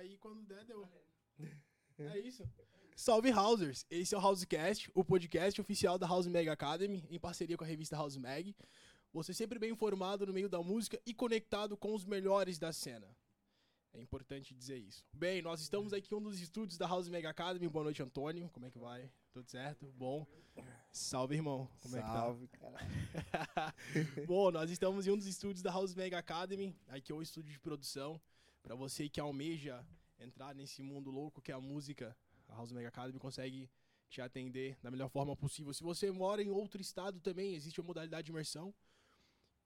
aí, quando der, deu. É isso. Salve Housers! Esse é o Housecast, o podcast oficial da House Mag Academy, em parceria com a revista House Mag. Você sempre bem informado no meio da música e conectado com os melhores da cena. É importante dizer isso. Bem, nós estamos aqui em um dos estúdios da House Mega Academy. Boa noite, Antônio. Como é que vai? Tudo certo? Bom. Salve, irmão. Como Salve, é que tá? cara. Bom, nós estamos em um dos estúdios da House Mega Academy. Aqui é o estúdio de produção. Para você que almeja entrar nesse mundo louco que é a música, a House Mega Academy consegue te atender da melhor forma possível. Se você mora em outro estado também, existe a modalidade de imersão.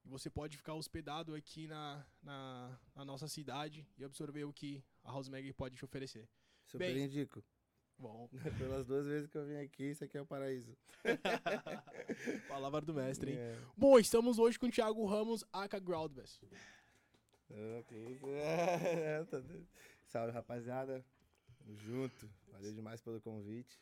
E você pode ficar hospedado aqui na, na, na nossa cidade e absorver o que a House Mag pode te oferecer. Super Bem- indico. Bom, Pelas duas vezes que eu vim aqui, isso aqui é o paraíso. palavra do mestre, hein? É. Bom, estamos hoje com o Thiago Ramos, aka Groundbass. Que isso. É, tá. Salve, rapaziada. Tamo junto. Valeu demais pelo convite.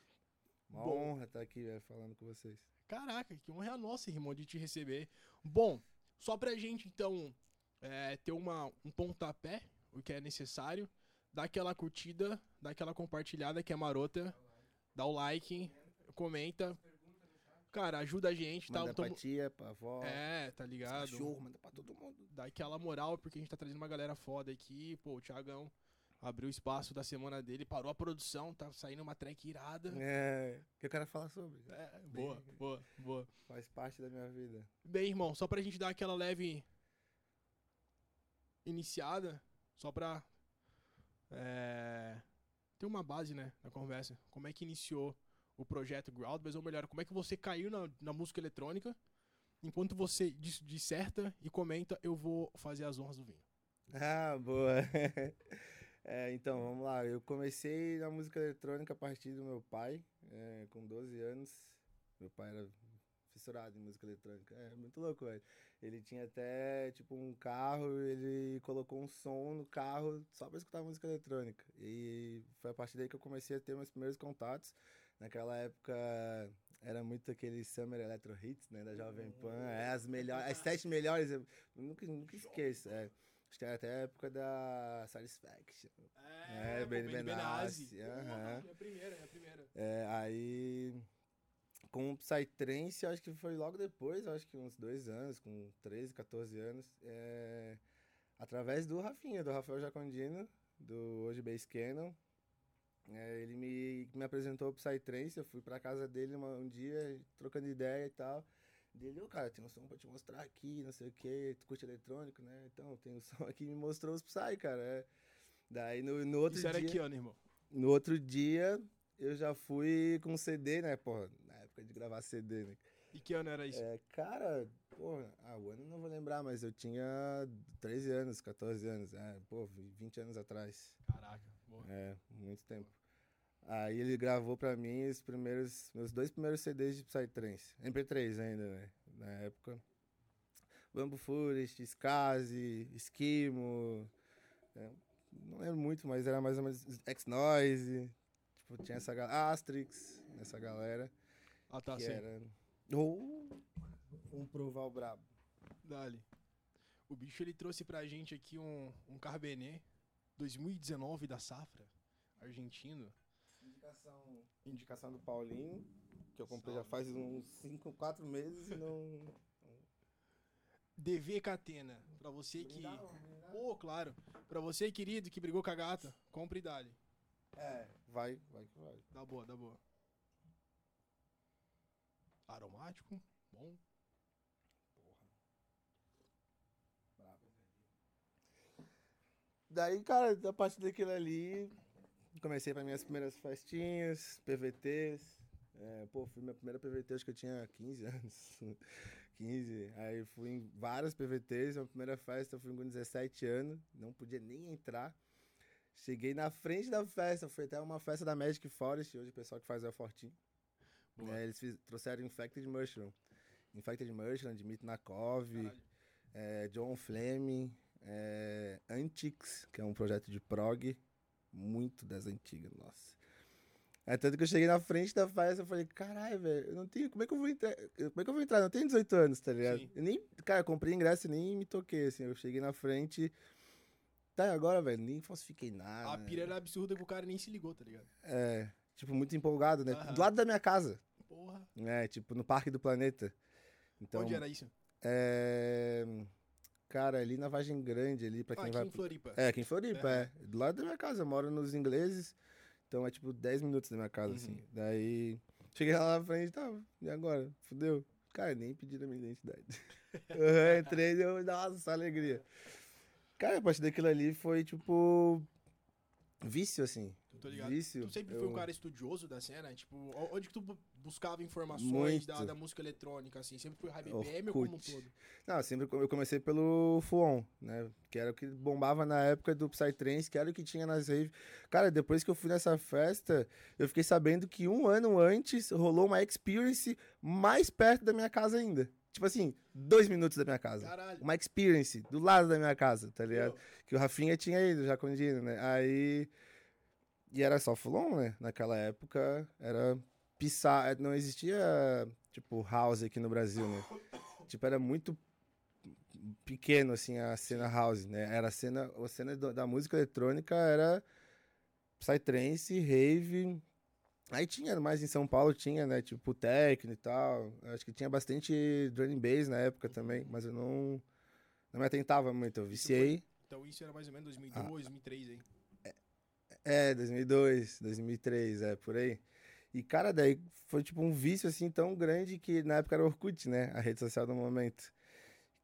Uma Bom. honra estar aqui velho, falando com vocês. Caraca, que honra é a nossa, irmão, de te receber. Bom, só pra gente, então, é, ter uma, um pontapé, o que é necessário, dá aquela curtida, dá aquela compartilhada que é marota, dá o like, comenta. Cara, ajuda a gente, tá? Manda pra tia, pra avó, É, tá ligado? cachorro, manda pra todo mundo. Dá aquela moral, porque a gente tá trazendo uma galera foda aqui. Pô, o Thiagão abriu espaço da semana dele, parou a produção, tá saindo uma track irada. É, que eu quero falar sobre. É, boa, boa, boa. Faz parte da minha vida. Bem, irmão, só pra gente dar aquela leve iniciada, só pra é, ter uma base, né, na conversa. Como é que iniciou o projeto Groundbass, ou melhor, como é que você caiu na, na música eletrônica? Enquanto você dis- disserta e comenta, eu vou fazer as honras do vinho. Ah, boa. É, então, vamos lá. Eu comecei na música eletrônica a partir do meu pai, é, com 12 anos. Meu pai era fissurado em música eletrônica. É muito louco, velho. Ele tinha até, tipo, um carro, ele colocou um som no carro só pra escutar música eletrônica. E foi a partir daí que eu comecei a ter meus primeiros contatos. Naquela época era muito aquele Summer Electro Hits, né, da Jovem Pan. É, as melhores, as sete melhores, eu nunca, nunca esqueço. É. Acho que era até a época da Satisfaction. É, Benny Benny Benassi, Benassi. Porra, É a primeira, é a primeira. É, aí, com o Psytrance, acho que foi logo depois, acho que uns dois anos, com 13, 14 anos, é, através do Rafinha, do Rafael Jacondino, do Hoje Bass Cannon. É, ele me, me apresentou o Psytrance, eu fui pra casa dele uma- um dia, trocando ideia e tal. Dele, ô cara, tem um som pra te mostrar aqui, não sei o que, tu curte eletrônico, né? Então, tem um som aqui, me mostrou os Psy, cara. é. Daí no, no outro Isso era dia... que ano, irmão? No outro dia, eu já fui com CD, né? Porra, na época de gravar CD, né? E que ano era isso? É, cara, porra, ah, o ano eu não vou lembrar, mas eu tinha 13 anos, 14 anos. É, pô, 20 anos atrás. Caraca, boa. É, muito tempo. Aí ele gravou pra mim os primeiros, meus dois primeiros CDs de Psytrance. MP3 ainda, né? Na época. Bamboo Forest, Skazi, Esquimo. é, não lembro muito, mas era mais ou menos X-Noise. Tipo, tinha essa galera. Astrix, essa galera. Ah, tá, que sim. era. Oh, um proval brabo. Dali. O bicho ele trouxe pra gente aqui um, um Carbenet 2019 da Safra, argentino. Indicação, indicação do Paulinho, que eu comprei já faz uns 5, 4 meses e não. DV Catena, pra você que. Pô, claro. Pra você, querido, que brigou com a gata, compre e dali. É, vai, vai que vai. Dá boa, dá boa. Aromático, bom. Daí, cara, a partir daquilo ali, comecei para minhas primeiras festinhas, PVTs. É, pô, fui minha primeira PVT, acho que eu tinha 15 anos. 15. Aí fui em várias PVTs. Minha primeira festa eu fui com 17 anos, não podia nem entrar. Cheguei na frente da festa, foi até uma festa da Magic Forest, hoje o pessoal que faz é o Fortinho. É, eles fiz- trouxeram Infected Mushroom. Infected Mushroom, Dmitry Nakov, é, John Fleming, é, Antics, que é um projeto de prog, muito das antigas, nossa. É tanto que eu cheguei na frente da festa, eu falei, caralho, velho, eu não tenho, como é que eu vou entrar? Como é que eu vou entrar? Eu não tenho 18 anos, tá ligado? Sim. Eu nem, cara, eu comprei ingresso e nem me toquei, assim, eu cheguei na frente, até agora, velho, nem falsifiquei nada. A pira era absurda que o cara nem se ligou, tá ligado? É, tipo, muito empolgado, né? Aham. Do lado da minha casa, Porra. né? Tipo, no Parque do Planeta. Então, Onde era isso? é... Cara, ali na Vargem Grande, ali, pra Ah, quem aqui vai... em Floripa. É, aqui em Floripa, Aham. é. Do lado da minha casa, eu moro nos ingleses, então é tipo 10 minutos da minha casa, assim. Uhum. Daí, cheguei lá na frente, tá, e agora? Fudeu. Cara, nem pediram a minha identidade. eu entrei e deu, nossa, alegria. Cara, a partir daquilo ali foi, tipo, vício, assim. Tô ligado. Vício. Tu sempre eu... foi um cara estudioso da cena? Tipo, onde que tu buscava informações da, da música eletrônica, assim? Sempre foi High BPM ou como um todo? Não, sempre eu comecei pelo Fuon, né? Que era o que bombava na época do Psytrance, que era o que tinha nas raves. Cara, depois que eu fui nessa festa, eu fiquei sabendo que um ano antes rolou uma experience mais perto da minha casa ainda. Tipo assim, dois minutos da minha casa. Caralho. Uma experience do lado da minha casa, tá ligado? Pô, Que o Rafinha tinha ido já com o Dino, né? Aí. E era só Fulon, né? Naquela época era pisar. Não existia, tipo, house aqui no Brasil, né? Tipo, era muito pequeno, assim, a cena house, né? Era a cena. A cena da música eletrônica era Psytrance, rave. Aí tinha mais em São Paulo, tinha, né? Tipo, techno e tal. Acho que tinha bastante drum bass na época também, mas eu não. Não me atentava muito. Eu viciei. Então isso era mais ou menos 2002, Ah. 2003, hein? É, 2002, 2003, é, por aí. E, cara, daí foi tipo um vício, assim, tão grande que na época era Orkut, né? A rede social do momento.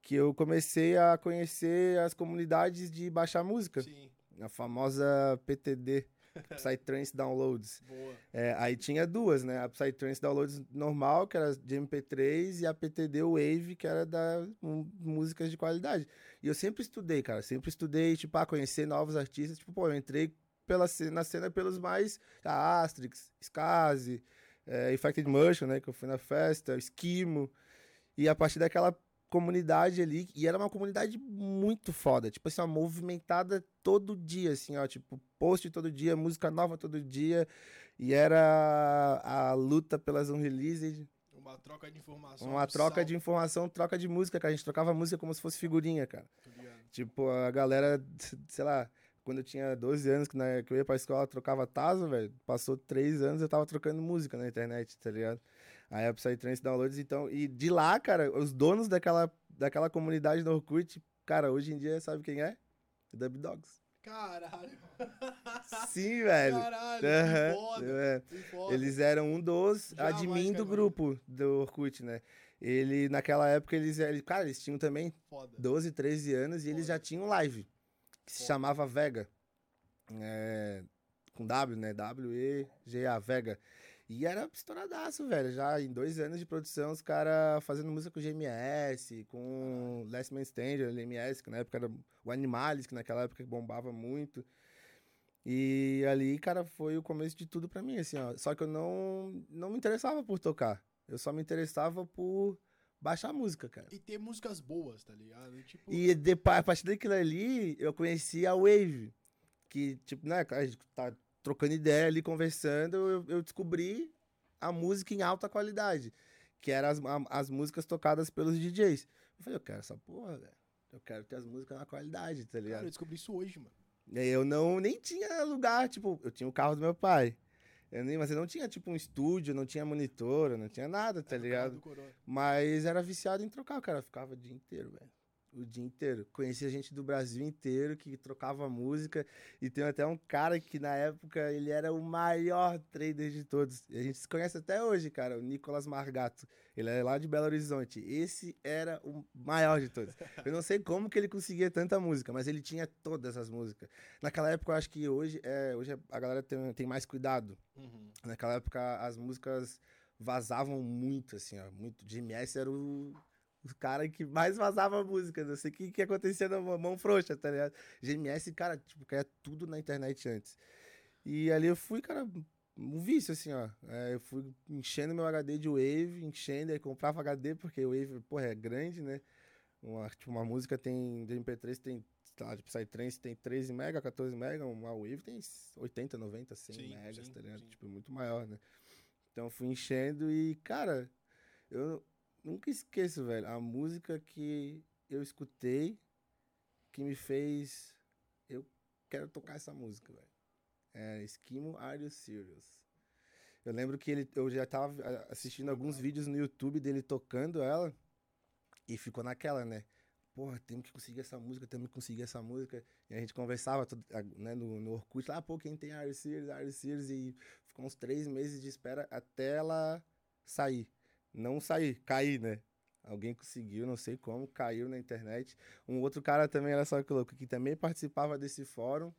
Que eu comecei a conhecer as comunidades de baixar música. Sim, A famosa PTD, Psytrance Downloads. boa. É, aí tinha duas, né? A Psytrance Downloads normal, que era de MP3, e a PTD Wave, que era da um, músicas de qualidade. E eu sempre estudei, cara. Sempre estudei, tipo, a conhecer novos artistas. Tipo, pô, eu entrei pela, ce- na cena pelos mais... A Astrix, Skazi, é, Infected Mushroom, né? Que eu fui na festa, Esquimo. E a partir daquela comunidade ali, e era uma comunidade muito foda, tipo assim, ó, movimentada todo dia, assim, ó, tipo, post todo dia, música nova todo dia, e era a luta pelas unreleased, Uma troca de informação. uma um troca de informação, troca de música, cara, a gente trocava música como se fosse figurinha, cara. Tipo, a galera, sei lá, quando eu tinha 12 anos, que, na, que eu ia pra escola, trocava taso, velho. Passou 3 anos, eu tava trocando música na internet, tá ligado? Aí a Psytrance Downloads, então... E de lá, cara, os donos daquela, daquela comunidade do Orkut, cara, hoje em dia, sabe quem é? Dub Dogs. Caralho. Sim, velho. Caralho, Aham, que foda. é. Que foda. Eles eram um dos Jamais admin do grupo do Orkut, né? Ele, naquela época, eles. Cara, eles tinham também Foda. 12, 13 anos e eles já tinham live, que se chamava Vega. É, com W, né? W-E-G-A, Vega. E era estouradaço, velho. Já em dois anos de produção, os caras fazendo música com GMS, com Last Man Stand, LMS, que na época era o Animalis, que naquela época bombava muito. E ali, cara, foi o começo de tudo pra mim, assim, ó. Só que eu não, não me interessava por tocar. Eu só me interessava por baixar música, cara. E ter músicas boas, tá ligado? Tipo, E depois, a partir daquilo ali, eu conheci a Wave. Que, tipo, né, a gente tá trocando ideia ali, conversando, eu, eu descobri a música em alta qualidade. Que eram as, as músicas tocadas pelos DJs. Eu falei, eu quero essa porra, velho. Eu quero ter as músicas na qualidade, tá cara, ligado? eu descobri isso hoje, mano. E eu não nem tinha lugar, tipo, eu tinha o carro do meu pai. Mas eu não tinha, tipo, um estúdio, não tinha monitor, não tinha nada, tá Era do ligado? Mas era viciado em trocar, cara. Ficava o dia inteiro, velho. O dia inteiro. Conhecia gente do Brasil inteiro que trocava música. E tem até um cara que na época ele era o maior trader de todos. E a gente se conhece até hoje, cara. O Nicolas Margato. Ele é lá de Belo Horizonte. Esse era o maior de todos. Eu não sei como que ele conseguia tanta música, mas ele tinha todas as músicas. Naquela época, eu acho que hoje, é, hoje a galera tem, tem mais cuidado. Uhum. Naquela época as músicas vazavam muito, assim, ó. Muito. GMS era o, o cara que mais vazava música. Não sei o que, que acontecia na mão frouxa, tá ligado? GMS, cara, tipo, caía tudo na internet antes. E ali eu fui, cara, um vício, assim, ó. É, eu fui enchendo meu HD de Wave, enchendo, aí comprava HD, porque o Wave, porra, é grande, né? Uma, tipo, uma música tem, de MP3 tem, sei lá, de Psytrance tem 13 mega, 14 mega, uma Wave tem 80, 90, 100 Sim, megas, sim, tá ligado? sim. Tipo, muito maior, né? Então eu fui enchendo e, cara, eu nunca esqueço, velho, a música que eu escutei que me fez eu quero tocar essa música, velho. É Esquimo Are You Serious? Eu lembro que ele, eu já tava ah, assistindo alguns vídeos no YouTube dele tocando ela e ficou naquela, né? Porra, temos que conseguir essa música, temos que conseguir essa música. E a gente conversava ah, né, no, no Orkut, lá, pô, quem tem Are You Serious, Are You Serious? E ficou uns três meses de espera até ela sair. Não sair, cair, né? Alguém conseguiu, não sei como, caiu na internet. Um outro cara também, era só que louco, que também participava desse fórum,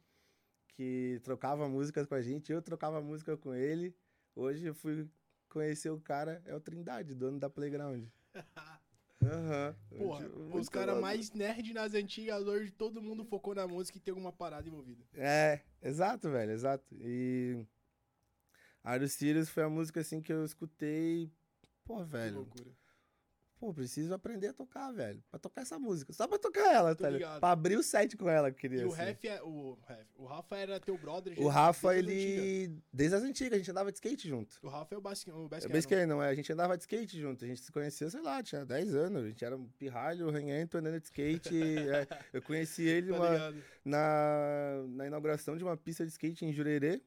que trocava músicas com a gente, eu trocava música com ele. Hoje eu fui conhecer o cara, é o Trindade, dono da Playground. Aham. Uhum. Porra, os caras mais nerd nas antigas, hoje todo mundo focou na música e tem alguma parada envolvida. É, exato, velho, exato. E. Aero Sirius foi a música assim que eu escutei. Pô, velho. Que loucura. Pô, preciso aprender a tocar, velho. Pra tocar essa música. Só pra tocar ela, Tô tá ligado? Pra abrir o set com ela, queria. E o Ref é. O, o Rafa era teu brother, O Rafa, desde ele. As desde as antigas, a gente andava de skate junto. O Rafa é o Basque, o Basque, é não é? A gente andava de skate junto. A gente se conhecia, sei lá, tinha 10 anos. A gente era um pirralho, ranhento, andando de skate. é, eu conheci ele tá uma, na, na inauguração de uma pista de skate em Jurerê.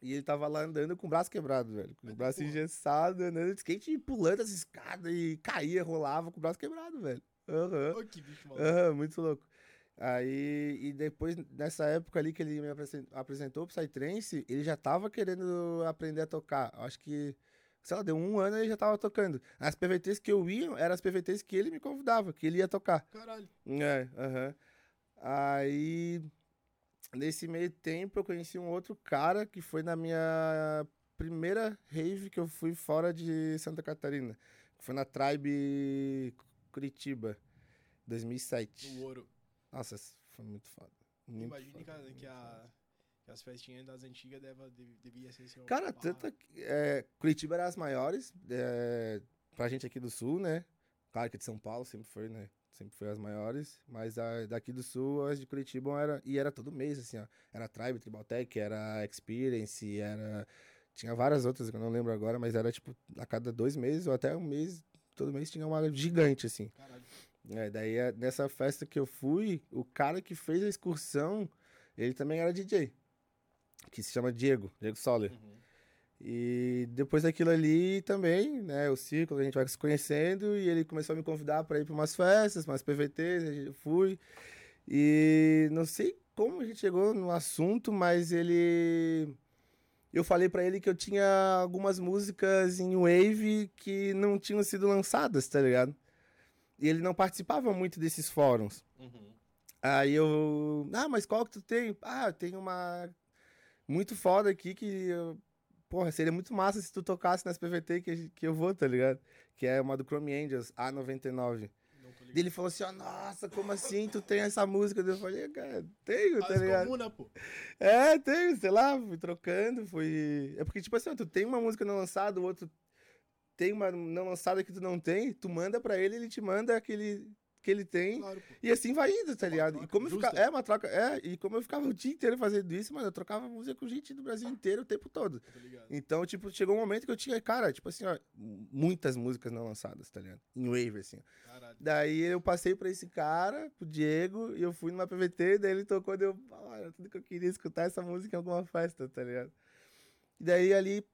E ele tava lá andando com o braço quebrado, velho. Com o braço porra. engessado, andando de skate e pulando as escadas e caía, rolava com o braço quebrado, velho. Aham. Uhum. Oh, que bicho maluco. Aham, uhum, muito louco. Aí, e depois, nessa época ali que ele me apresentou pro Psytrance, ele já tava querendo aprender a tocar. Acho que, sei lá, deu um ano e ele já tava tocando. As PVTs que eu ia, eram as PVTs que ele me convidava, que ele ia tocar. Caralho. É, aham. Uhum. Aí, Nesse meio tempo, eu conheci um outro cara que foi na minha primeira rave que eu fui fora de Santa Catarina. Foi na Tribe Curitiba, 2007. No Ouro. Nossa, foi muito foda. Muito Imagine, foda, cara, que, a, que as festinhas das antigas deva, devia ser assim. Cara, tanto é, Curitiba era as maiores é, pra gente aqui do sul, né? Claro que de São Paulo sempre foi, né? Sempre foi as maiores, mas a, daqui do sul, as de Curitiba era, e era todo mês, assim, ó. Era Tribe, Tribal Tech, era Experience, era... Tinha várias outras que eu não lembro agora, mas era, tipo, a cada dois meses ou até um mês, todo mês tinha uma gigante, assim. Caralho. É, daí, é, nessa festa que eu fui, o cara que fez a excursão, ele também era DJ, que se chama Diego, Diego Soller. Uhum. E depois daquilo ali também, né, o ciclo, a gente vai se conhecendo e ele começou a me convidar para ir para umas festas, umas PVTs, eu fui. E não sei como a gente chegou no assunto, mas ele eu falei para ele que eu tinha algumas músicas em wave que não tinham sido lançadas, tá ligado? E ele não participava muito desses fóruns. Uhum. Aí eu, ah, mas qual que tu tem? Ah, tem uma muito foda aqui que eu Porra, seria muito massa se tu tocasse nas PVT que, que eu vou, tá ligado? Que é uma do Chrome Angels, A99. E ele falou assim, ó, nossa, como assim tu tem essa música? Eu falei, cara, tenho, tá ligado? Comuna, pô. É, tenho, sei lá, fui trocando, fui... É porque, tipo assim, tu tem uma música não lançada, o outro tem uma não lançada que tu não tem, tu manda pra ele, ele te manda aquele que ele tem. Claro, e assim vai indo, tá ligado? E como eu ficava, é uma troca, é, e como eu ficava o dia inteiro fazendo isso, mano, eu trocava música com gente do Brasil inteiro o tempo todo. Então, tipo, chegou um momento que eu tinha, cara, tipo assim, ó, muitas músicas não lançadas, tá ligado? Em wave, assim. Caralho. Daí eu passei pra esse cara, pro Diego, e eu fui numa PVT, daí ele tocou, deu, olha, tudo que eu queria escutar essa música em alguma festa, tá ligado? E daí ali,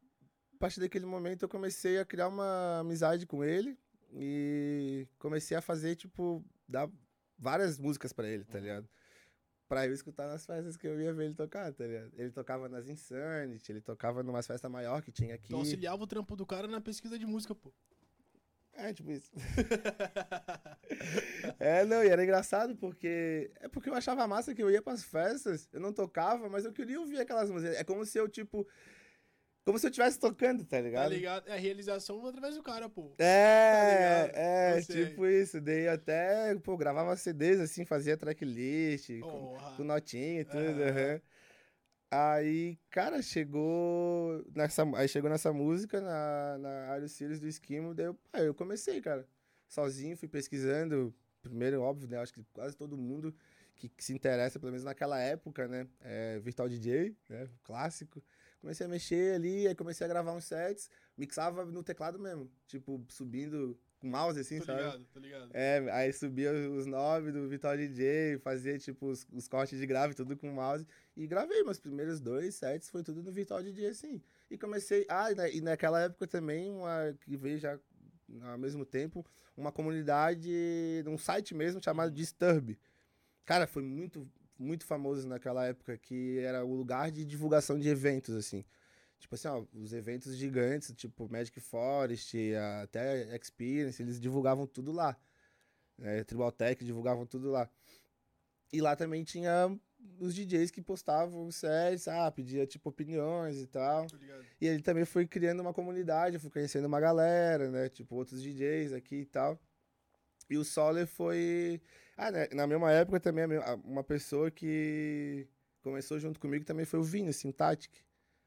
a partir daquele momento, eu comecei a criar uma amizade com ele, e comecei a fazer, tipo, dar várias músicas para ele, tá ligado? Pra eu escutar nas festas que eu ia ver ele tocar, tá ligado? Ele tocava nas Insanity, ele tocava numa festa maior que tinha aqui. Então auxiliava o trampo do cara na pesquisa de música, pô. É, tipo isso. é, não, e era engraçado porque. É porque eu achava massa que eu ia pras festas, eu não tocava, mas eu queria ouvir aquelas músicas. É como se eu, tipo, como se eu estivesse tocando, tá ligado? Tá ligado? É a realização através do cara, pô. É, tá é, tipo isso. Daí até, pô, gravava CDs assim, fazia tracklist, com, com, notinha e tudo. Uhum. Aí, cara, chegou nessa, aí chegou nessa música, na, na área Sirius do Esquimo, daí eu, aí eu comecei, cara, sozinho, fui pesquisando, primeiro, óbvio, né, acho que quase todo mundo que, que se interessa, pelo menos naquela época, né, é, Virtual DJ, né, clássico, comecei a mexer ali, aí comecei a gravar uns sets, mixava no teclado mesmo, tipo, subindo com mouse, assim, Tô sabe? ligado, tô ligado. É, aí subia os nove do Vital DJ, fazia, tipo, os, os cortes de grave, tudo com mouse. E gravei meus primeiros dois sets, foi tudo no Vital DJ, assim. E comecei... Ah, e, na- e naquela época também, uma, que veio já ao mesmo tempo, uma comunidade, um site mesmo chamado Disturb. Cara, foi muito, muito famoso naquela época, que era o lugar de divulgação de eventos, assim. Tipo assim, ó, os eventos gigantes, tipo Magic Forest, até Experience, eles divulgavam tudo lá. É, Tribal Tech divulgavam tudo lá. E lá também tinha os DJs que postavam os sets, ah, pedia tipo opiniões e tal. E ele também foi criando uma comunidade, fui conhecendo uma galera, né? Tipo, outros DJs aqui e tal. E o Soler foi. Ah, né? Na mesma época também, uma pessoa que começou junto comigo também foi o Vini, Syntactic.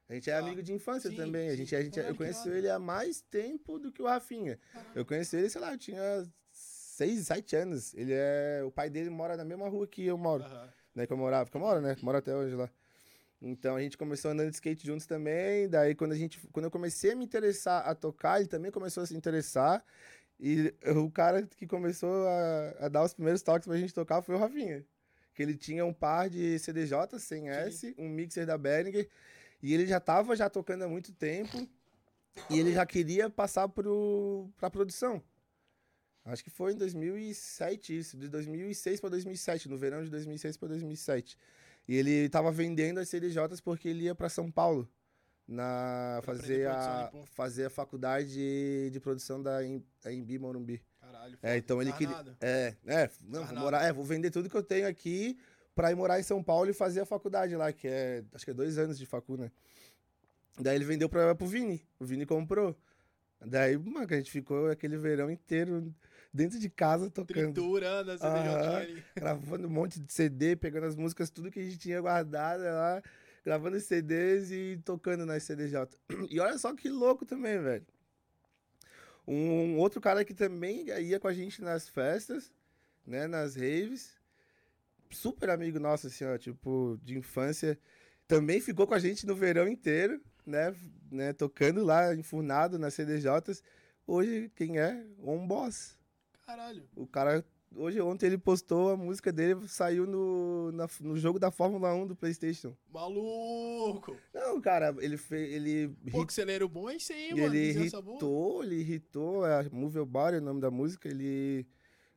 A gente é Ah, amigo de infância sim, também. A gente, a gente, eu conheci ele há mais tempo do que o Rafinha. Eu conheci ele, sei lá, eu tinha seis, sete anos. Ele é. O pai dele mora na mesma rua que eu moro Aham. né, que eu morava, que eu moro, né? Moro até hoje lá. Então a gente começou andando de skate juntos também. Daí quando a gente, quando eu comecei a me interessar a tocar, ele também começou a se interessar. E o cara que começou a, a dar os primeiros toques pra gente tocar foi o Rafinha. Que ele tinha um par de CDJ sem S, um mixer da Behringer, e ele já tava já tocando há muito tempo. E ele já queria passar pro, pra produção. Acho que foi em 2007 isso, de 2006 para 2007, no verão de 2006 para 2007. E ele tava vendendo as CDJs porque ele ia para São Paulo na fazer a fazer a faculdade de, produção da Em- da Embi Morumbi. Caralho. É, então ele queria é, é, não, vou morar, é, vou vender tudo que eu tenho aqui pra ir morar em São Paulo e fazer a faculdade lá, que é, acho que é dois anos de facu, né? Daí ele vendeu pra, pro Vini, o Vini comprou. Daí, mano, a gente ficou aquele verão inteiro dentro de casa tocando, Triturando a CDJ ali. gravando um monte de CD, pegando as músicas, tudo que a gente tinha guardado lá, gravando os CDs e tocando nas CDJ. E olha só que louco também, velho. Um outro cara que também ia com a gente nas festas, né, nas raves, super amigo nosso, assim, ó, tipo, de infância, também ficou com a gente no verão inteiro, né, né tocando lá, enfurnado nas CDJs. Hoje, quem é? On Boss. Caralho. O cara, hoje, ontem ele postou a música dele, saiu no, na- no jogo da Fórmula 1 do PlayStation. Maluco. Não, cara, ele fez, ele Pô, que celeiro bom é isso aí, mano. ele irritou, ele irritou, é Move Your Body, o nome da música, ele...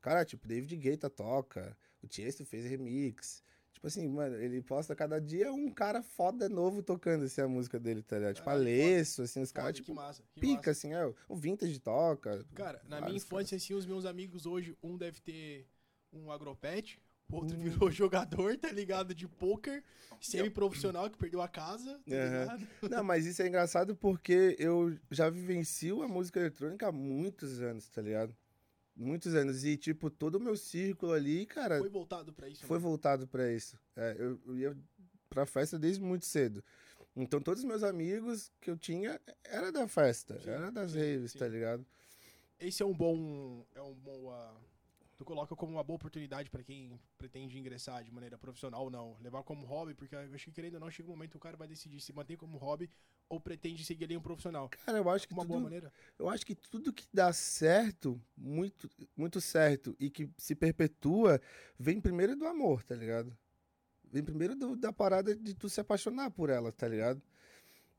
Cara, tipo, David Guetta toca, o Tiesto fez remix. Tipo assim, mano, ele posta cada dia um cara foda novo tocando, assim, a música dele, tá ligado? Tipo. Alesso, assim, os caras, que tipo, massa. Que pica, massa. assim, é, o Vintage toca. Cara, na minha infância, assim, os meus amigos hoje, um deve ter um agropet, o outro Hum. virou jogador, tá ligado? De poker, semi-profissional, que perdeu a casa, tá ligado? Não, mas isso é engraçado porque eu já vivencio a música eletrônica há muitos anos, tá ligado? Muitos anos. E, tipo, todo o meu círculo ali, cara, Foi voltado pra isso, foi né? voltado pra isso. É, eu, eu ia pra festa desde muito cedo. Então, todos os meus amigos que eu tinha era da festa, Sim, era das sim, raves, sim. tá ligado? Esse é um bom. É um bom. ah, tu coloca como uma boa oportunidade pra quem pretende ingressar de maneira profissional ou não. Levar como hobby, porque eu acho que querendo ou não, chega um momento que o cara vai decidir se mantém como hobby ou pretende seguir ali um profissional. Cara, eu acho que Uma tudo, boa maneira. eu acho que tudo que dá certo, muito, muito certo, e que se perpetua, vem primeiro do amor, tá ligado? Vem primeiro do- da parada de tu se apaixonar por ela, tá ligado?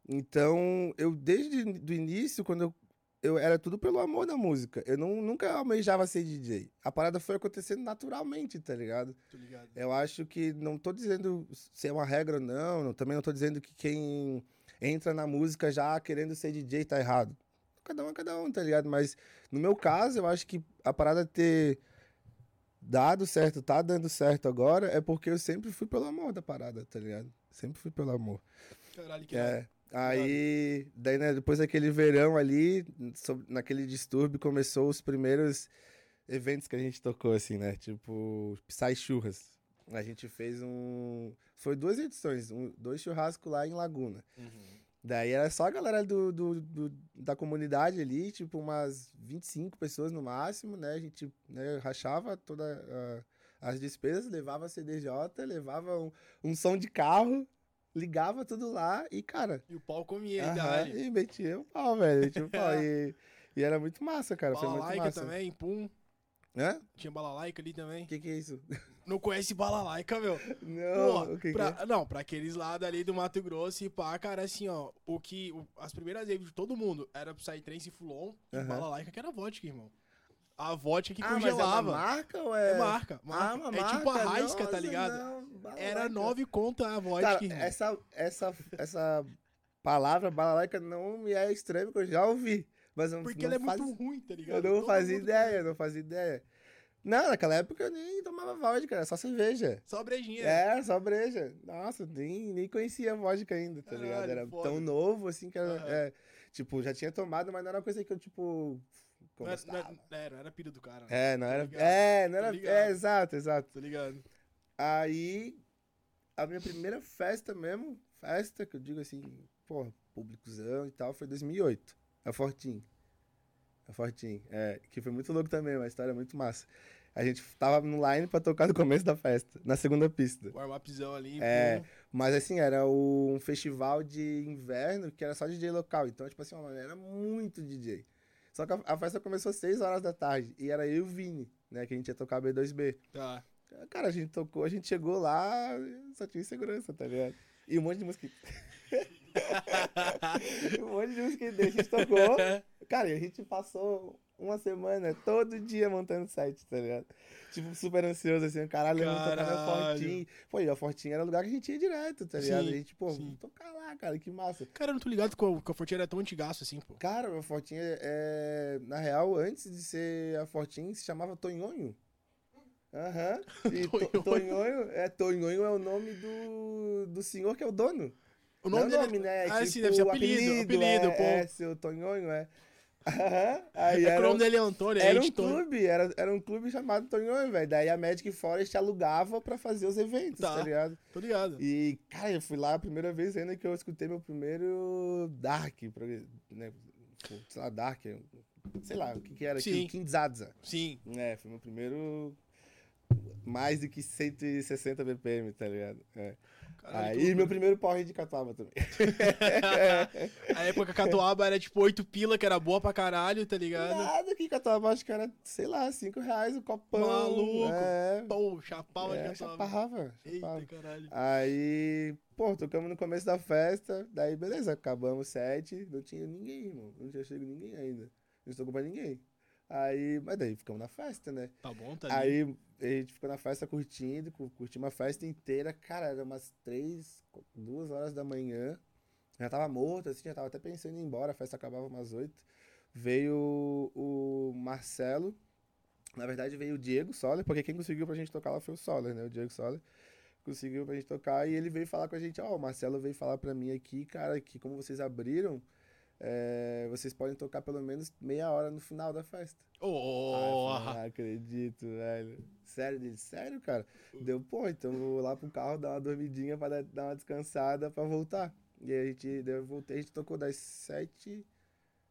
Então, eu desde o início, quando eu, eu era tudo pelo amor da música. Eu não, nunca almejava ser DJ. A parada foi acontecendo naturalmente, tá ligado? Tô ligado. Eu acho que não tô dizendo se é uma regra ou não, não- também não tô dizendo que quem entra na música já querendo ser DJ tá errado. Cada um é cada um, tá ligado? Mas no meu caso, eu acho que a parada ter dado certo, tá dando certo agora, é porque eu sempre fui pelo amor da parada, tá ligado? Sempre fui pelo amor. Caralho, que é. É. Aí, daí, né, depois daquele verão ali, sob- naquele distúrbio, começou os primeiros eventos que a gente tocou, assim, né? Tipo, Psy Churras. A gente fez um. Foi duas edições, um- dois churrascos lá em Laguna. Uhum. Daí era só a galera do, do- do- da comunidade ali, tipo, umas 25 pessoas no máximo, né? A gente né, rachava todas as despesas, levava CDJ, levava um, um som de carro, ligava tudo lá e, cara, E o pau comia, Aham, idade. E metia o pau, velho. Metia o pau. e, E era muito massa, cara. Foi muito Balalaica massa. também, pum. Hã? Tinha balalaica ali também. O que que é isso? Não conhece balalaica, meu? Não, o que pra- que é? Não, pra aqueles lados ali do Mato Grosso e pá, cara, assim, ó. O que. o- as primeiras vezes de todo mundo era Psytrance e Fulon e Aham. balalaica que era vodka, irmão. A vodka que Ah, mas é uma congelava. marca ou é... É marca, marca. Ah, é marca? tipo a Raisca, tá Nossa, ligado? não. Era nove conto a vodka, Cara, irmão. essa, essa, essa palavra balalaica não me é estranha, porque eu já ouvi. Mas eu Porque não ela é faz- muito ruim, tá ligado? Eu não Todo fazia ideia, eu não fazia ideia. Não, naquela época eu nem tomava vodka, era só cerveja. Só brejinha. É, só breja. Nossa, nem, nem conhecia vodka ainda, tá ligado? Era foda. tão novo assim que era. Aham. é, tipo, já tinha tomado, mas não era uma coisa que eu, tipo. Não era, não, era, é, não era pira do cara. né? É, não Tá era. É, não Tá era. É, exato, exato. Tá ligado? Aí, a minha primeira festa mesmo, festa que eu digo assim, porra, públicozão e tal, foi 2008. A Fortin. A Fortin. É, que foi muito louco também, uma história muito massa. A gente tava no line pra tocar no começo da festa, na segunda pista. Warm-upzão ali. É, pum. Mas assim, era um festival de inverno que era só DJ local. Então, tipo assim, mano, era muito DJ. Só que a, a festa começou às 6 horas da tarde. E era eu e o Vini, né? Que a gente ia tocar B2B. Tá. Cara, a gente tocou, a gente chegou lá, só tinha segurança, tá ligado? E um monte de música. um monte de que a gente tocou. Cara, e a gente passou uma semana todo dia montando site, tá ligado? Tipo, super ansioso, assim, caralho, vamos tocar na Caralho. Fortin. Pô, e a Fortin era o lugar que a gente ia direto, tá ligado? Sim, a gente, pô, sim. vamos tocar lá, cara, que massa. Cara, eu não tô ligado que a Fortinha era tão antigaço assim, pô. Cara, a Fortin é, é- Na real, antes de ser a Fortin, se chamava Tonhonho. Aham. E to- Tonhonho. Tonhonho, é, Tonhonho é o nome do, do senhor que é o dono. O nome Não dele nome, né? É Ah, tipo sim, deve ser o apelido, apelido, é, pô. É, seu Tonhonho, é. Aham. Aí É era, o nome dele é Antônio, era um Editor. clube, era, era um clube chamado Tonhonho, velho. Daí a Magic Forest alugava pra fazer os eventos, Tá. tá ligado? Tô ligado. E, cara, eu fui lá a primeira vez ainda que eu escutei meu primeiro Dark, né? Sei lá, Dark, sei lá, o que que era Sim. aquilo, Kinzadza. Sim. É, foi meu primeiro mais do que 160 BPM, tá ligado? É. Caralho, Aí meu primeiro porre de catuaba também. A época catuaba era tipo 8 pila, que era boa pra caralho, tá ligado? Nada que catuaba, acho que era, sei lá, 5 reais o copão. Maluco. É, Pô, chapava é de catuaba. chapava, chapava. Eita, caralho. Aí, pô, tocamos no começo da festa, daí beleza, acabamos o set, não tinha ninguém, irmão. Não tinha chego ninguém ainda. Não tocou pra ninguém. Aí, mas daí ficamos na festa, né? Tá bom, tá. Aí a gente ficou na festa curtindo, cu- curtimos a festa inteira. Cara, era umas três, duas horas da manhã. Já tava morto, assim, já tava até pensando em ir embora, a festa acabava umas oito. Veio o, Marcelo, na verdade veio o Diego Soller, porque quem conseguiu pra gente tocar lá foi o Soller, né? O Diego Soller conseguiu pra gente tocar e ele veio falar com a gente, ó, o Marcelo veio falar pra mim aqui, cara, que como vocês abriram, é, vocês podem tocar pelo menos meia hora no final da festa. Oh, falei, não acredito, velho. Sério, dele, sério, cara? Deu, pô, então vou lá pro carro dar uma dormidinha pra dar, uma descansada pra voltar. E aí a gente, daí eu voltei, a gente tocou das sete,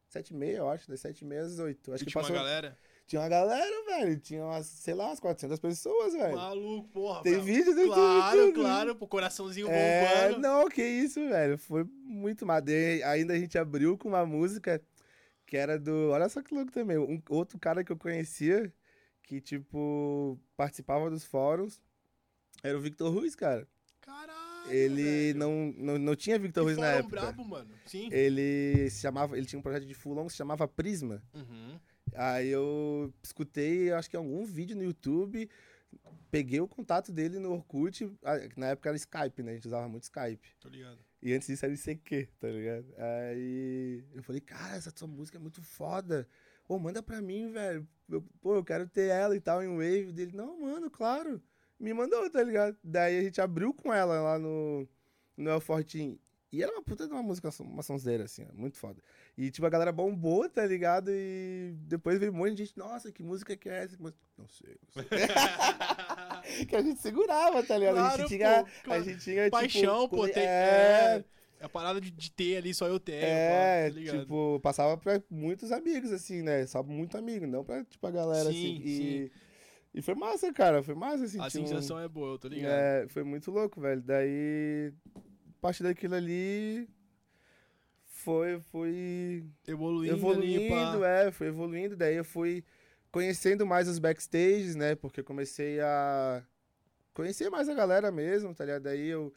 sete e meia, eu acho, das sete e meia às oito. Acho que tinha passou, galera. Tinha uma galera, velho, tinha umas, sei lá, umas 400 pessoas, velho. Maluco, porra. Tem vídeo, tem Claro, tudo. claro, pô, coraçãozinho É, bombando. não, que isso, velho. Foi muito madeira. Ainda a gente abriu com uma música que era do. Olha só que louco também. Um, outro cara que eu conhecia, que, tipo, participava dos fóruns, era o Victor Ruiz, cara. Caralho. Ele velho. não, não, não tinha Victor Ruiz Que na fórum época. brabo, mano. Sim. Ele se chamava. Ele tinha um projeto de Fulon que se chamava Prisma. Uhum. Aí eu escutei, acho que algum vídeo no YouTube, peguei o contato dele no Orkut, na época era Skype, né? A gente usava muito Skype. Tô ligado. E antes disso era ICQ, tá ligado? Aí eu falei, cara, essa tua música é muito foda. Pô, manda pra mim, velho. Eu- pô, eu quero ter ela e tal em wave dele. Não, mano, claro. Me mandou, tá ligado? Daí a gente abriu com ela lá no, no El Fortin. E era uma puta de uma música, uma sonzeira, assim, muito foda. E, tipo, a galera bombou, tá ligado? E depois veio um monte de gente, nossa, que música que é essa? Mas, Não sei, não sei. que a gente segurava, tá ligado? a Claro, gente tinha, pô, claro. a gente tinha, Paixão, tipo, pô. Tem, é, é, a parada de, de ter ali, só eu tenho. é, pá, tá ligado? tipo, passava pra muitos amigos, assim, né? Só muito amigo, não pra, tipo, a galera, Sim, assim. E, e foi massa, cara, foi massa, assim. A tinha um- sensação é boa, eu tô ligado. é, foi muito louco, velho. Daí, a partir daquilo ali, foi, foi Evoluindo, evoluindo, é, foi evoluindo. Daí eu fui conhecendo mais os backstages, né? Porque eu comecei a conhecer mais a galera mesmo, tá ligado? Daí eu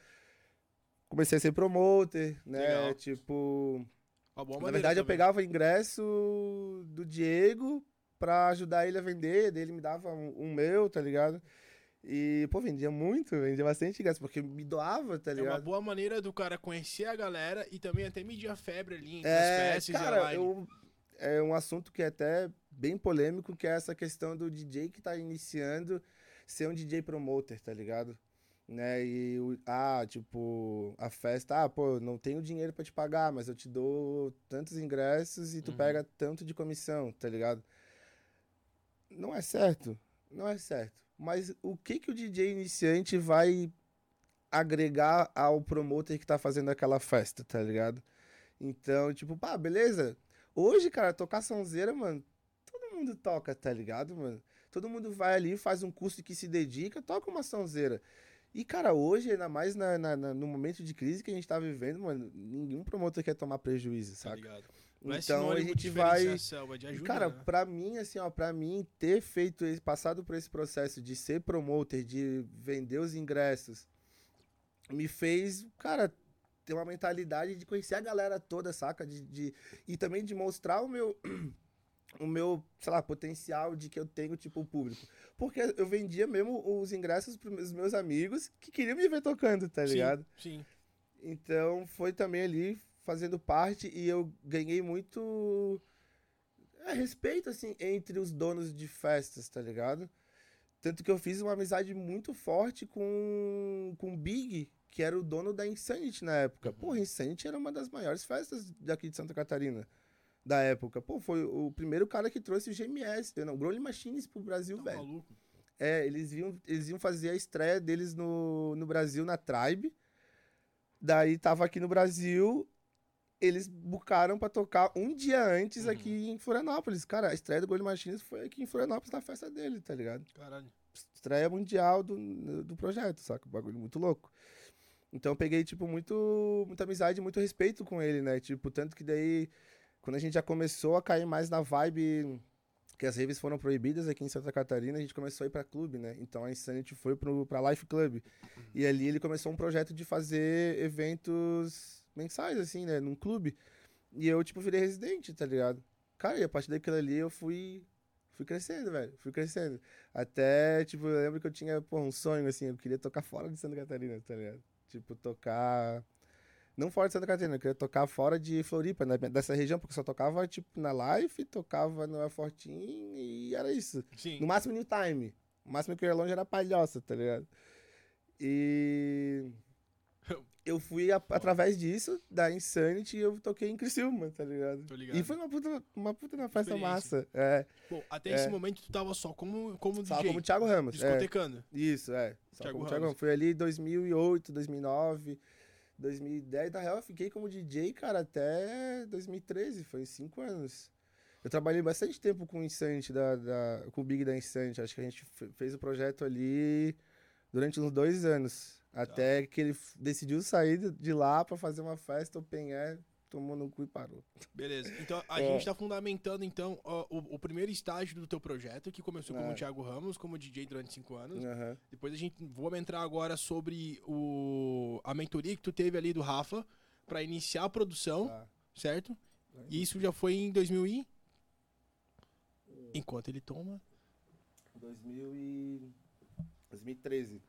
comecei a ser promoter, né? Legal. Tipo, na verdade eu também. pegava ingresso do Diego pra ajudar ele a vender, daí ele me dava um, um meu, tá ligado? E, pô, vendia muito, vendia bastante ingresso, porque me doava, tá É uma ligado? boa maneira do cara conhecer a galera e também até medir a febre ali entre É, as festas e a cara, line. eu, é um assunto que é até bem polêmico, que é essa questão do DJ que tá iniciando ser um DJ promoter, tá ligado? Né? E, ah, tipo, a festa, ah, pô, não tenho dinheiro pra te pagar, mas eu te dou tantos ingressos e tu Uhum. pega tanto de comissão, tá ligado? Não é certo, não é certo. Mas o que que o DJ iniciante vai agregar ao promoter que tá fazendo aquela festa, tá ligado? Então, tipo, pá, beleza. Hoje, cara, tocar sonzeira, mano, todo mundo toca, tá ligado, mano? Todo mundo vai ali, faz um curso que se dedica, toca uma sonzeira. E, cara, hoje, ainda mais na, na- na- no momento de crise que a gente tá vivendo, mano, nenhum promotor quer tomar prejuízo, Tá saca? ligado? Não é Então a sinônimo gente vai. é ajuda, cara, né? pra mim, assim, ó, pra mim, ter feito, esse, passado por esse processo de ser promoter, de vender os ingressos, me fez, cara, ter uma mentalidade de conhecer a galera toda, saca? De, de- e também de mostrar o meu, o meu, sei lá, potencial de que eu tenho, tipo, público. Porque eu vendia mesmo os ingressos pros meus amigos que queriam me ver tocando, tá Sim, ligado? Sim. Então foi também ali fazendo parte e eu ganhei muito é, respeito assim entre os donos de festas, tá ligado? Tanto que eu fiz uma amizade muito forte com com o Big, que era o dono da Insanity na época. Uhum. Pô, Insanity era uma das maiores festas daqui de Santa Catarina da época. Pô, foi o primeiro cara que trouxe o GMS, não, Growling Machines pro Brasil, Tá velho. maluco. É, eles iam, eles iam fazer a estreia deles no, no Brasil, na Tribe. Daí tava aqui no Brasil, eles bucaram pra tocar um dia antes Uhum. aqui em Florianópolis. Cara, a estreia do Gold Machines foi aqui em Florianópolis na festa dele, tá ligado? Caralho. Estreia mundial do, do projeto, saca? Um bagulho muito louco. Então eu peguei, tipo, muito, muita amizade, muito respeito com ele, né? Tipo, tanto que daí, quando a gente já começou a cair mais na vibe que as raves foram proibidas aqui em Santa Catarina, a gente começou a ir pra clube, né? Então a Insanity foi pro, pra Life Club. E ali ele começou um projeto de fazer eventos mensais, assim, né? Num clube. E eu, tipo, virei residente, tá ligado? Cara, e a partir daquilo ali eu fui. Fui crescendo, velho. Fui crescendo. Até, tipo, eu lembro que eu tinha, pô, um sonho, assim, eu queria tocar fora de Santa Catarina, tá ligado? Tipo, tocar. Não fora de Santa Catarina, eu queria tocar fora de Floripa, né? dessa região, porque eu só tocava, tipo, na Life, tocava no Fortin e era isso. Sim. No máximo New Time. O máximo que eu ia longe era palhoça, tá ligado? E. Eu fui a- através disso, da Insanity, e eu toquei em Criciúma, tá ligado? Tô ligado. E foi uma puta, uma puta uma festa massa. É, Pô, até É. esse momento tu tava só como, como só DJ. como Thiago Ramos. É, discotecando. isso, é. Só Thiago como Ramos. Thiago Ramos. Foi ali em 2008, 2009, 2010. Na real, eu fiquei como DJ, cara, até 2013. Foi cinco anos. Eu trabalhei bastante tempo com o Insanity, da, da- com o Big da Insanity. Acho que a gente fe- fez o projeto ali durante uns dois anos. Até que ele decidiu sair de- lá pra fazer uma festa open air, tomou no cu e parou. Beleza. Então a É. gente tá fundamentando então o, o primeiro estágio do teu projeto, que começou como É. Thiago Ramos, como DJ durante cinco anos. Aham. Depois a gente vamos entrar agora sobre o a mentoria que tu teve ali do Rafa pra iniciar a produção, Tá. certo? E isso já foi em 2000 e enquanto ele toma 2000 e... 2013.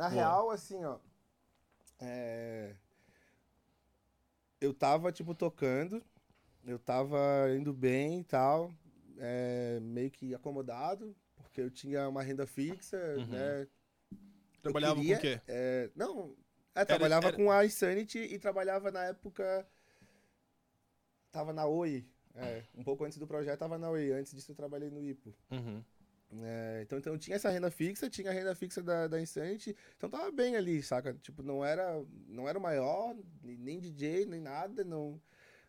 Na Boa. real, assim, ó. é, Eu tava, tipo, tocando. Eu tava indo bem e tal. é, Meio que acomodado. Porque eu tinha uma renda fixa, Uhum. né? trabalhava queria- com o quê? É, Não, é, trabalhava era- com a Insanity e trabalhava na época. Tava na Oi. É, um pouco antes do projeto tava na Oi. Antes disso eu trabalhei no IPO. Uhum. É, então, então tinha essa renda fixa, tinha a renda fixa da, da Insanity, então tava bem ali, saca? Tipo, não era, não era o maior, nem- DJ, nem nada, não.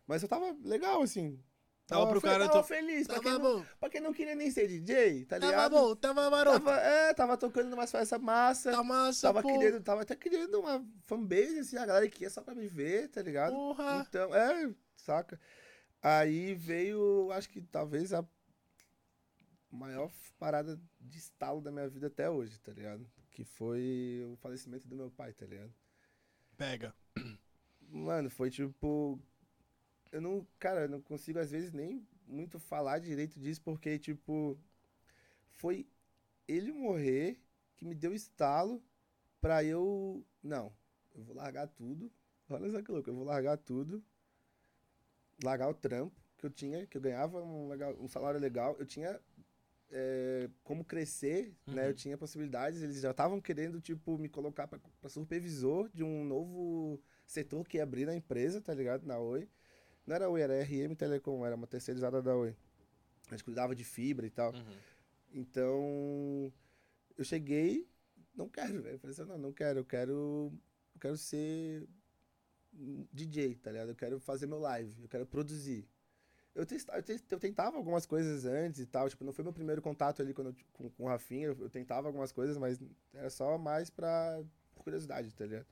Mas eu tava legal, assim. Tava pro fe- cara Tava to- feliz, pra, quem Tava não, bom, pra quem não queria nem ser DJ, tá tava ligado? bom, tava maroto, Tava, é, tava tocando numa festa massa, tá massa, tava, pô, criando, tava até criando uma fanbase, assim, a galera que ia só pra me ver, tá ligado? porra. Então, é, saca? Aí veio, acho que talvez a maior parada de estalo da minha vida até hoje, tá ligado? Que foi o falecimento do meu pai, tá ligado? Pega. Mano, foi tipo. Eu não. Cara, eu não consigo às vezes nem muito falar direito disso, porque, tipo. Foi ele morrer que me deu estalo pra eu. Não, eu vou largar tudo. Olha só que louco, eu vou largar tudo. Largar o trampo que eu tinha, que eu ganhava um, legal, um salário legal. Eu tinha é, como crescer, uhum. né? Eu tinha possibilidades. Eles já estavam querendo, tipo, me colocar para supervisor de um novo setor que ia abrir na empresa, tá ligado? Na Oi. Não era Oi, era RM Telecom, era uma terceirizada da Oi. A gente cuidava de fibra e tal. Uhum. Então, eu cheguei, não quero, velho. Falei assim, não, não quero, eu quero, eu quero ser DJ, tá ligado? Eu quero fazer meu live, eu quero produzir. Eu, eu, tentava algumas coisas antes e tal, tipo, não foi meu primeiro contato ali quando eu, com, com o Rafinha, eu, eu, tentava algumas coisas, mas era só mais pra curiosidade, tá ligado?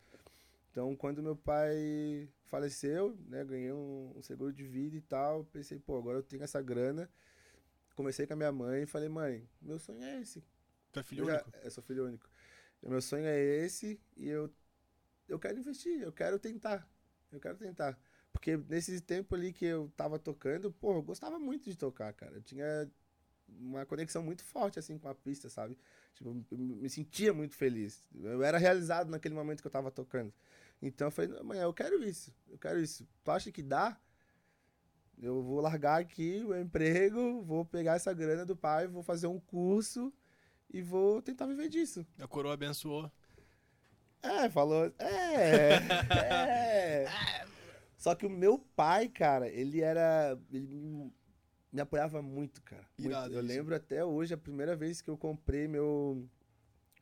Então, quando meu pai faleceu, né, ganhei um, um, seguro de vida e tal, pensei, pô, agora eu tenho essa grana. Comecei com a minha mãe e falei, mãe, meu sonho é esse. Tu é filho único? Eu sou filho único. Meu sonho é esse e eu, eu quero investir, eu quero tentar. Eu quero tentar. Porque nesse tempo ali que eu tava tocando, pô, eu gostava muito de tocar, cara. Eu tinha uma conexão muito forte, assim, com a pista, sabe? Tipo, eu me sentia muito feliz. Eu era realizado naquele momento que eu tava tocando. Então eu falei, amanhã eu quero isso, eu quero isso. Tu acha que dá? Eu vou largar aqui o emprego, vou pegar essa grana do pai, vou fazer um curso e vou tentar viver disso. A coroa abençoou. É, falou. É. é. Só que o meu pai, cara, ele era. Ele me apoiava muito, cara. Muito. Irado, eu isso. lembro até hoje a primeira vez que eu comprei meu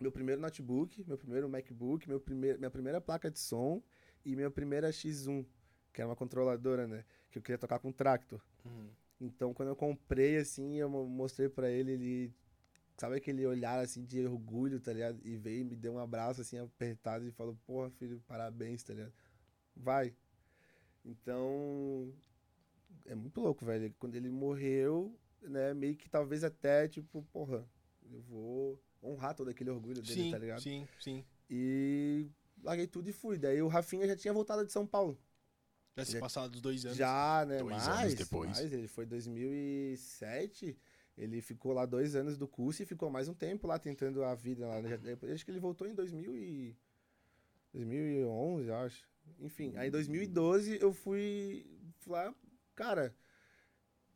meu primeiro notebook, meu primeiro MacBook, meu primeir, minha primeira placa de som e minha primeira X1, que era uma controladora, né? Que eu queria tocar com tractor. Uhum. Então, quando eu comprei, assim, eu mostrei para ele, ele... Sabe aquele olhar, assim, de orgulho, tá ligado? E veio e me deu um abraço, assim, apertado e falou, porra, filho, parabéns, tá ligado? Vai. Então, é muito louco, velho. Quando ele morreu, né, meio que talvez até, tipo, porra, eu vou honrar todo aquele orgulho dele, sim, tá ligado? Sim, sim. E larguei tudo e fui. Daí o Rafinha já tinha voltado de São Paulo. Já se passaram dos dois anos. Já, né? Dois mais, anos depois. Mais, ele foi 2007. Ele ficou lá dois anos do curso e ficou mais um tempo lá tentando a vida lá. Né? Acho que ele voltou em 2000 e... 2011, acho. Enfim, aí em 2012 eu fui lá, cara,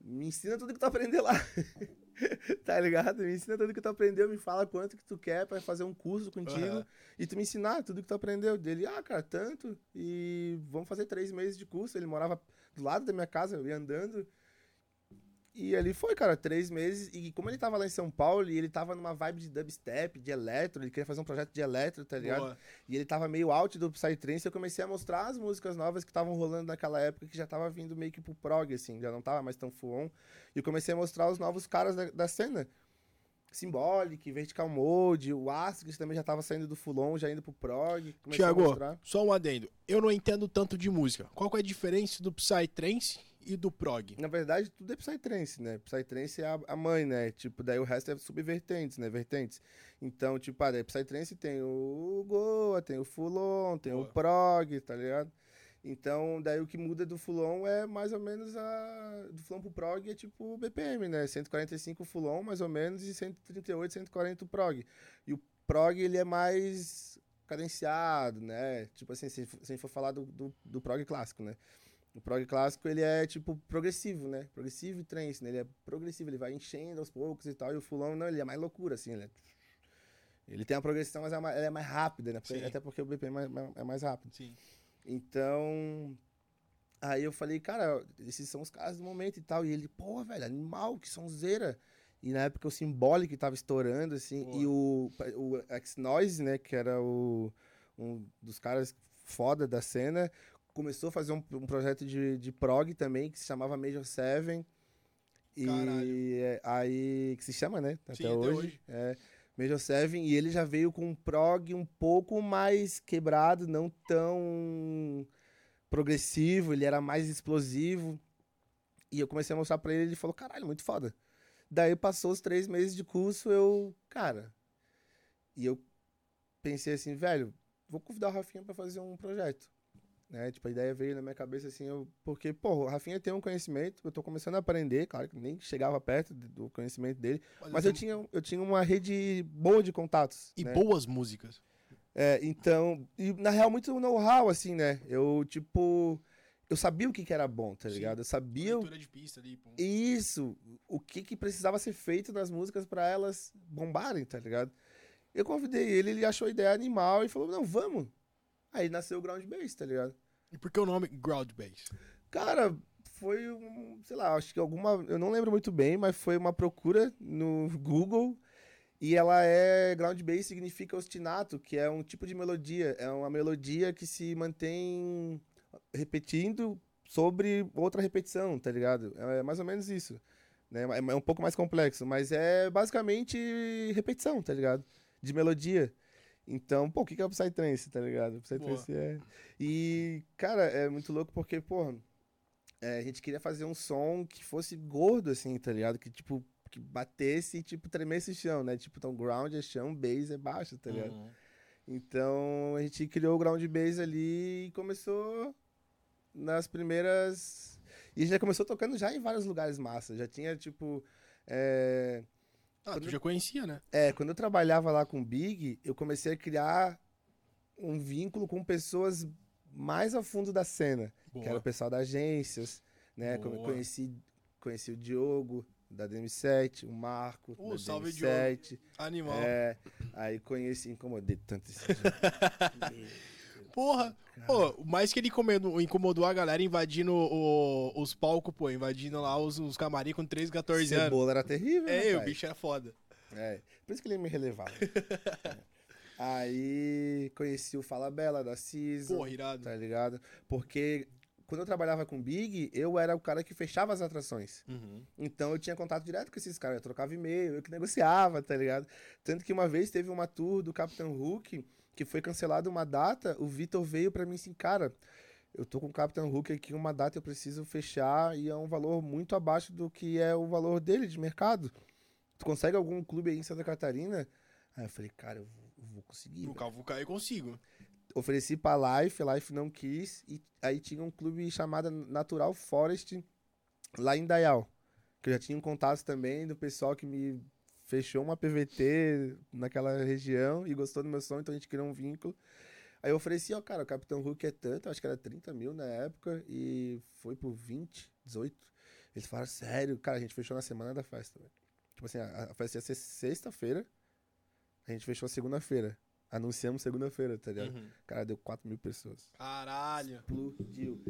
me ensina tudo que tu aprender lá. tá ligado? Me ensina tudo que tu aprendeu, me fala quanto que tu quer para fazer um curso contigo uhum. e tu me ensinar tudo que tu aprendeu. Dele, ah, cara, tanto. E vamos fazer três meses de curso. Ele morava do lado da minha casa, eu ia andando. E ali foi, cara, três meses. E como ele tava lá em São Paulo e ele tava numa vibe de dubstep, de eletro, ele queria fazer um projeto de eletro, tá ligado? Boa. E ele tava meio out do Psytrance, eu comecei a mostrar as músicas novas que estavam rolando naquela época, que já tava vindo meio que pro prog, assim, já não tava mais tão full on. E eu comecei a mostrar os novos caras da, da cena. Symbolic, Vertical Mode, o Astrix também já tava saindo do Fulon, já indo pro prog. Tiago, só um adendo. Eu não entendo tanto de música. Qual que é a diferença do Psytrance e do prog? Na verdade, tudo é Psytrance, né? Psytrance é a, a mãe, né? Tipo, daí o resto é subvertentes, né? Vertentes. Então, tipo, ah, daí Psytrance tem o Goa, tem o Fulon, tem Boa. o prog, tá ligado? Então, daí o que muda do Fulon é mais ou menos a. Do Fulon pro Prog é tipo o BPM, né? 145 Fulon, mais ou menos, e 138, 140 o Prog. E o Prog, ele é mais cadenciado, né? Tipo assim, se, se a gente for falar do, do, do Prog clássico, né? O prog clássico, ele é, tipo, progressivo, né? Progressivo e trance, né? Ele é progressivo, ele vai enchendo aos poucos e tal. E o fulão, não, ele é mais loucura, assim, ele é... Ele tem a progressão, mas é mais, é mais rápida, né? Porque, até porque o BPM é mais, é mais rápido. Sim. Então... Aí eu falei, cara, esses são os caras do momento e tal. E ele, pô, velho, animal, que sonzeira. E na época o Symbolic tava estourando, assim. Pô. E o, o X-Noise, né? Que era o, um dos caras foda da cena começou a fazer um, um projeto de, de prog também, que se chamava Major Seven. E é, aí, que se chama, né? Até Sim, hoje. Até hoje. É, Major Seven, e ele já veio com um prog um pouco mais quebrado, não tão progressivo, ele era mais explosivo. E eu comecei a mostrar pra ele, ele falou, caralho, muito foda. Daí passou os três meses de curso, eu, cara. E eu pensei assim, velho, vou convidar o Rafinha pra fazer um projeto. Né? Tipo, a ideia veio na minha cabeça assim, eu, porque, pô, o Rafinha tem um conhecimento, eu tô começando a aprender, claro que nem chegava perto do conhecimento dele, mas eu tinha, eu tinha uma rede boa de contatos. E né? boas músicas. É, então, e na real, muito know-how, assim, né? Eu, tipo, eu sabia o que, que era bom, tá Sim. ligado? Eu sabia Leitura de pista ali, isso, o que que precisava ser feito nas músicas pra elas bombarem, tá ligado? Eu convidei ele, ele achou a ideia animal e falou, não, vamos. Aí nasceu o Ground Bass, tá ligado? E por que o nome Ground Bass? Cara, foi um, sei lá, acho que alguma, eu não lembro muito bem, mas foi uma procura no Google e ela é ground bass significa ostinato, que é um tipo de melodia, é uma melodia que se mantém repetindo sobre outra repetição, tá ligado? É mais ou menos isso, né? É é um pouco mais complexo, mas é basicamente repetição, tá ligado? De melodia. Então, pô, o que que é o Psytrance, tá ligado? O Psytrance é... E, cara, é muito louco porque, pô, é, a gente queria fazer um som que fosse gordo, assim, tá ligado? Que, tipo, que batesse e, tipo, tremesse o chão, né? Tipo, então, ground é chão, bass é baixo, tá ligado? Uhum. Então, a gente criou o ground bass ali e começou nas primeiras... E já começou tocando já em vários lugares massa. Já tinha, tipo... É... Ah, Quando- tu já conhecia, né? É, quando eu trabalhava lá com o Big, eu comecei a criar um vínculo com pessoas mais a fundo da cena, que era Boa. o pessoal das agências, né? Boa. Conheci, conheci o Diogo, da DM7, o Marco, Ô, da salve, DM7. Animal. É, aí conheci, incomodei tanto esse. Porra, pô, mais que ele incomodou, incomodou a galera invadindo o- os palcos, pô, invadindo lá os, os camarim com 13, 14 anos. Cebola era terrível, É, o bicho era foda. É, por isso que ele me relevava. É. Aí conheci o Fala Bela, da Cisa. Porra, irado. tá ligado? Porque quando eu trabalhava com Big, eu era o cara que fechava as atrações. Uhum. Então eu tinha contato direto com esses caras, eu trocava e-mail, eu que negociava, tá ligado? Tanto que uma vez teve uma tour do Capitão Hook, que foi cancelada uma data, o Vitor veio pra mim assim, cara, eu tô com o Capitão Hook aqui, uma data eu preciso fechar e é um valor muito abaixo do que é o valor dele de mercado. Tu consegue algum clube aí em Santa Catarina? Aí eu falei, cara, eu vou, vou conseguir. No Cavuca eu consigo. ofereci pra Life, Life não quis, e aí tinha um clube chamado Natural Forest lá em Dayal, que eu já tinha um contato também do pessoal que me fechou uma PVT naquela região e gostou do meu som, então a gente criou um vínculo. Aí eu ofereci, ó, cara, o Capitão Hulk é tanto, acho que era 30 mil na época, e foi por 20, 18. Eles falaram, sério, cara, a gente fechou na semana da festa. Tipo assim, a, a festa ia ser sexta-feira, a gente fechou segunda-feira. Anunciamos segunda-feira, tá ligado? Uhum. Cara, deu 4 mil pessoas. Caralho. Explodiu.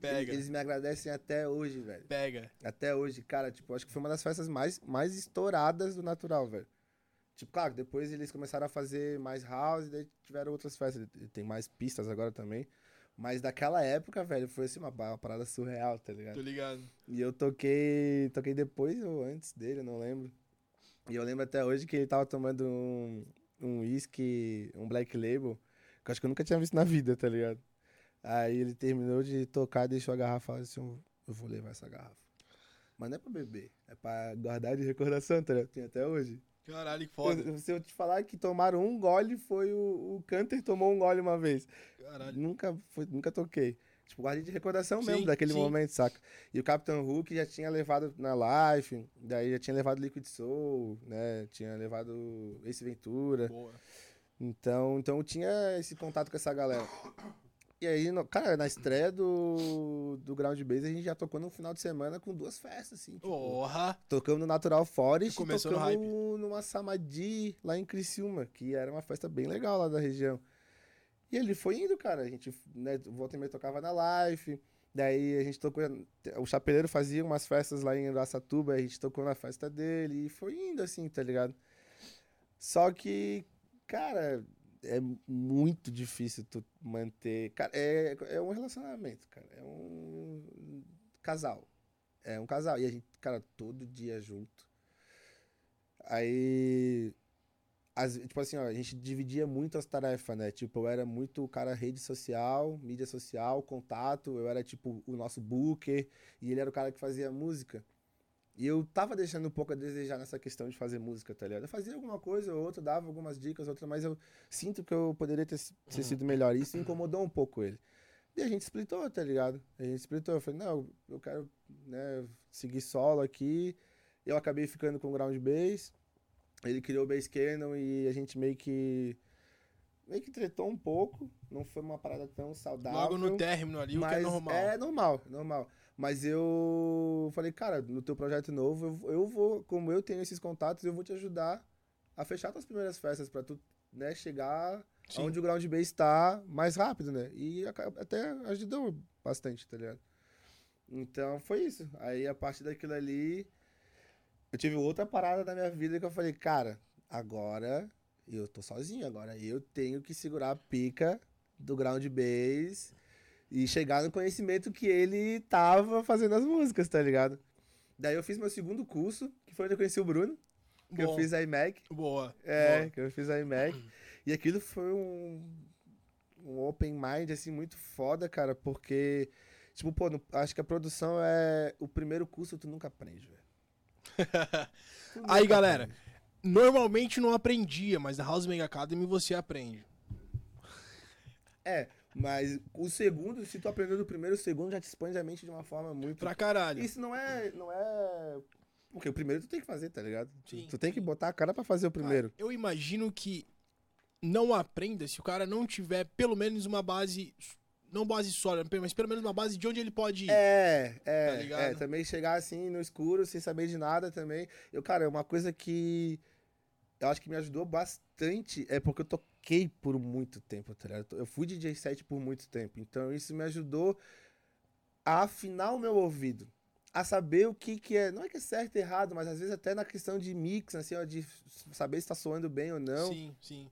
Pega. Eles me agradecem até hoje, velho. Pega. Até hoje, cara, tipo, acho que foi uma das festas mais, mais estouradas do Natural, velho. Tipo, claro, depois eles começaram a fazer mais house, e daí tiveram outras festas. Tem mais pistas agora também. Mas daquela época, velho, foi assim uma, uma parada surreal, tá ligado? Tô ligado. E eu toquei. Toquei depois ou antes dele, não lembro. E eu lembro até hoje que ele tava tomando um um whisky, um black label, que eu acho que eu nunca tinha visto na vida, tá ligado? Aí ele terminou de tocar deixou a garrafa e disse, eu eu vou levar essa garrafa. Mas não é pra beber, é pra guardar de recordação, tá ligado? Tem até hoje. Caralho, que foda. Se eu te falar que tomaram um gole, foi o, o Canter tomou um gole uma vez. Caralho. Nunca, foi, nunca toquei. Tipo, guardei de recordação mesmo Sim, daquele sim. momento, saca? E o Capitão Hulk já tinha levado na Life, daí já tinha levado Liquid Soul, né? Tinha levado Ace Ventura. Boa. Então, então eu tinha esse contato com essa galera. E aí, no- cara, na estreia do, do Ground Base, a gente já tocou no final de semana com duas festas, assim. Tipo, Porra. Tocamos no Natural Forest e Começou no tocamos numa Samadhi lá em Criciúma, que era uma festa bem legal lá da região. E ele foi indo, cara. A gente, né, volta e meia tocava na Life. Daí a gente tocou. O Chapeleiro fazia umas festas lá em Araçatuba, a gente tocou na festa dele. E foi indo assim, tá ligado? Só que, cara, é muito difícil tu manter. Cara, é, é um relacionamento, cara. É um casal. É um casal. E a gente, cara, todo dia junto. Aí. as- tipo assim, ó, a gente dividia muito as tarefas, né? Tipo, eu era muito o cara rede social, mídia social, contato, eu era tipo o nosso booker, e ele era o cara que fazia música. E eu tava deixando um pouco a desejar nessa questão de fazer música, tá ligado? Eu fazia alguma coisa ou outra, dava algumas dicas, outra, mas eu sinto que eu poderia ter, ter sido melhor. Isso incomodou um pouco ele. E a gente splitou, tá ligado? A gente splitou. Eu falei, não, eu quero né, seguir solo aqui. Eu acabei ficando com o ground bass. Ele criou o bass canon e a gente meio que. meio que tretou um pouco. Não foi uma parada tão saudável. Logo no término ali, o que é normal. É normal, normal. Mas eu falei, cara, no teu projeto novo, eu, eu vou, como eu tenho esses contatos, eu vou te ajudar a fechar tuas primeiras festas pra tu, né, chegar Sim. onde o ground bass tá mais rápido, né? E até ajudou bastante, tá ligado? Então foi isso. Aí a partir daquilo ali, eu tive outra parada na minha vida que eu falei, cara, agora eu tô sozinho, agora eu tenho que segurar a pica do ground bass e chegar no conhecimento que ele tava fazendo as músicas, tá ligado? Daí eu fiz meu segundo curso, que foi onde eu conheci o Bruno, que eu fiz a IMAC. Boa. É, boa. que eu fiz a IMAC. E aquilo foi um, um open mind, assim, muito foda, cara, porque, tipo, pô, no- acho que a produção é o primeiro curso tu nunca aprende, velho. Aí, galera, aprende. Normalmente não aprendia, mas na House Mega Academy você aprende. É, mas o segundo, se tu aprendeu do primeiro, o segundo já te expande a mente de uma forma muito... Pra caralho. Isso não é, não é... Porque o primeiro tu tem que fazer, tá ligado? Tu- Sim. Tu tem que botar a cara pra fazer o primeiro. Cara, eu imagino que não aprenda se o cara não tiver pelo menos uma base. Não base sólida, mas pelo menos uma base de onde ele pode ir. É, Tá é, ligado? é, também chegar assim no escuro, sem saber de nada também. Eu, cara, é uma coisa que eu acho que me ajudou bastante é porque eu toquei por muito tempo, tá ligado? Eu fui DJ set por muito tempo, então isso me ajudou a afinar o meu ouvido, a saber o que que é, não é que é certo e errado, mas às vezes até na questão de mix, assim, ó, de saber se tá soando bem ou não. Sim, sim.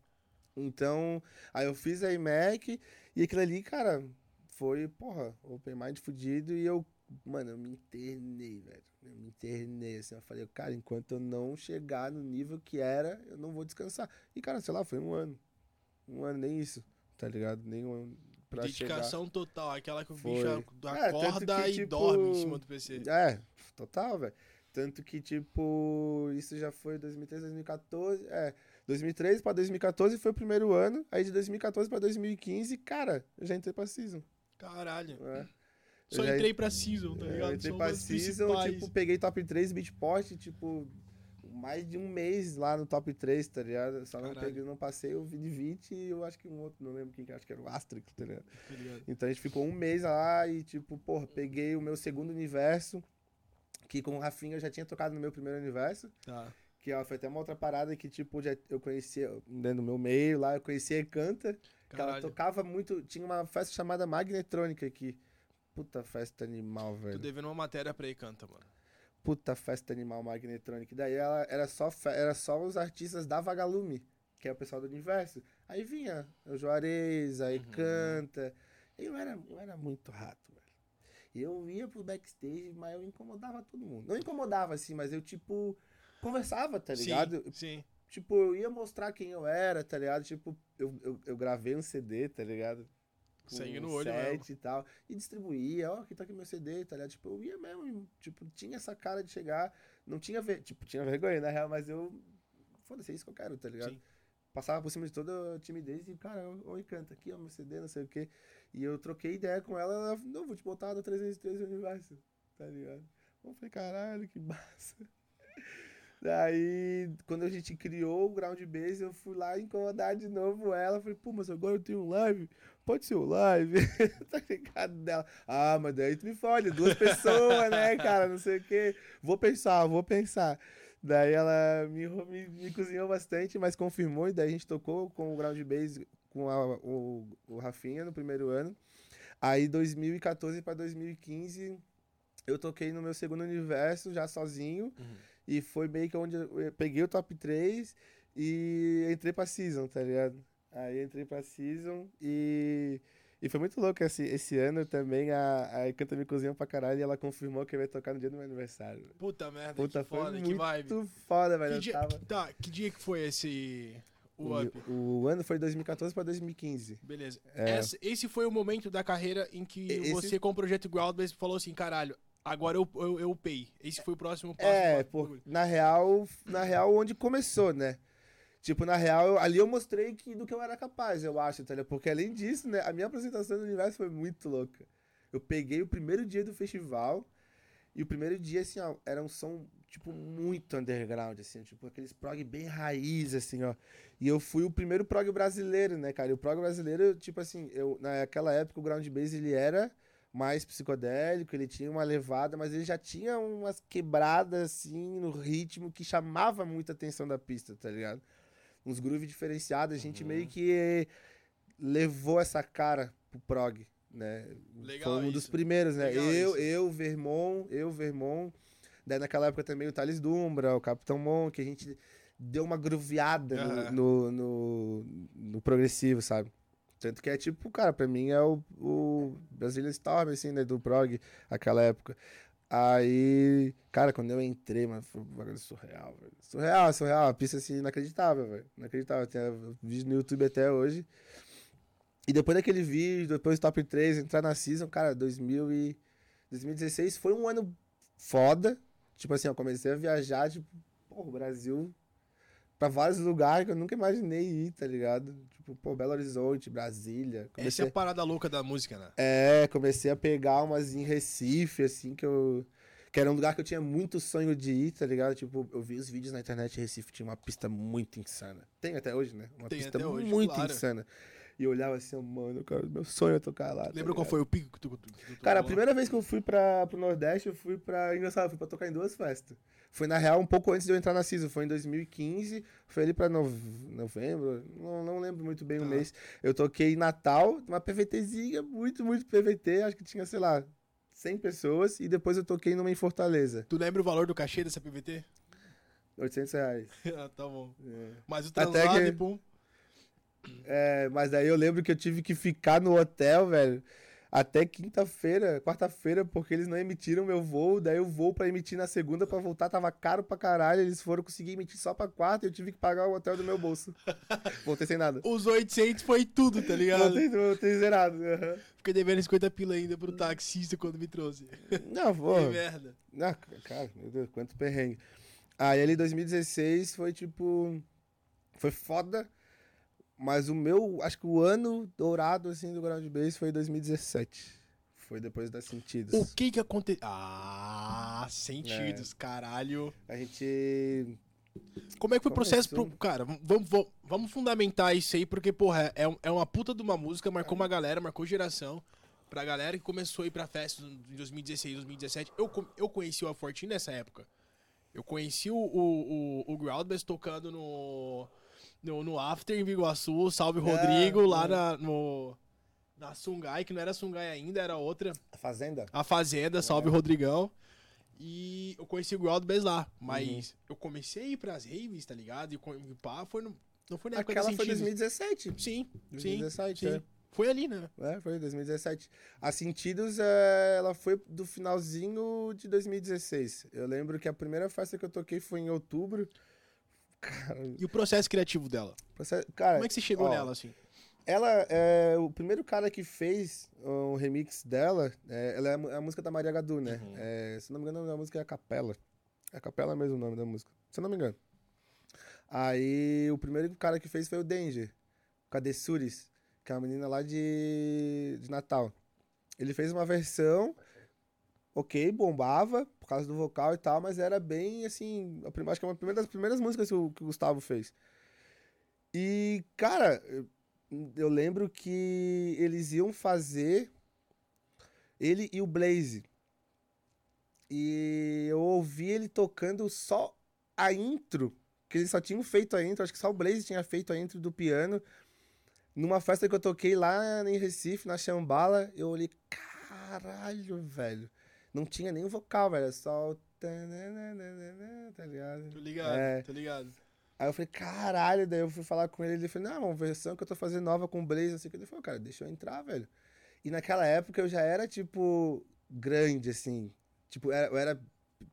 Então, aí eu fiz a iMac e aquilo ali, cara, foi, porra, open mind fudido e eu, mano, eu me internei, velho. Eu me internei, assim, eu falei, cara, enquanto eu não chegar no nível que era, eu não vou descansar. E, cara, sei lá, foi um ano. Um ano, nem isso, tá ligado? Nem um ano pra chegar. Dedicação total, aquela que o Foi. bicho É, acorda que, e tipo, dorme em cima do PC. É, total, velho. Tanto que, tipo, isso já foi 2013, 2014. É, 2013 pra 2014 foi o primeiro ano. Aí de 2014 pra 2015, cara, eu já entrei pra Season. Caralho. né? Só entrei pra Season, tá É, ligado? Eu entrei São pra Season, principais. tipo, peguei top 3 Beatport, tipo, mais de um mês lá no top 3, tá ligado? Só não, peguei, não passei o de 20 e eu acho que um outro, não lembro quem que acho que era o Asterix, tá ligado? Então a gente ficou um mês lá e, tipo, porra, peguei o meu segundo universo, que com o Rafinha eu já tinha tocado no meu primeiro universo, Tá. que ó, foi até uma outra parada que, tipo, já, eu conhecia, dentro do meu meio lá, eu conhecia a Canta, que ela tocava muito, tinha uma festa chamada Magnetrônica aqui. Puta festa animal, Tô velho. devendo uma matéria pra canta, mano. Puta festa animal Magnetrônica. Daí ela era só, era só os artistas da Vagalume, que é o pessoal do universo. Aí vinha o Juarez, aí Uhum. canta. Eu era, eu era muito rato, velho. E eu ia pro backstage, mas eu incomodava todo mundo. Não incomodava assim, mas eu, tipo, conversava, tá ligado? Sim, sim. Tipo, eu ia mostrar quem eu era, tá ligado? Tipo, eu, eu, eu gravei um CD, tá ligado? Sangue no olho set e tal. E distribuía, ó, aqui tá aqui meu CD, tá ligado? Tipo, eu ia mesmo, tipo, tinha essa cara de chegar. Não tinha, ver, tipo, tinha vergonha, na real, mas eu. Foda-se, é isso que eu quero, tá ligado? Sim. Passava por cima de toda a timidez e, cara, oi, canta aqui, ó, meu CD, não sei o quê. E eu troquei ideia com ela, ela, não, vou te botar no 313 Universo, tá ligado? Eu falei, caralho, que massa. Daí, quando a gente criou o Ground Base, eu fui lá incomodar de novo ela. Falei, pô, mas agora eu tenho um live. Pode ser o live. tá ligado dela? Ah, mas daí tu me fode, duas pessoas, né, cara? Não sei o quê. Vou pensar, vou pensar. Daí ela me, me, me cozinhou bastante, mas confirmou. E daí a gente tocou com o Ground Base com a- o, o Rafinha no primeiro ano. Aí, 2014 para 2015, eu toquei no meu segundo universo, já sozinho. Uhum. E foi meio que onde eu peguei o top 3 e entrei pra Season, tá ligado? Aí entrei pra Season e, e foi muito louco esse, esse ano também. A, a Canta me cozinhou pra caralho e ela confirmou que eu ia tocar no dia do meu aniversário. Puta merda, Puta, que foi foda, que muito vibe. foda, velho. Que dia, tava... Tá, que dia que foi esse o. O, o ano foi 2014 pra 2015. Beleza. É. Essa- esse foi o momento da carreira em que Esse- você, com o projeto Groundbase, falou assim: caralho, agora eu, eu, eu upei. Esse foi o próximo passo. É, por, na real, na real, onde começou, né? Tipo, na real, eu- ali eu mostrei que, do que eu era capaz, eu acho, tá ligado? Porque além disso, né, a minha apresentação no universo foi muito louca. Eu peguei o primeiro dia do festival e o primeiro dia, assim, ó, era um som, tipo, muito underground, assim, tipo, aqueles prog bem raiz, assim, ó. E eu fui o primeiro prog brasileiro, né, cara? E o prog brasileiro, tipo assim, eu, naquela época o ground bass, ele era mais psicodélico, ele tinha uma levada, mas ele já tinha umas quebradas, assim, no ritmo que chamava muita atenção da pista, tá ligado? Uns groove diferenciados, a gente Uhum. meio que levou essa cara pro prog, né? Legal Foi um dos isso. primeiros, né? Legal eu, isso. eu, Vermont, eu, Vermont, daí naquela época também o Thales Dumbra, o Capitão Mon, que a gente deu uma grooveada no- Aham. no, no, no progressivo, sabe? Tanto que é tipo, cara, pra mim é o, o Brazilian Storm, assim, né, do prog, aquela época. Aí, cara, quando eu entrei, mano, foi um bagulho surreal, velho. Surreal, surreal. A pista, assim, inacreditável, velho. Inacreditável. Tem vídeo no YouTube até hoje. E depois daquele vídeo, depois do top 3, entrar na season, cara, 2000 e 2016 foi um ano foda. Tipo assim, eu comecei a viajar, tipo, pô, Brasil pra vários lugares que eu nunca imaginei ir, tá ligado? Tipo, pô, Belo Horizonte, Brasília. Essa é Comecei, a parada louca da música, né? é, comecei a pegar umas em Recife, assim, que eu. Que era um lugar que eu tinha muito sonho de ir, tá ligado? Tipo, eu vi os vídeos na internet, Recife tinha uma pista muito insana. Tem até hoje, né? Uma Tem pista até hoje, muito claro. insana. E eu olhava assim, mano, cara, meu sonho é tocar lá. tá Lembra qual ligado? foi o pico que tu. tu- Cara, a primeira vez que eu fui pra, pro Nordeste, eu fui pra. Engraçado, eu fui pra tocar em duas festas. Foi, na real, um pouco antes de eu entrar na CISO. Foi em 2015. Foi ali pra nov... novembro. Não, não lembro muito bem o Tá. mês. Eu toquei em Natal, uma PVTzinha, muito, muito PVT. Acho que tinha, sei lá, 100 pessoas. E depois eu toquei numa em Fortaleza. Tu lembra o valor do cachê dessa PVT? 800 reais. ah, tá bom. É. Mas o Até translado que- e pum. É, mas daí eu lembro que eu tive que ficar no hotel, velho, até quinta-feira, quarta-feira, porque eles não emitiram meu voo. Daí o voo pra emitir na segunda pra voltar tava caro pra caralho. Eles foram conseguir emitir só pra quarta e eu tive que pagar o hotel do meu bolso. Voltei sem nada. Os 800 foi tudo, tá ligado? Voltei, voltei zerado. aham. Fiquei devendo 50 pila ainda pro taxista quando me trouxe. Não, Que pô. merda. Ah, cara, meu Deus, quanto perrengue. Aí ali 2016 foi tipo. Foi foda. Mas o meu, acho que o ano dourado assim do Ground Base foi 2017. Foi depois das Sentidos. O que que aconteceu? Ah, sentidos, caralho. A gente. Como é que foi o processo pro. Cara, vamos, vamos, vamos fundamentar isso aí, porque, porra, é, um- é uma puta de uma música, marcou uma galera, marcou geração. Pra galera que começou a ir pra festas em 2016, 2017. Eu, eu conheci o A14 nessa época. Eu conheci o, o, o, o Groundbase tocando no, no, no After em Biguaçu, Salve Rodrigo, lá é. na, no, na Sungai, que não era Sungai ainda, era outra. A Fazenda? A Fazenda, Salve É. Rodrigão. E eu conheci o Groundbase lá. Uhum. Mas eu comecei a ir pras raves, tá ligado? E, e pá, foi no, não foi na época Aquela foi Sentidos. 2017. Sim, 2017, sim, é. Foi ali, né? É, foi 2017. A Sentidos, é, ela foi do finalzinho de 2016. Eu lembro que a primeira festa que eu toquei foi em outubro. Cara, E o processo criativo dela? você- cara Como é que você chegou ó, nela, assim? Ela é o primeiro cara que fez um remix dela. é, ela é a é a música da Maria Gadu, né? Uhum. É, se não me engano, o da música é a Capela. É a Capela mesmo o nome da música. Se eu não me engano. Aí o primeiro cara que fez foi o Danger, o Cadessuris, que é uma menina lá de, de Natal. Ele fez uma versão, ok, bombava por causa do vocal e tal, mas era bem assim. A acho que é uma primeira das primeiras músicas que o, que o Gustavo fez. E, cara, eu- eu lembro que eles iam fazer ele e o Blaze. E eu ouvi ele tocando só a intro, que eles só tinham feito a intro, acho que só o Blaze tinha feito a intro do piano. Numa festa que eu toquei lá em Recife, na Chambala, eu olhei, caralho, velho. Não tinha nem o vocal, velho, é só o... Tá ligado? Tô ligado, É. tô ligado. Aí eu falei, caralho, daí eu fui falar com ele, ele falou, não, uma versão que eu tô fazendo nova com o Blaze, assim, que ele falou, cara, deixa eu entrar, velho. E naquela época eu já era, tipo, grande, assim, tipo, era- eu era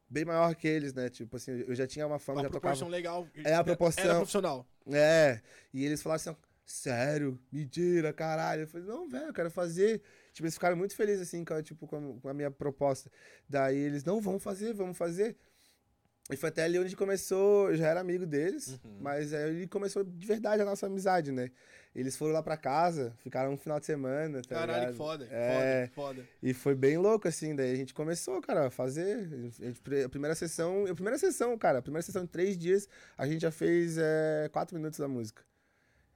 bem maior que eles, né? Tipo assim, eu já tinha uma fama, Uma já proporção tocava. legal. É a proporção. Era profissional. É. E eles falaram assim, sério? Mentira, caralho. Eu falei, não, velho, eu quero fazer. Tipo, eles ficaram muito felizes, assim, com a, tipo, com a, com a minha proposta. Daí eles, não, vamos fazer, vamos fazer. E foi até ali onde começou, eu já era amigo deles, Uhum. mas aí começou de verdade a nossa amizade, né? Eles foram lá pra casa, ficaram um final de semana, tá Caralho, ligado? que foda. É. Foda, foda. E foi bem louco, assim, daí a gente começou, cara, a fazer. A, primeira sessão, a primeira sessão, cara, a primeira sessão em três dias, a gente já fez é, quatro minutos da música.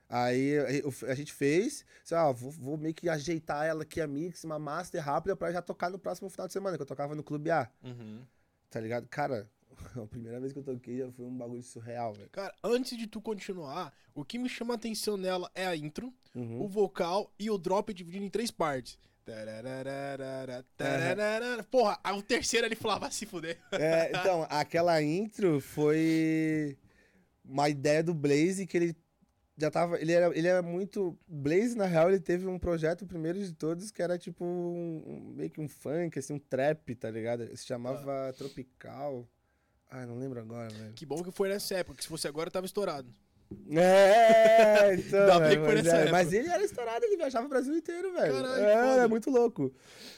Aí a- gente fez, assim, ó, vou, vou meio que ajeitar ela aqui, a mix, uma master rápida pra já tocar no próximo final de semana, que eu tocava no Clube A, Uhum. tá ligado? Cara, a primeira vez que eu toquei já foi um bagulho surreal, velho. Cara, antes de tu continuar, o que me chama a atenção nela é a intro, Uhum. o vocal e o drop dividido em três partes. Tararara. Porra, o terceiro ele falava, "Vai se fuder. É, então, aquela intro foi uma ideia do Blaze que ele já tava. Ele era, ele era muito. Blaze, na real, ele teve um projeto, o primeiro de todos, que era tipo um, meio que um funk, assim, um trap, tá ligado? Se chamava Tropical. Ah, não lembro agora, velho. Que bom que foi nessa época, que se fosse agora tava estourado. É, então. Ainda bem mas, nessa é, época. mas ele era estourado, ele viajava o Brasil inteiro, velho. Caralho, é, foda. é muito louco.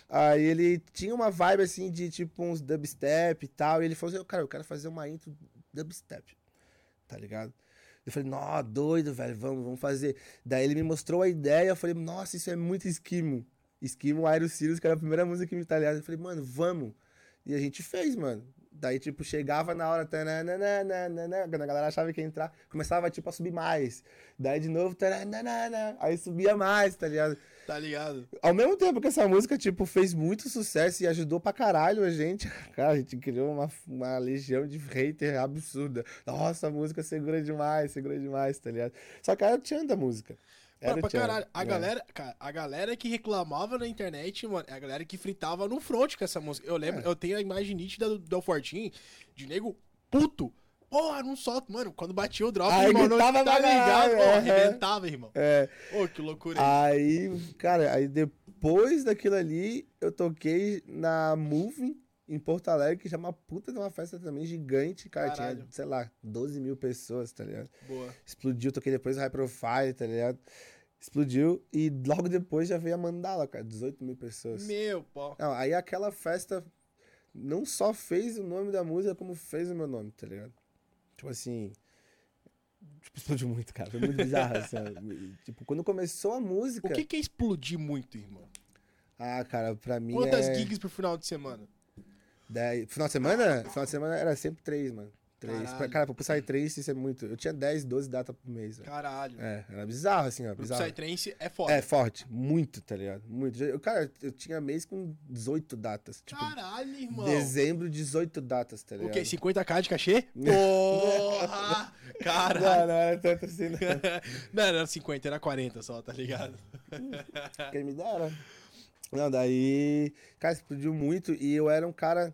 Aí ele tinha uma vibe assim de tipo uns dubstep e tal. E ele falou assim: cara, eu quero fazer uma intro dubstep. Tá ligado? Eu falei, nó, doido, velho, vamos, vamos fazer. Daí ele me mostrou a ideia, eu falei, nossa, isso é muito esquimo. Esquimo Aero Sirius, que era a primeira música em italiano. Eu falei, mano, vamos. E a gente fez, mano. Daí, tipo, chegava na hora, tananana, quando a galera achava que ia entrar, começava, tipo, a subir mais. Daí, de novo, tananana, aí subia mais, tá ligado? Tá ligado? Ao mesmo tempo que essa música, tipo, fez muito sucesso e ajudou pra caralho a gente, cara, a gente criou uma, uma legião de hater absurda. Nossa, a música segura demais, segura demais, tá ligado? Só que o tchan da música. Era Pra, o pra caralho. A é. galera, cara, a galera que reclamava na internet, mano, é a galera que fritava no front com essa música. Eu lembro, É. eu tenho a imagem nítida do Del Fortin, de nego puto. Porra, não solta. Mano, quando batia o drop, Aí irmão, não gritava tá ligado, pô, é. arrebentava, irmão. É, Ô, que loucura aí, cara, aí depois daquilo ali, eu toquei na Moving em Porto Alegre, que já é uma puta de uma festa também gigante, cara, tinha, Caralho. sei lá, 12 mil pessoas, tá ligado? Boa. Explodiu, toquei depois o High Profile, tá ligado? Explodiu e logo depois já veio a Mandala, cara, 18 mil pessoas. Meu, pau. Não, aí aquela festa não só fez o nome da música, como fez o meu nome, tá ligado? Tipo assim. Tipo, explodiu muito, cara. Foi muito bizarro, assim. tipo, quando começou a música. O que que é explodir muito, irmão? Ah, cara, pra mim. Quantas é... gigs pro final de semana? Dez... Final de semana? Final de semana era sempre três, mano. Três. Caralho. Pra, cara, pra sair três, isso é muito. Eu tinha 10, 12 datas por mês. velho. Caralho. É, era bizarro, assim, ó. O Bizarro. Psytrance é foda. É, forte. Muito, tá ligado? Muito. Eu, cara, eu tinha mês com 18 datas. Tipo, Caralho, irmão. dezembro, 18 datas, tá O ligado? quê? 50k de cachê? Porra! Caralho. Não, não era tanto assim, não. Não, era 50, era 40 só, tá ligado? Quem me dera. Não, daí. Cara, explodiu muito e eu era um cara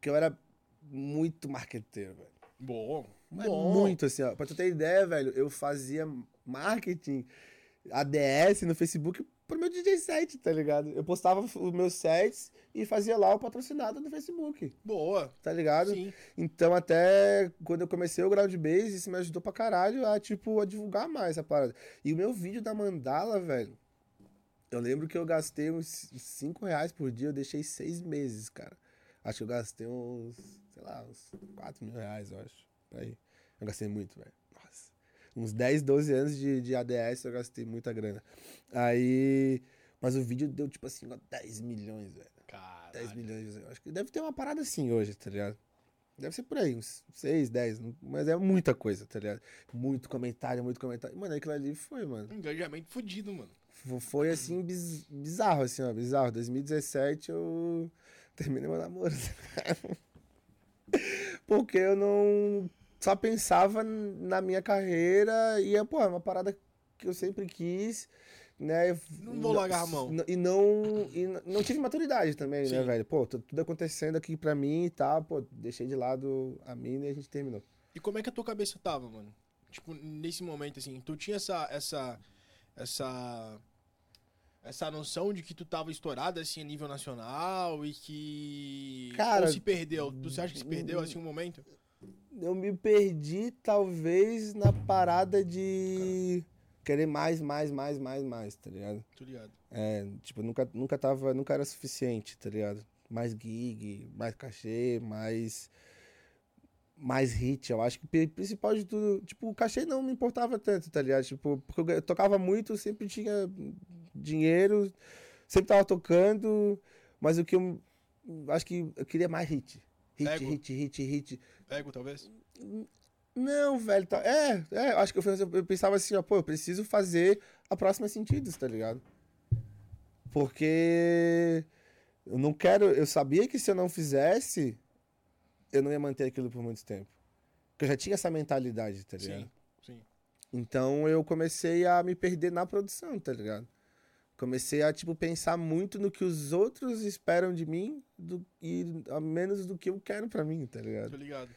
que eu era muito marqueteiro, velho. Bom. Mas Bom. Muito, assim, ó. Pra tu ter ideia, velho, eu fazia marketing ADS no Facebook pro meu DJ set, tá ligado? Eu postava os meus sets e fazia lá o patrocinado no Facebook, Boa. tá ligado? Sim. Então, até quando eu comecei o Ground Base, isso me ajudou pra caralho a, tipo, a divulgar mais a parada. E o meu vídeo da Mandala, velho, eu lembro que eu gastei uns 5 reais por dia, eu deixei seis meses, cara. Acho que eu gastei uns, sei lá, uns 4 mil reais, eu acho. Por aí. Eu gastei muito, velho. Nossa. Uns 10, 12 anos de, de ADS eu gastei muita grana. Aí. Mas o vídeo deu, tipo assim, ó, 10 milhões, velho. 10 Caralho. milhões. Eu acho que deve ter uma parada assim hoje, tá ligado? Deve ser por aí, uns 6, 10. Mas é muita coisa, tá ligado? Muito comentário, muito comentário. Mano, aquilo ali foi, mano. Engajamento fudido, mano. F- Foi assim, biz- bizarro, assim, ó. Bizarro. 2017 eu terminei meu namoro. Porque eu não. Só pensava na minha carreira e, pô, é uma parada que eu sempre quis, né? Não vou largar a mão. E não, e não tive maturidade também, né, Sim. velho? Pô, tu- tudo acontecendo aqui pra mim e tal, pô, deixei de lado a mina e a gente terminou. E como é que a tua cabeça tava, mano? Tipo, nesse momento, assim, tu tinha essa. essa. essa. Essa noção de que tu tava estourado assim a nível nacional e que Cara, ou se perdeu? Tu acha que se perdeu assim um momento? Eu me perdi, talvez, na parada de querer mais, mais, mais, mais, mais, tá ligado? Tô ligado. É, tipo, nunca, nunca tava, nunca era suficiente, tá ligado? Mais gig, mais cachê, mais mais hit, eu acho que pri- principal de tudo, tipo, o cachê não me importava tanto, tá ligado? Tipo, porque eu tocava muito, sempre tinha dinheiro, sempre tava tocando, mas o que eu acho que eu queria mais hit. Hit, Ego. hit, hit, hit. Ego, talvez? Não, velho, tá, é, é, acho que eu, eu pensava assim, ó, pô, eu preciso fazer a próxima sentidos, tá ligado? Porque eu não quero, eu sabia que se eu não fizesse, eu não ia manter aquilo por muito tempo. Porque eu já tinha essa mentalidade, tá ligado? Sim. Sim. Então eu comecei a me perder na produção, tá ligado? Comecei a, tipo, pensar muito no que os outros esperam de mim do, e a menos do que eu quero pra mim, tá ligado? Tô ligado.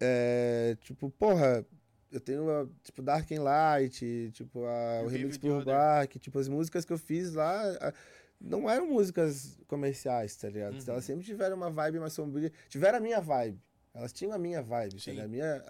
É, tipo, porra, eu tenho, a, tipo, Dark and Light, tipo, a, o remix por. Bark, tipo, as músicas que eu fiz lá a- não eram músicas comerciais, tá ligado? Uhum. Elas sempre tiveram uma vibe mais sombria, tiveram a minha vibe, elas tinham a minha vibe, tá Sim. ligado? A minha,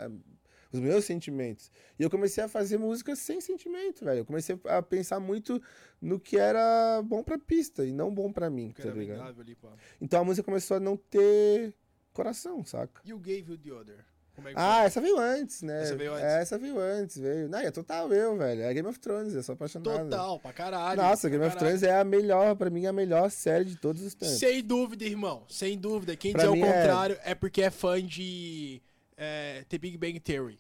os meus sentimentos. E eu comecei a fazer músicas sem sentimento, velho. Eu comecei a pensar muito no que era bom pra pista e não bom pra mim, tá ligado? ali. Então a música começou a não ter coração, saca? You gave you the other. É Ah, foi? essa veio antes, né? Essa veio antes. É, essa veio antes, veio. Não, é total eu, velho. É Game of Thrones, eu sou apaixonado. Total, pra caralho. Nossa, pra Game of caralho. Thrones é a melhor, pra mim, a melhor série de todos os tempos. Sem dúvida, irmão. Sem dúvida. Quem Pra dizer o é- contrário é... porque é fã de é, The Big Bang Theory.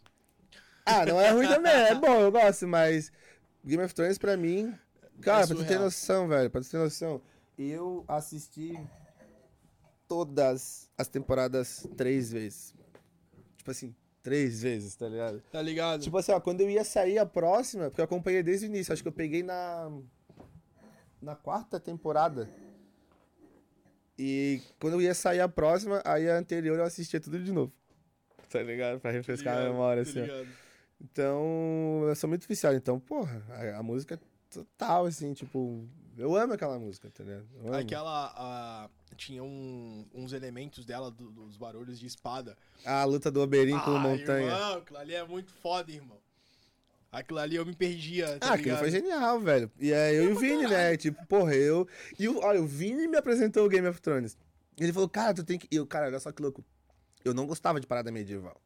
Ah, não é ruim também, é bom, eu gosto, mas Game of Thrones pra mim. Cara, É pra tu ter noção, velho, pra tu ter noção. Eu assisti todas as temporadas três vezes. Tipo assim, três vezes, tá ligado? Tá ligado? Tipo assim, ó, quando eu ia sair a próxima, porque eu acompanhei desde o início, acho que eu peguei na. Na quarta temporada. E quando eu ia sair a próxima, aí a anterior eu assistia tudo de novo. Tá ligado? Pra refrescar a ligado, memória, tá assim. ligado. Então, eu sou muito viciado. Então, porra, a, a música é total, assim, tipo. Eu amo aquela música, tá ligado? Aquela. a- tinha um- uns elementos dela, do- dos barulhos de espada. A luta do Oberyn com o Ah, Montanha. Irmão, aquilo ali é muito foda, irmão. Aquilo ali eu me perdia. Tá Ah, aquilo foi genial, velho. E é eu e o Vini, né? Tipo, porra, eu. E o, olha, o Vini me apresentou o Game of Thrones. Ele falou, cara, tu tem que. Eu, cara, olha só que louco. Eu não gostava de parada medieval.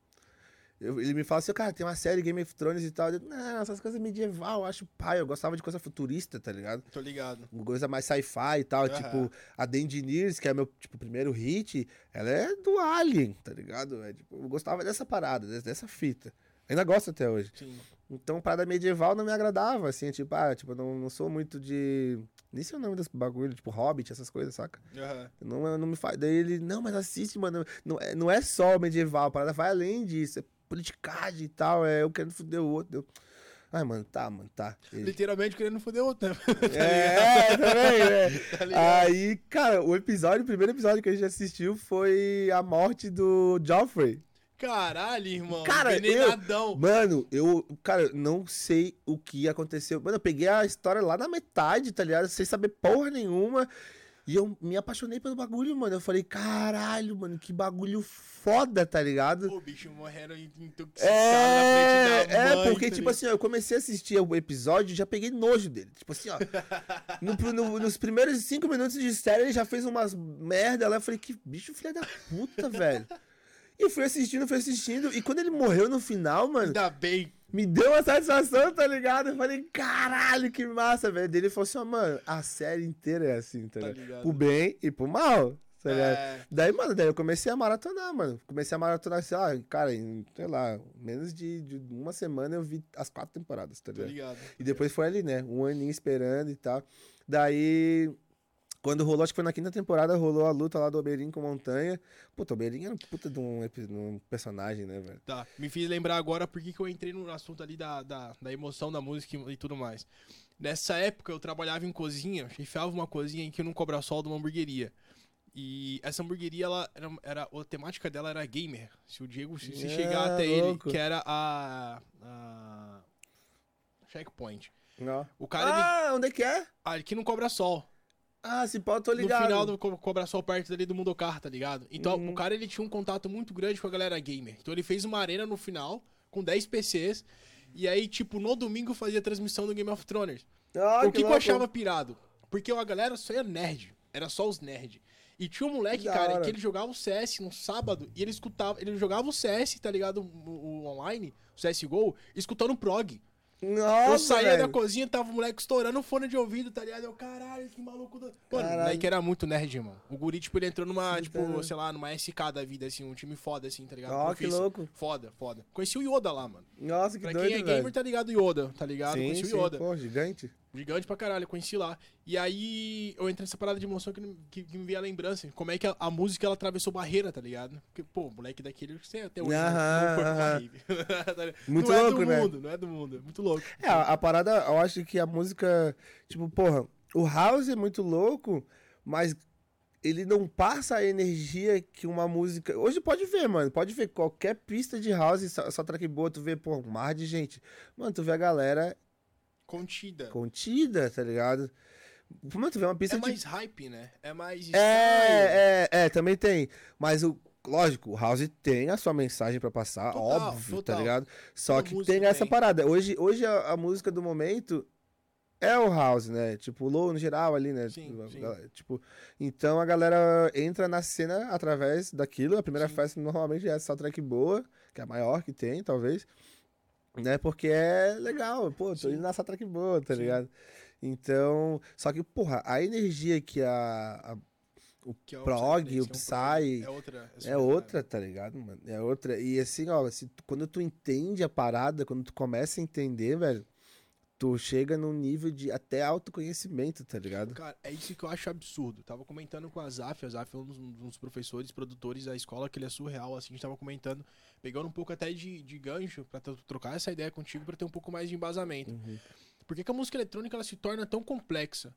Eu- ele me fala assim, cara, tem uma série Game of Thrones e tal. Eu, não, essas coisas medieval, eu acho pai. Eu gostava de coisa futurista, tá ligado? Tô ligado. Coisa mais sci-fi e tal. Aham. Tipo, a Daenerys, que é meu, tipo, primeiro hit, ela é do Alien, tá ligado? É, tipo, eu gostava dessa parada, dessa, fita. Ainda gosto até hoje. Sim. Então, parada medieval não me agradava, assim, tipo, ah, tipo, não, não sou muito de. Nem sei o nome desse bagulho, tipo, Hobbit, essas coisas, saca? Eu Não, não me faz. Daí ele, não, mas assiste, mano. Não é, não é só medieval, a parada vai além disso. É politicagem e tal, é eu querendo foder o outro. Eu... Ai, mano, tá, mano, tá. Ele- Literalmente querendo foder outro, né? É, também, né? Tá? Aí, cara, o episódio, o primeiro episódio que a gente assistiu foi a morte do Joffrey. Caralho, irmão. Cara, eu-. Mano, eu, cara, eu não sei o que aconteceu. Mano, eu peguei a história lá na metade, tá ligado? Sem saber porra nenhuma. E eu me apaixonei pelo bagulho, mano. Eu falei, caralho, mano, que bagulho foda, tá ligado? O bicho morrendo intoxicado É, na frente da é mãe, porque, tá tipo assim, ó, eu comecei a assistir o episódio e já peguei nojo dele. Tipo assim, ó. no- no- nos primeiros cinco minutos de série, ele já fez umas merda lá. Eu falei, que bicho filha da puta, velho. E fui assistindo, fui assistindo. E quando ele morreu no final, mano, Ainda bem. me deu uma satisfação, tá ligado? Eu falei, caralho, que massa, velho. Ele falou assim, ó, mano, a série inteira é assim, tá Tá ligado? ligado. Pro bem e pro mal, tá ligado? É, Daí, mano, daí eu comecei a maratonar, mano. Comecei a maratonar, sei lá, cara, em, sei lá, menos de, de uma semana eu vi as quatro temporadas, tá ligado? ligado. E depois foi ali, né? Um aninho esperando e tal. Daí, quando rolou, acho que foi na quinta temporada, rolou a luta lá do Oberyn com Montanha. Puta, o Oberyn era um puta de um, de um personagem, né, velho? Tá, me fiz lembrar agora porque que eu entrei no assunto ali da, da, da emoção da música e, tudo mais. Nessa época eu trabalhava em cozinha, chefiava uma cozinha em que não cobra sol de uma hamburgueria. E essa hamburgueria, ela era, era, a temática dela era gamer. Se o Diego se, se É, chegar até louco. ele, que era a, a Checkpoint. Ó. O cara, ele, ah, onde é que é? ah, aqui não cobra sol. Ah, se pau, tô No ligado. final do co- cobra sol perto ali do Mundocar, tá ligado? Então, Uhum. o cara, ele tinha um contato muito grande com a galera gamer. Então, ele fez uma arena no final, com 10 PCs. E aí, tipo, no domingo fazia transmissão do Game of Thrones. Ah, o que, que eu louco. achava pirado? Porque a galera só era nerd. Era só os nerd. E tinha um moleque, Da cara, hora. que ele jogava o CS no sábado e ele escutava. Ele jogava o CS, tá ligado? O, o online, o CSGO, escutando o prog. Nossa, eu saía da velho. cozinha, tava o moleque estourando o fone de ouvido, tá ligado? Eu, caralho, que maluco. Do... Mano, o moleque era muito nerd, irmão. O guri, tipo, ele entrou numa, tipo, Entendo. sei lá, numa SK da vida, assim, um time foda, assim, tá ligado? Ó, que louco. Foda, foda. Conheci o Yoda lá, mano. Nossa, que Pra doido, quem é velho. gamer, tá ligado o Yoda, tá ligado? sim, Conheci sim, o Yoda. pô, gigante. Gigante pra caralho, eu conheci lá. E aí eu entrei nessa parada de emoção que, que, que me veio a lembrança. Como é que a, a música ela atravessou barreira, tá ligado? Porque, pô, o moleque daquele, você até hoje Aham, uma aham. Tá? Muito não louco, é do né? mundo, não é do mundo. É muito louco. É, a, a parada, eu acho que a música, tipo, porra, o house é muito louco, mas ele não passa a energia que uma música. Hoje pode ver, mano. Pode ver qualquer pista de house, só, só track boa, tu vê, pô, um mar de gente. Mano, tu vê a galera Contida. contida, tá ligado? Mano, tu vê uma pista É de. mais hype, né? É mais. É, é, é, também tem. Mas o. Lógico, o House tem a sua mensagem pra passar, Total, óbvio, total. tá ligado? Só A que tem essa tem. parada. Hoje, hoje a, a música do momento é o House, né? Tipo, o Low no geral ali, né? Sim, Tipo, sim. Tipo, então a galera entra na cena através daquilo. A primeira Sim. festa normalmente é só track boa, que é a maior que tem, talvez. Né? Porque é legal, pô, tô indo nessa track boa, tá Sim. ligado? Então, só que, porra, a energia que a, a Que é prog, o é Psy. É outra. é outra, tá ligado, mano? É outra. E assim, ó, se quando tu entende a parada, quando tu começa a entender, velho, tu chega num nível de até autoconhecimento, tá ligado? Cara, é isso que eu acho absurdo. Tava comentando com a Zaf, a Zaf é um dos, um dos professores, produtores da escola, que ele é surreal, assim, a gente tava comentando, pegando um pouco até de, de gancho pra tro- trocar essa ideia contigo pra ter um pouco mais de embasamento. Uhum. Por que, que a música eletrônica ela se torna tão complexa?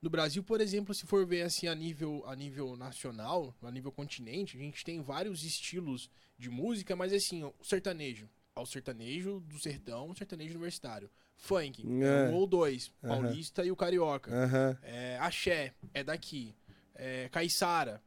No Brasil, por exemplo, se for ver assim a nível, a nível nacional, a nível continente, a gente tem vários estilos de música, mas assim, o sertanejo. É o sertanejo do sertão, o sertanejo universitário. Funk, é. É. um ou dois. Paulista e o carioca. Aham. É, axé, é daqui. É, Caiçara,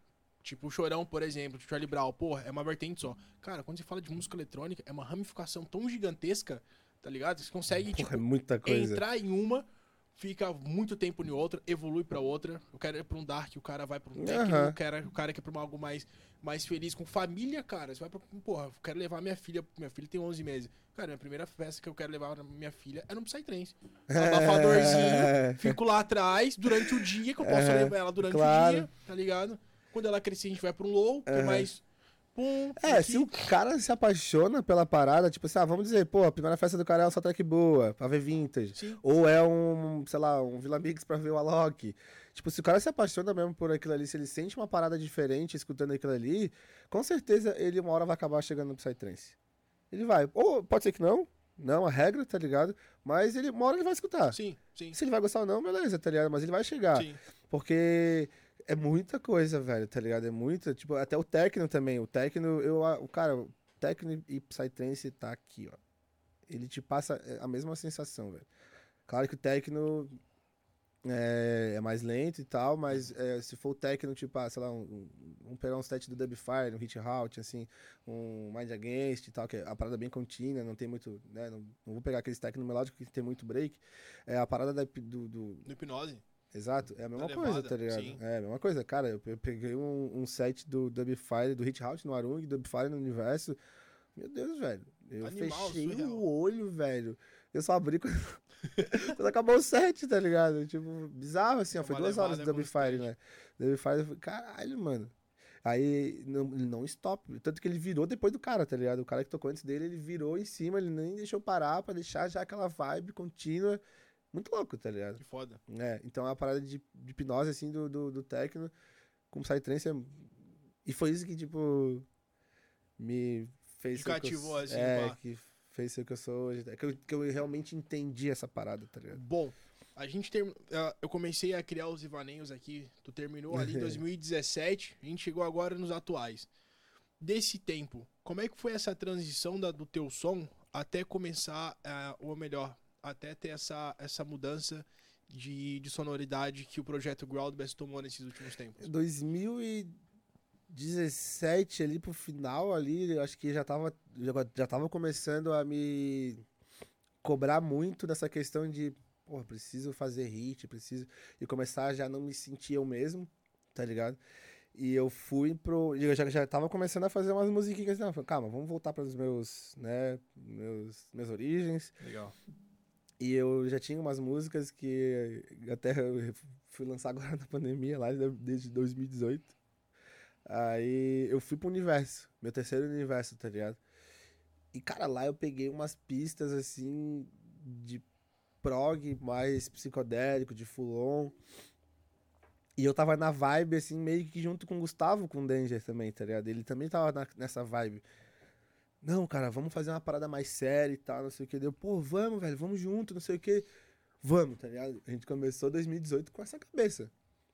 tipo o Chorão, por exemplo, de Charlie Brown, porra, é uma vertente só. Cara, quando você fala de música eletrônica, é uma ramificação tão gigantesca, tá ligado? Você consegue, Porra, tipo, é entrar em uma, fica muito tempo em outra, evolui pra outra. O cara é pra um dark, o cara vai pra um techno, Aham. o, cara, o cara quer pra algo mais, mais feliz com família, cara. Você vai pra, porra, eu quero levar minha filha, minha filha tem 11 meses. Cara, minha primeira festa que eu quero levar minha filha é no Psytrance. Abafadorzinho, fico lá atrás durante o dia, que eu posso Aham, levar ela durante claro. o dia, tá ligado? Quando ela crescer, a gente vai pra um low, que é mais. Pum, É, aqui. se o cara se apaixona pela parada, tipo assim, ah, vamos dizer, pô, a primeira festa do cara é só track boa, pra ver vintage. Sim. Ou é um, sei lá, um Vila Mix pra ver o Alok. Tipo, se o cara se apaixona mesmo por aquilo ali, se ele sente uma parada diferente escutando aquilo ali, com certeza ele uma hora vai acabar chegando no Psytrance. Ele vai. Ou pode ser que não, não, a regra, tá ligado? Mas ele, uma hora ele vai escutar. Sim, sim. Se ele vai gostar ou não, beleza, tá ligado? Mas ele vai chegar. Sim. Porque é muita coisa, velho, tá ligado? É muita, tipo, até o techno também. O techno, eu, o cara, o techno e psytrance tá aqui, ó. Ele te passa é, a mesma sensação, velho. Claro que o techno é, é mais lento e tal, mas é, se for o techno, tipo, ah, sei lá, um, um- vamos pegar um set do Dubfire, um Hit Halt, assim, um Mind Against e tal, que é a parada bem contínua, não tem muito, né, não, não vou pegar aqueles techno melódico que tem muito break. É a parada da, do, do, No hipnose. Exato, é a mesma coisa, tá ligado? sim. É a mesma coisa. Cara, eu, eu peguei um, um set do Dubfire, do Hit House no Arung, Dubfire no Universo. Meu Deus, velho. Eu Animal, fechei surreal. o olho, velho. Eu só abri quando, quando acabou o set, tá ligado? Tipo, bizarro assim, ó. Foi duas horas do Dubfire, né? Dubfire, eu falei, caralho, mano. Aí, não, não stop. Tanto que ele virou depois do cara, tá ligado? O cara que tocou antes dele, ele virou em cima, ele nem deixou parar pra deixar já aquela vibe contínua. Muito louco, tá ligado? Que foda. É, então é uma parada de, de hipnose, assim, do, do, do techno com Psytrance. É... E foi isso que, tipo, me fez que eu cativou, assim, É, que fez ser o que eu sou hoje. É que eu, que eu realmente entendi essa parada, tá ligado? Bom, a gente term... ah, eu comecei a criar os Ivaneios aqui. Tu terminou ali em 2017. A gente chegou agora nos atuais. Desse tempo, como é que foi essa transição da- do teu som até começar, ah, ou melhor, até ter essa, essa mudança de, de sonoridade que o projeto Groundbest tomou nesses últimos tempos? 2017 ali pro final ali, eu acho que já tava, já, já tava começando a me cobrar muito nessa questão de, porra, preciso fazer hit, preciso. E começar a já não me sentir eu mesmo, tá ligado? E eu fui pro. Eu já, já tava começando a fazer umas musiquinhas. Não, falei, calma, vamos voltar para os meus, né, meus, minhas origens. Legal. E eu já tinha umas músicas que até fui lançar agora na pandemia, lá desde 2018. Aí eu fui pro universo, meu terceiro universo, tá ligado? E, cara, lá eu peguei umas pistas, assim, de prog mais psicodélico, de full-on. E eu tava na vibe, assim, meio que junto com o Gustavo, com o Danger também, tá ligado? Ele também tava na, nessa vibe. Não, cara, vamos fazer uma parada mais séria e tal, não sei o que. Deu, pô, vamos, velho, vamos junto, não sei o que. Vamos, tá ligado? A gente começou 2018 com essa cabeça.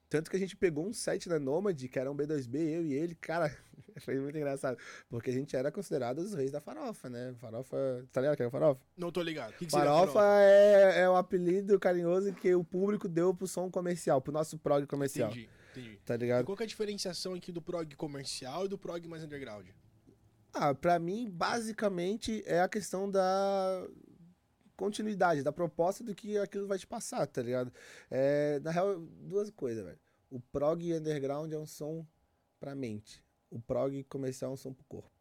Tanto que a gente pegou um set na Nomad, que era um B2B, eu e ele, cara, foi muito engraçado. Porque a gente era considerado os reis da farofa, né? Farofa. Tá ligado que é farofa? Não tô ligado. Que que farofa, farofa? É, é um apelido carinhoso que o público deu pro som comercial, pro nosso prog comercial. Entendi, entendi. Tá ligado? E qual é a diferenciação aqui do prog comercial e do prog mais underground? Ah, pra mim, basicamente, é a questão da continuidade, da proposta do que aquilo vai te passar, tá ligado? É, na real, duas coisas, velho. O prog underground é um som pra mente. O prog comercial é um som pro corpo.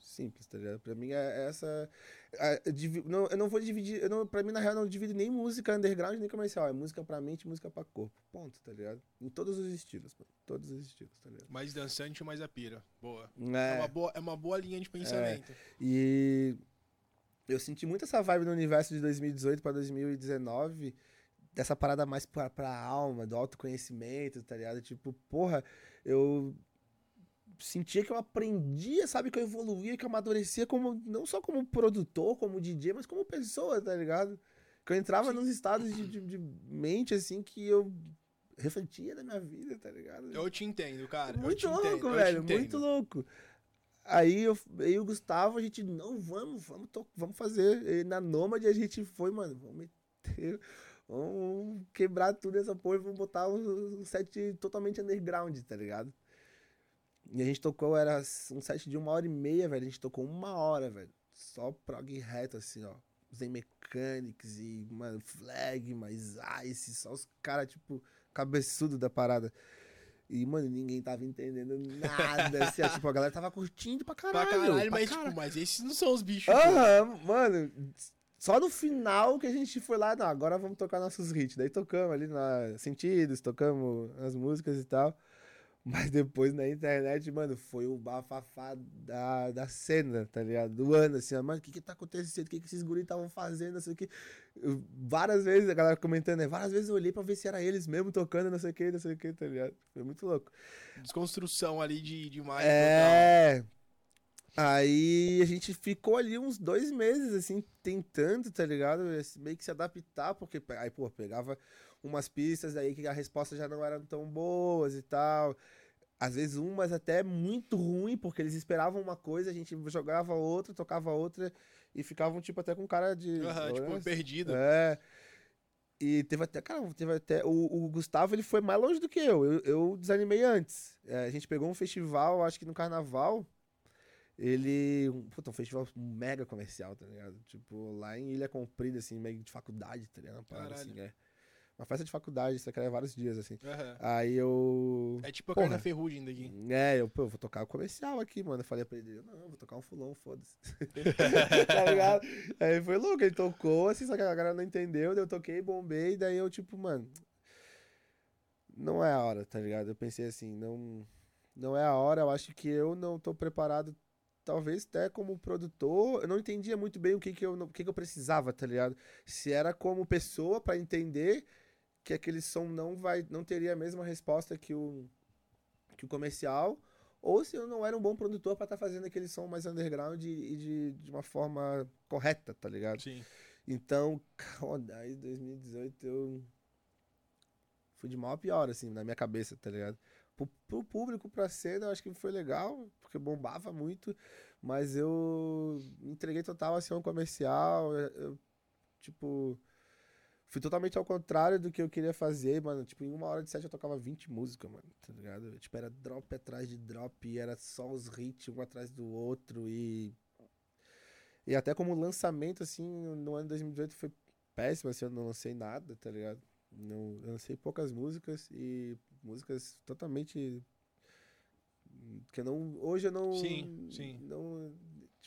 Simples, tá ligado? Pra mim é essa. É, não, eu não vou dividir. Eu não, pra mim, na real, não divido nem música underground nem comercial. É música pra mente música pra corpo. Ponto, tá ligado? Em todos os estilos, mano. Todos os estilos, tá ligado? Mais dançante, mais a pira. Boa. É, é uma, boa, é uma boa linha de pensamento. É. E eu senti muito essa vibe no universo de 2018 para 2019, dessa parada mais pra, pra alma, do autoconhecimento, tá ligado? Tipo, porra, eu sentia que eu aprendia, sabe? Que eu evoluía, que eu amadurecia como, não só como produtor, como DJ, mas como pessoa, tá ligado? Que eu entrava nos estados de, de, de, mente, assim, que eu refletia na minha vida, tá ligado? Eu te entendo, cara. Muito louco, entendo, velho, muito louco. Aí eu, eu e o Gustavo, a gente, não, vamos, vamos, vamos fazer. E na Nômade a gente foi, mano, vamos meter, vamos quebrar tudo essa porra e vamos botar um set totalmente underground, tá ligado? E a gente tocou, era um set de uma hora e meia, velho. A gente tocou uma hora, velho. Só prog reto, assim, ó. Zen Mechanics e, mano, Flag, mais Ice, só os caras, tipo, cabeçudo da parada. E, mano, ninguém tava entendendo nada. assim, tipo, a galera tava curtindo pra caralho. Pra caralho, pra mas, caralho. tipo, mas esses não são os bichos. Aham, mano. Só no final que a gente foi lá, não, agora vamos tocar nossos hits. Daí tocamos ali na Sentidos, tocamos as músicas e tal. Mas depois na internet, mano, foi o bafafá da, da cena, tá ligado? Do ano, assim, mano, o que que tá acontecendo? O que que esses guris estavam fazendo? Não sei o que. Eu, várias vezes, a galera comentando, né? Várias vezes eu olhei pra ver se era eles mesmo tocando, não sei o que, não sei o que, tá ligado? Foi muito louco. Desconstrução ali de, de imagem. É. Total. Aí a gente ficou ali uns dois meses, assim, tentando, tá ligado? Meio que se adaptar, porque aí, pô, pegava umas pistas aí que a resposta já não eram tão boas e tal. Às vezes umas até muito ruim, porque eles esperavam uma coisa, a gente jogava outra, tocava outra e ficavam, tipo, até com cara de. Uhum, tipo, perdido. É. E teve até, cara, teve até. O, o, Gustavo ele foi mais longe do que eu. Eu, eu desanimei antes. É, a gente pegou um festival, acho que no carnaval. Ele. Puta, um festival mega comercial, tá ligado? Tipo, lá em Ilha Comprida, assim, meio de faculdade, tá ligado? Parada assim, é uma festa de faculdade, isso aqui era vários dias, assim. Uhum. Aí eu. É tipo a carne ferrugem daqui. É, eu, pô, vou tocar o comercial aqui, mano. Eu falei pra ele, não, vou tocar um fulão, foda-se. tá ligado? Aí foi louco, ele tocou, assim, só que a galera não entendeu, daí eu toquei, bombei, daí eu, tipo, mano. Não é a hora, tá ligado? Eu pensei assim, não. Não é a hora, eu acho que eu não tô preparado talvez até como produtor, eu não entendia muito bem o que que eu, o que que eu precisava, tá ligado? Se era como pessoa para entender que aquele som não vai não teria a mesma resposta que o que o comercial ou se eu não era um bom produtor para estar tá fazendo aquele som mais underground e, de, de uma forma correta, tá ligado? Sim. Então, aí 2018 eu fui de mal a pior assim na minha cabeça, tá ligado? Pro, pro público, pra cena, eu acho que foi legal, porque bombava muito, mas eu entreguei total assim um comercial, eu tipo. Fui totalmente ao contrário do que eu queria fazer, mano. Tipo, em uma hora de set eu tocava 20 músicas, mano. Tá ligado? Tipo, era drop atrás de drop, e era só os hits um atrás do outro. E. E até como lançamento, assim, no ano 2018 foi péssimo, assim, eu não lancei nada, tá ligado? Não, eu lancei poucas músicas e músicas totalmente. Que eu não. Hoje eu não. Sim, sim. Não,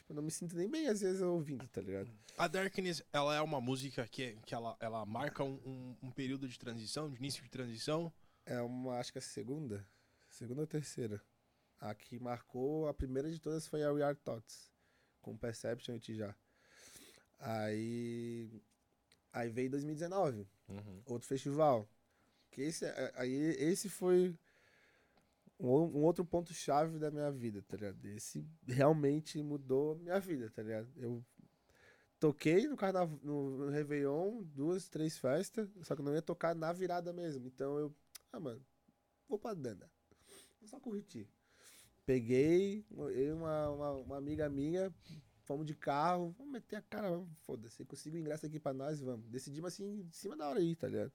tipo, não me sinto nem bem às vezes ouvindo, tá ligado? A Darkness, ela é uma música que, que ela, ela marca um, um, um período de transição, de início de transição. É uma, acho que é a segunda. Segunda ou terceira. A que marcou, a primeira de todas foi a We Are Thoughts. Com Perception e Tijá. Aí. Aí veio 2019. Uhum. Outro festival. Que esse, aí, esse foi um, outro ponto-chave da minha vida, tá ligado? Esse realmente mudou minha vida, tá ligado? Eu toquei no carnaval, no, Réveillon, duas, três festas, só que não ia tocar na virada mesmo. Então eu, ah, mano, vou pra Dana. Vou só curtir. Peguei, eu e uma, uma, uma, amiga minha, fomos de carro, vamos meter a cara, foda-se, consigo ingresso aqui pra nós, vamos. Decidimos assim, em cima da hora aí, tá ligado?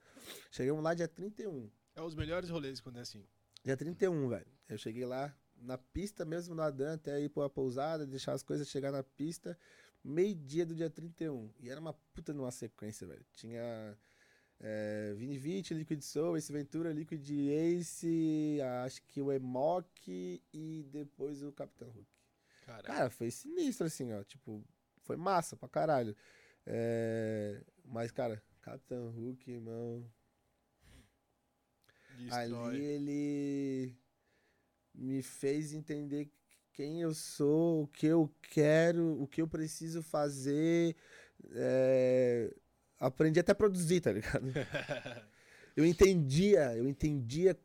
Chegamos lá dia 31. É os melhores rolês quando é assim. Dia 31, velho. Eu cheguei lá na pista mesmo, no Adan, até ir pra pousada, deixar as coisas chegar na pista, meio-dia do dia 31. E era uma puta numa sequência, velho. Tinha é, Vini Vitti, Liquid Soul, Ace Ventura, Liquid Ace, acho que o Emok e depois o Capitão Hulk. Cara, foi sinistro, assim, ó. Tipo, foi massa pra caralho. É, mas, cara, Capitão Hulk, irmão. Ali ele me fez entender quem eu sou, o que eu quero, o que eu preciso fazer. É, aprendi até a produzir, tá ligado? eu entendia, eu entendia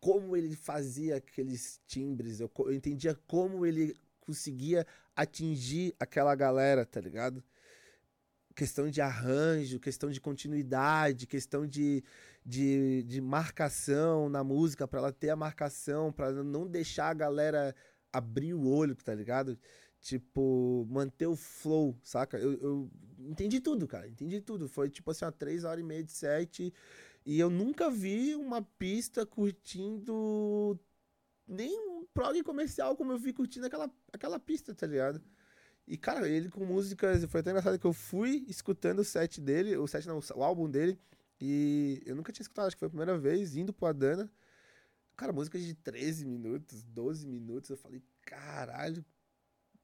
como ele fazia aqueles timbres, eu, eu entendia como ele conseguia atingir aquela galera, tá ligado? Questão de arranjo, questão de continuidade, questão de, de, de marcação na música, para ela ter a marcação, para não deixar a galera abrir o olho, tá ligado? Tipo, manter o flow, saca? Eu, eu entendi tudo, cara. Entendi tudo. Foi tipo assim, uma três horas e meia de set. E eu nunca vi uma pista curtindo nem um prog comercial como eu vi curtindo aquela, aquela pista, tá ligado? E, cara, ele com músicas. Foi até engraçado que eu fui escutando o set dele, o set não, o álbum dele. E eu nunca tinha escutado, acho que foi a primeira vez, indo pro Adana. Cara, músicas de 13 minutos, 12 minutos. Eu falei, caralho,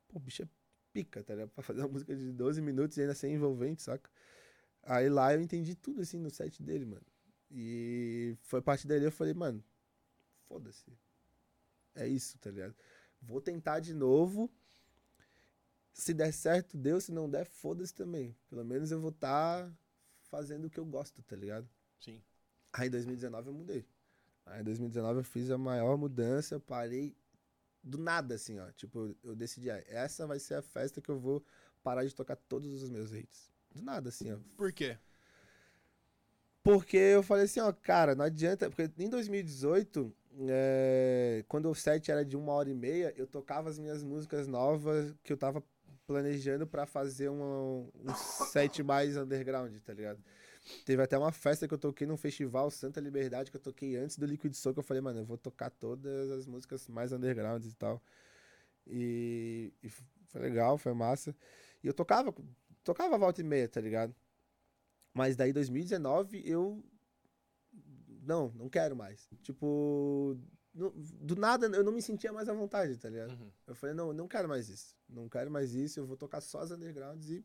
pô, bicho é pica, tá ligado? Pra fazer uma música de 12 minutos e ainda ser envolvente, saca? Aí lá eu entendi tudo, assim, no set dele, mano. E foi a partir dali eu falei, mano, foda-se. É isso, tá ligado? Vou tentar de novo. Se der certo, deu. Se não der, foda-se também. Pelo menos eu vou estar tá fazendo o que eu gosto, tá ligado? Sim. Aí em 2019 eu mudei. Aí em 2019 eu fiz a maior mudança, eu parei do nada, assim, ó. Tipo, eu decidi, ah, essa vai ser a festa que eu vou parar de tocar todos os meus hits. Do nada, assim, ó. Por quê? Porque eu falei assim, ó, cara, não adianta. Porque em 2018, é, quando o set era de uma hora e meia, eu tocava as minhas músicas novas que eu tava planejando para fazer um, um set mais underground, tá ligado? Teve até uma festa que eu toquei num festival Santa Liberdade que eu toquei antes do Liquid Soul, que eu falei, mano, eu vou tocar todas as músicas mais undergrounds e tal. E, e foi legal, foi massa. E eu tocava, tocava volta e meia, tá ligado? Mas daí 2019 eu não, não quero mais. Tipo, do nada eu não me sentia mais à vontade, tá ligado? Uhum. Eu falei, não, eu não quero mais isso. Não quero mais isso, eu vou tocar só as undergrounds e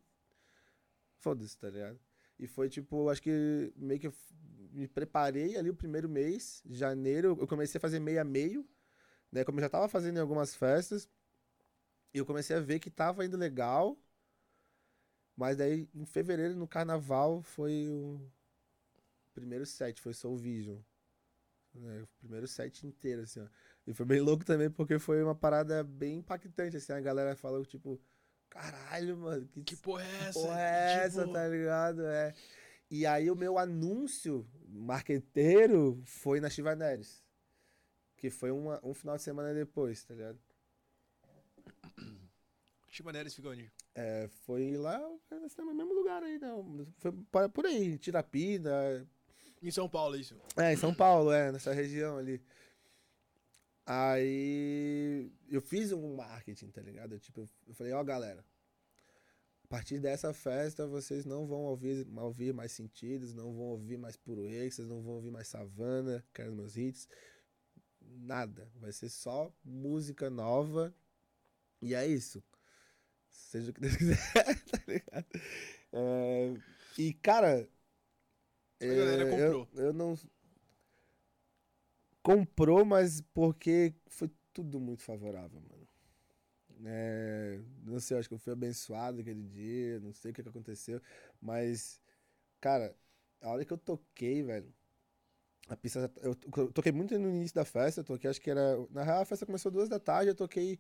foda-se, tá ligado? E foi tipo, acho que meio que eu me preparei ali o primeiro mês, janeiro, eu comecei a fazer meio a meio, né? Como eu já tava fazendo em algumas festas, e eu comecei a ver que tava indo legal. Mas daí, em fevereiro, no carnaval, foi o primeiro set, foi Soul Vision. Né? O primeiro set inteiro, assim, ó. E foi bem louco também, porque foi uma parada bem impactante, assim. A galera falou, tipo, caralho, mano. Que, Que porra é essa? porra é essa, Tipo, tá ligado? É. E aí o meu anúncio marqueteiro foi na Chivaneres. Que foi uma, um final de semana depois, tá ligado? Chimaneiras fica onde? É, foi lá no mesmo lugar aí, não. Foi por aí, Tirapina. Em São Paulo, isso? É, em São Paulo, é, nessa região ali. Aí eu fiz um marketing, tá ligado? Eu, tipo, eu falei, ó, oh, galera, a partir dessa festa vocês não vão ouvir, ouvir mais sentidos, não vão ouvir mais puro vocês não vão ouvir mais savana, que meus hits. Nada. Vai ser só música nova. E é isso. Seja o que Deus quiser, tá ligado? É, e, cara. A galera é, comprou. Eu, eu não comprou, mas porque foi tudo muito favorável, mano. É, não sei, acho que eu fui abençoado aquele dia, não sei o que, que aconteceu, mas, cara, a hora que eu toquei, velho, a pista, eu, eu toquei muito no início da festa, eu toquei, acho que era, na real a festa começou duas da tarde, eu toquei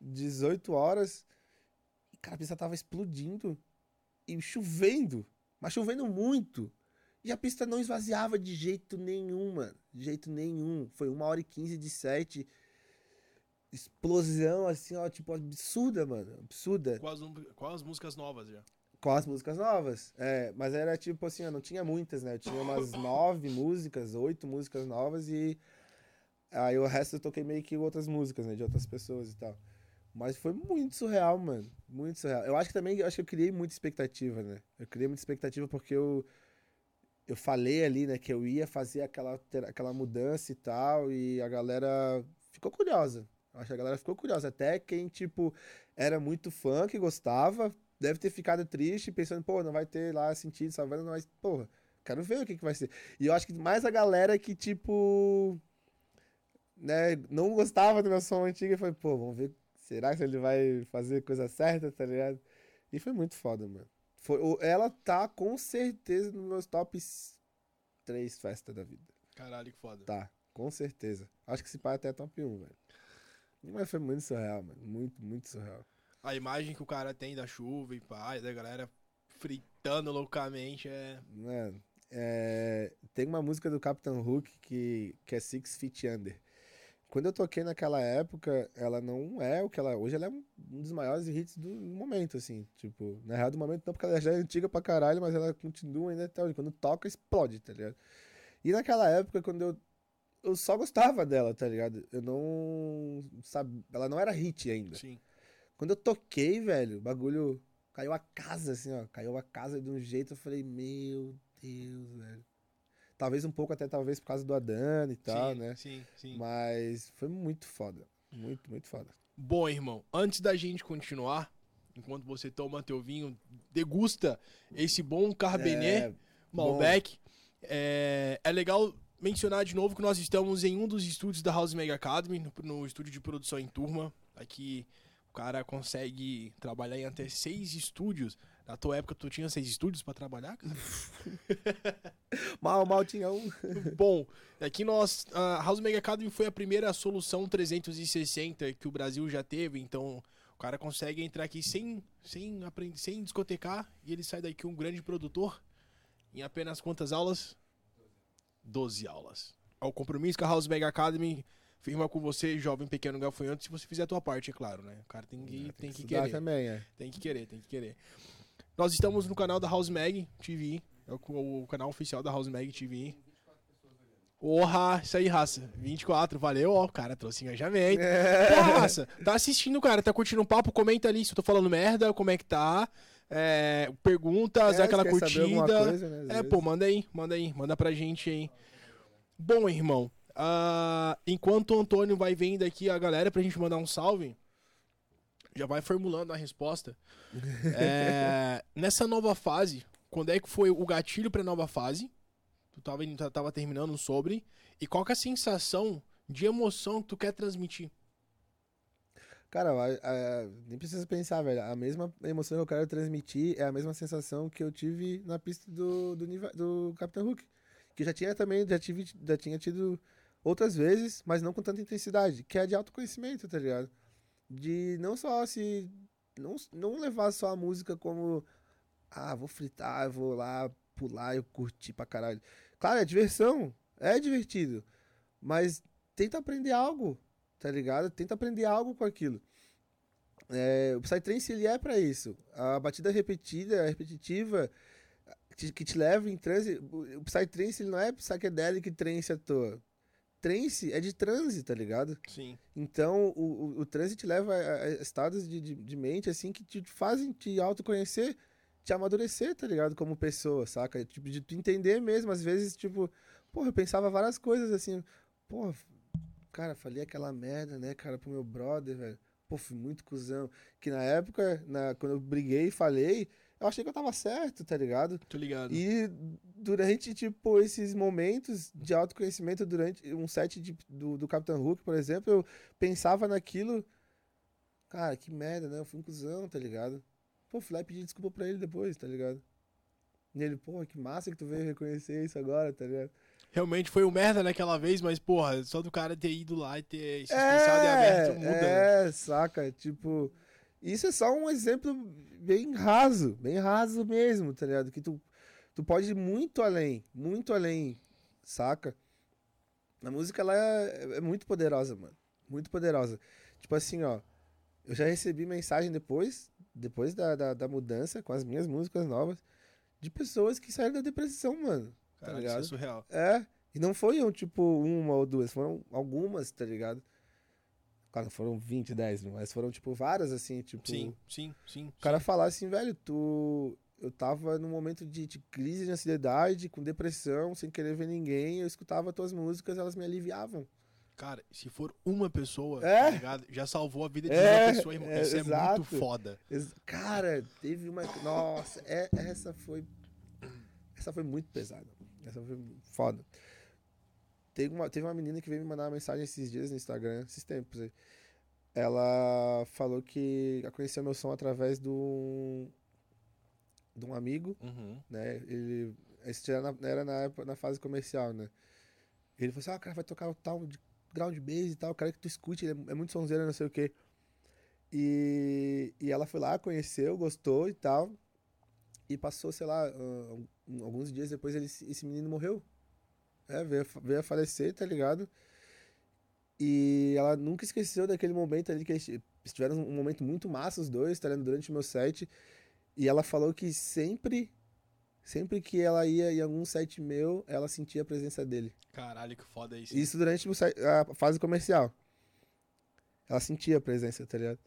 18 horas, e, cara, a pista tava explodindo e chovendo, mas chovendo muito. E a pista não esvaziava de jeito nenhum, mano. De jeito nenhum. Foi uma hora e quinze de sete. Explosão, assim, ó, tipo, absurda, mano. Absurda. Com as músicas novas já. As músicas novas. É, mas era tipo assim, ó, não tinha muitas, né? Eu tinha umas nove músicas, oito músicas novas e. Aí o resto eu toquei meio que outras músicas, né? De outras pessoas e tal. Mas foi muito surreal, mano. Muito surreal. Eu acho que também, eu acho que eu criei muita expectativa, né? Eu criei muita expectativa porque eu eu falei ali, né, que eu ia fazer aquela, aquela mudança e tal, e a galera ficou curiosa. Acho que a galera ficou curiosa. Até quem, tipo, era muito fã, que gostava, deve ter ficado triste, pensando, pô, não vai ter lá sentido, Savana, não vai. Porra, quero ver o que, que vai ser. E eu acho que mais a galera que, tipo. Né, não gostava do meu som antigo e foi, pô, vamos ver. Será que ele vai fazer coisa certa, tá ligado? E foi muito foda, mano. Foi, ela tá com certeza nos meus tops 3 festas da vida. Caralho, que foda. Tá, com certeza. Acho que esse pai é até top 1, velho. Mas foi muito surreal, mano. Muito, muito surreal. A imagem que o cara tem da chuva e pai, da galera fritando loucamente é. Mano, é... tem uma música do Captain Hook que, que é Six Feet Under. Quando eu toquei naquela época, ela não é o que ela. Hoje ela é um dos maiores hits do momento, assim. Tipo, na real do momento não, porque ela já é antiga pra caralho, mas ela continua ainda até hoje. Quando toca, explode, tá ligado? E naquela época, quando eu. Eu só gostava dela, tá ligado? Eu não. Sabe, ela não era hit ainda. Sim. Quando eu toquei, velho, o bagulho. Caiu a casa, assim, ó. Caiu a casa de um jeito, eu falei, meu Deus, velho. Talvez um pouco até talvez por causa do Adana e tal, sim, né? Sim, sim. Mas foi muito foda. Muito, muito foda. Bom, irmão, antes da gente continuar, enquanto você toma teu vinho, degusta esse bom Carbenet é, Malbec. É, é legal mencionar de novo que nós estamos em um dos estúdios da House Mega Academy, no, no estúdio de produção em turma. Aqui o cara consegue trabalhar em até seis estúdios na tua época, tu tinha seis estúdios para trabalhar, cara? mal, mal tinha um. Bom, aqui nós. A House Mega Academy foi a primeira solução 360 que o Brasil já teve, então o cara consegue entrar aqui sem, sem, sem discotecar e ele sai daqui um grande produtor em apenas quantas aulas? 12 aulas. Ao compromisso com a House Mega Academy firma com você, jovem pequeno gafanhoto, se você fizer a tua parte, é claro, né? O cara tem que, é, tem, tem que, que querer. também, é. Tem que querer, tem que querer. Nós estamos no canal da House Mag TV. É o, o canal oficial da House Mag TV. Porra, isso aí, raça. 24, valeu, ó. O cara trouxe engajamento. É. Porra, raça. Tá assistindo, cara. Tá curtindo o papo? Comenta ali se eu tô falando merda, como é que tá. É, perguntas, é, aquela curtida. Coisa, né, é, pô, manda aí, manda aí, manda pra gente aí. Bom, irmão. Uh, enquanto o Antônio vai vendo aqui a galera pra gente mandar um salve já vai formulando a resposta. é, nessa nova fase, quando é que foi o gatilho para nova fase? Tu tava, tava terminando sobre. E qual que é a sensação de emoção que tu quer transmitir? Cara, nem precisa pensar, velho. A mesma emoção que eu quero transmitir é a mesma sensação que eu tive na pista do, do, do Capitão Hook. Que eu já tinha também, já, tive, já tinha tido outras vezes, mas não com tanta intensidade. Que é de autoconhecimento, tá ligado? De não só se. Não, não levar só a música como. Ah, vou fritar, vou lá pular, eu curti pra caralho. Claro, é diversão, é divertido. Mas tenta aprender algo, tá ligado? Tenta aprender algo com aquilo. É, o Psytrance, ele é pra isso. A batida repetida, repetitiva, que, te leva em transe. O Psytrance, ele não é psychedelic trance à toa. Trance é de transe, tá ligado? Sim. Então, o, o, o transe te leva a, a estados de, de, de mente, assim, que te fazem te autoconhecer, te amadurecer, tá ligado? Como pessoa, saca? Tipo, de tu entender mesmo, às vezes, tipo, porra, eu pensava várias coisas, assim, porra, cara, falei aquela merda, né, cara, pro meu brother, velho. Pô, fui muito cuzão. Que na época, na, quando eu briguei e falei, eu achei que eu tava certo, tá ligado? Tô ligado. E durante, tipo, esses momentos de autoconhecimento, durante um set de- do, do Capitão Hook, por exemplo, eu pensava naquilo. Cara, que merda, né? Eu fui um cuzão, tá ligado? Pô, fui lá e pedi desculpa pra ele depois, tá ligado? E ele, porra, que massa que tu veio reconhecer isso agora, tá ligado? Realmente foi um merda naquela vez, mas, porra, só do cara ter ido lá e ter se expressado e aberto muda. né? é, saca? Tipo, isso é só um exemplo bem raso, bem raso mesmo, tá ligado? Que tu, tu pode ir muito além, muito além, saca? A música, ela é, é muito poderosa, mano. Muito poderosa. Tipo assim, ó, eu já recebi mensagem depois, depois da, da, da mudança, com as minhas músicas novas, de pessoas que saíram da depressão, mano. Caralho, ligado? isso é surreal. É, e não foi tipo uma ou duas, foram algumas, tá ligado? Claro, foram 20, 10, mas foram tipo várias, assim, tipo. Sim, sim, sim. O cara falar assim, velho, tu. Eu tava num momento de, de crise de ansiedade, com depressão, sem querer ver ninguém, eu escutava tuas músicas, elas me aliviavam. Cara, se for uma pessoa, É. tá ligado? Já salvou a vida de É, uma pessoa, irmão. é, Isso é exato. muito foda. Cara, teve uma. Nossa, é, essa foi. Essa foi muito pesada. Essa foi foda. Teve uma, teve uma menina que veio me mandar uma mensagem esses dias no Instagram, esses tempos aí. Ela falou que conheceu meu som através do, de um amigo, Uhum. né? Ele. Esse era na, era na, época- na fase comercial, né? Ele falou assim: ah, cara vai tocar o tal de ground bass e tal, eu quero que tu escute, ele é, é muito sonzeiro, não sei o quê. E, e ela foi lá, conheceu, gostou e tal. E passou, sei lá, ah, um- alguns dias depois ele, esse menino morreu. É, veio, veio a falecer, tá ligado? E ela nunca esqueceu daquele momento ali que eles tiveram um momento muito massa, os dois, tá ligado? Durante o meu set. E ela falou que sempre, sempre que ela ia em algum set meu, ela sentia a presença dele. Caralho, que foda isso. Isso durante a fase comercial. Ela sentia a presença, tá ligado?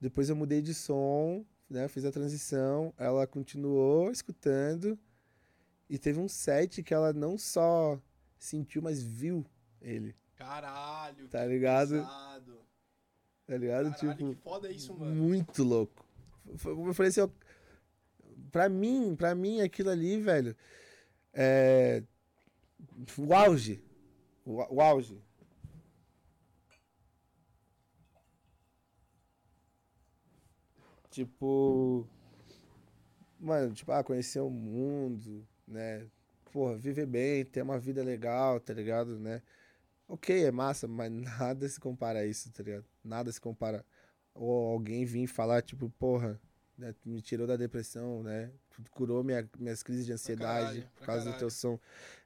Depois eu mudei de som, né? Fiz a transição. Ela continuou escutando. E teve um set que ela não só sentiu, mas viu ele. Caralho, Tá que ligado? pesado. Tá ligado? Caralho, tipo, que foda isso, mano. muito louco. Como eu falei assim, ó, pra mim, pra mim aquilo ali, velho, é o auge. O, o auge. Tipo, mano, tipo, ah, conhecer o mundo, né? Porra, viver bem, ter uma vida legal, tá ligado, né? Ok, é massa, mas nada se compara a isso, tá ligado? Nada se compara. Ou alguém vir falar, tipo, porra, né, me tirou da depressão, né? Curou minha, minhas crises de ansiedade caralho, por causa do caralho. teu som.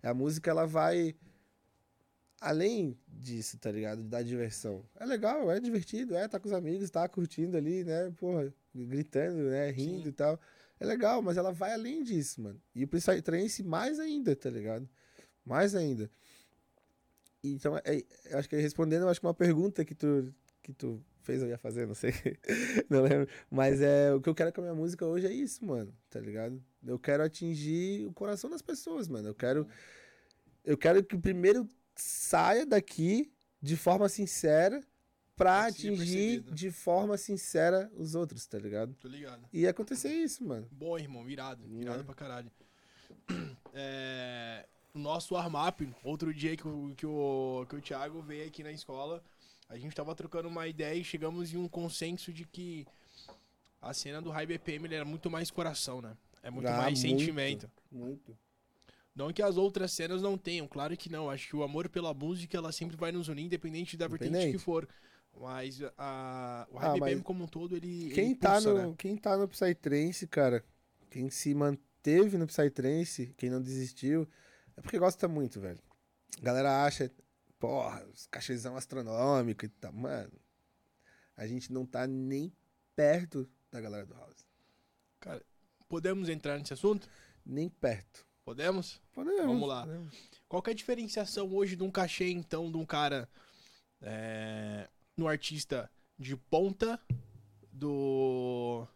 A música, ela vai além disso, tá ligado? Dar diversão. É legal, é divertido, é, tá com os amigos, tá curtindo ali, né? Porra, gritando, né? Rindo Sim. e tal. É legal, mas ela vai além disso, mano. E o Psytrance mais ainda, tá ligado? Mais ainda. Então, é, eu acho que respondendo, acho que uma pergunta que tu, que tu fez, eu ia fazer, não sei. não lembro. Mas é, o que eu quero com a minha música hoje é isso, mano, tá ligado? Eu quero atingir o coração das pessoas, mano. Eu quero, eu quero que primeiro saia daqui de forma sincera pra atingir de forma sincera os outros, tá ligado? Tô ligado. E acontecer isso, mano. Boa, irmão, irado. Irado Né? pra caralho. É, o nosso warm-up, outro dia que o, que, o, que o Thiago veio aqui na escola, a gente tava trocando uma ideia e chegamos em um consenso de que a cena do High BPM era muito mais coração, né? É muito Ah, mais muito. sentimento. Muito. Não que as outras cenas não tenham, claro que não. Acho que o amor pela música ela sempre vai nos unir, independente da vertente Independente. que for. Mas a, o Ah, mas como um todo, ele. Quem ele tá, pulsa, no, né? quem tá no Psytrance, cara, quem se manteve no Psytrance, quem não desistiu, é porque gosta muito, velho. A galera acha, porra, os cachezão astronômico e tal. Mano, a gente não tá nem perto da galera do House. Cara, podemos entrar nesse assunto? Nem perto. Podemos? Podemos. Vamos lá. podemos. Qual é a diferenciação hoje de um cachê, então, de um cara é, no artista de ponta do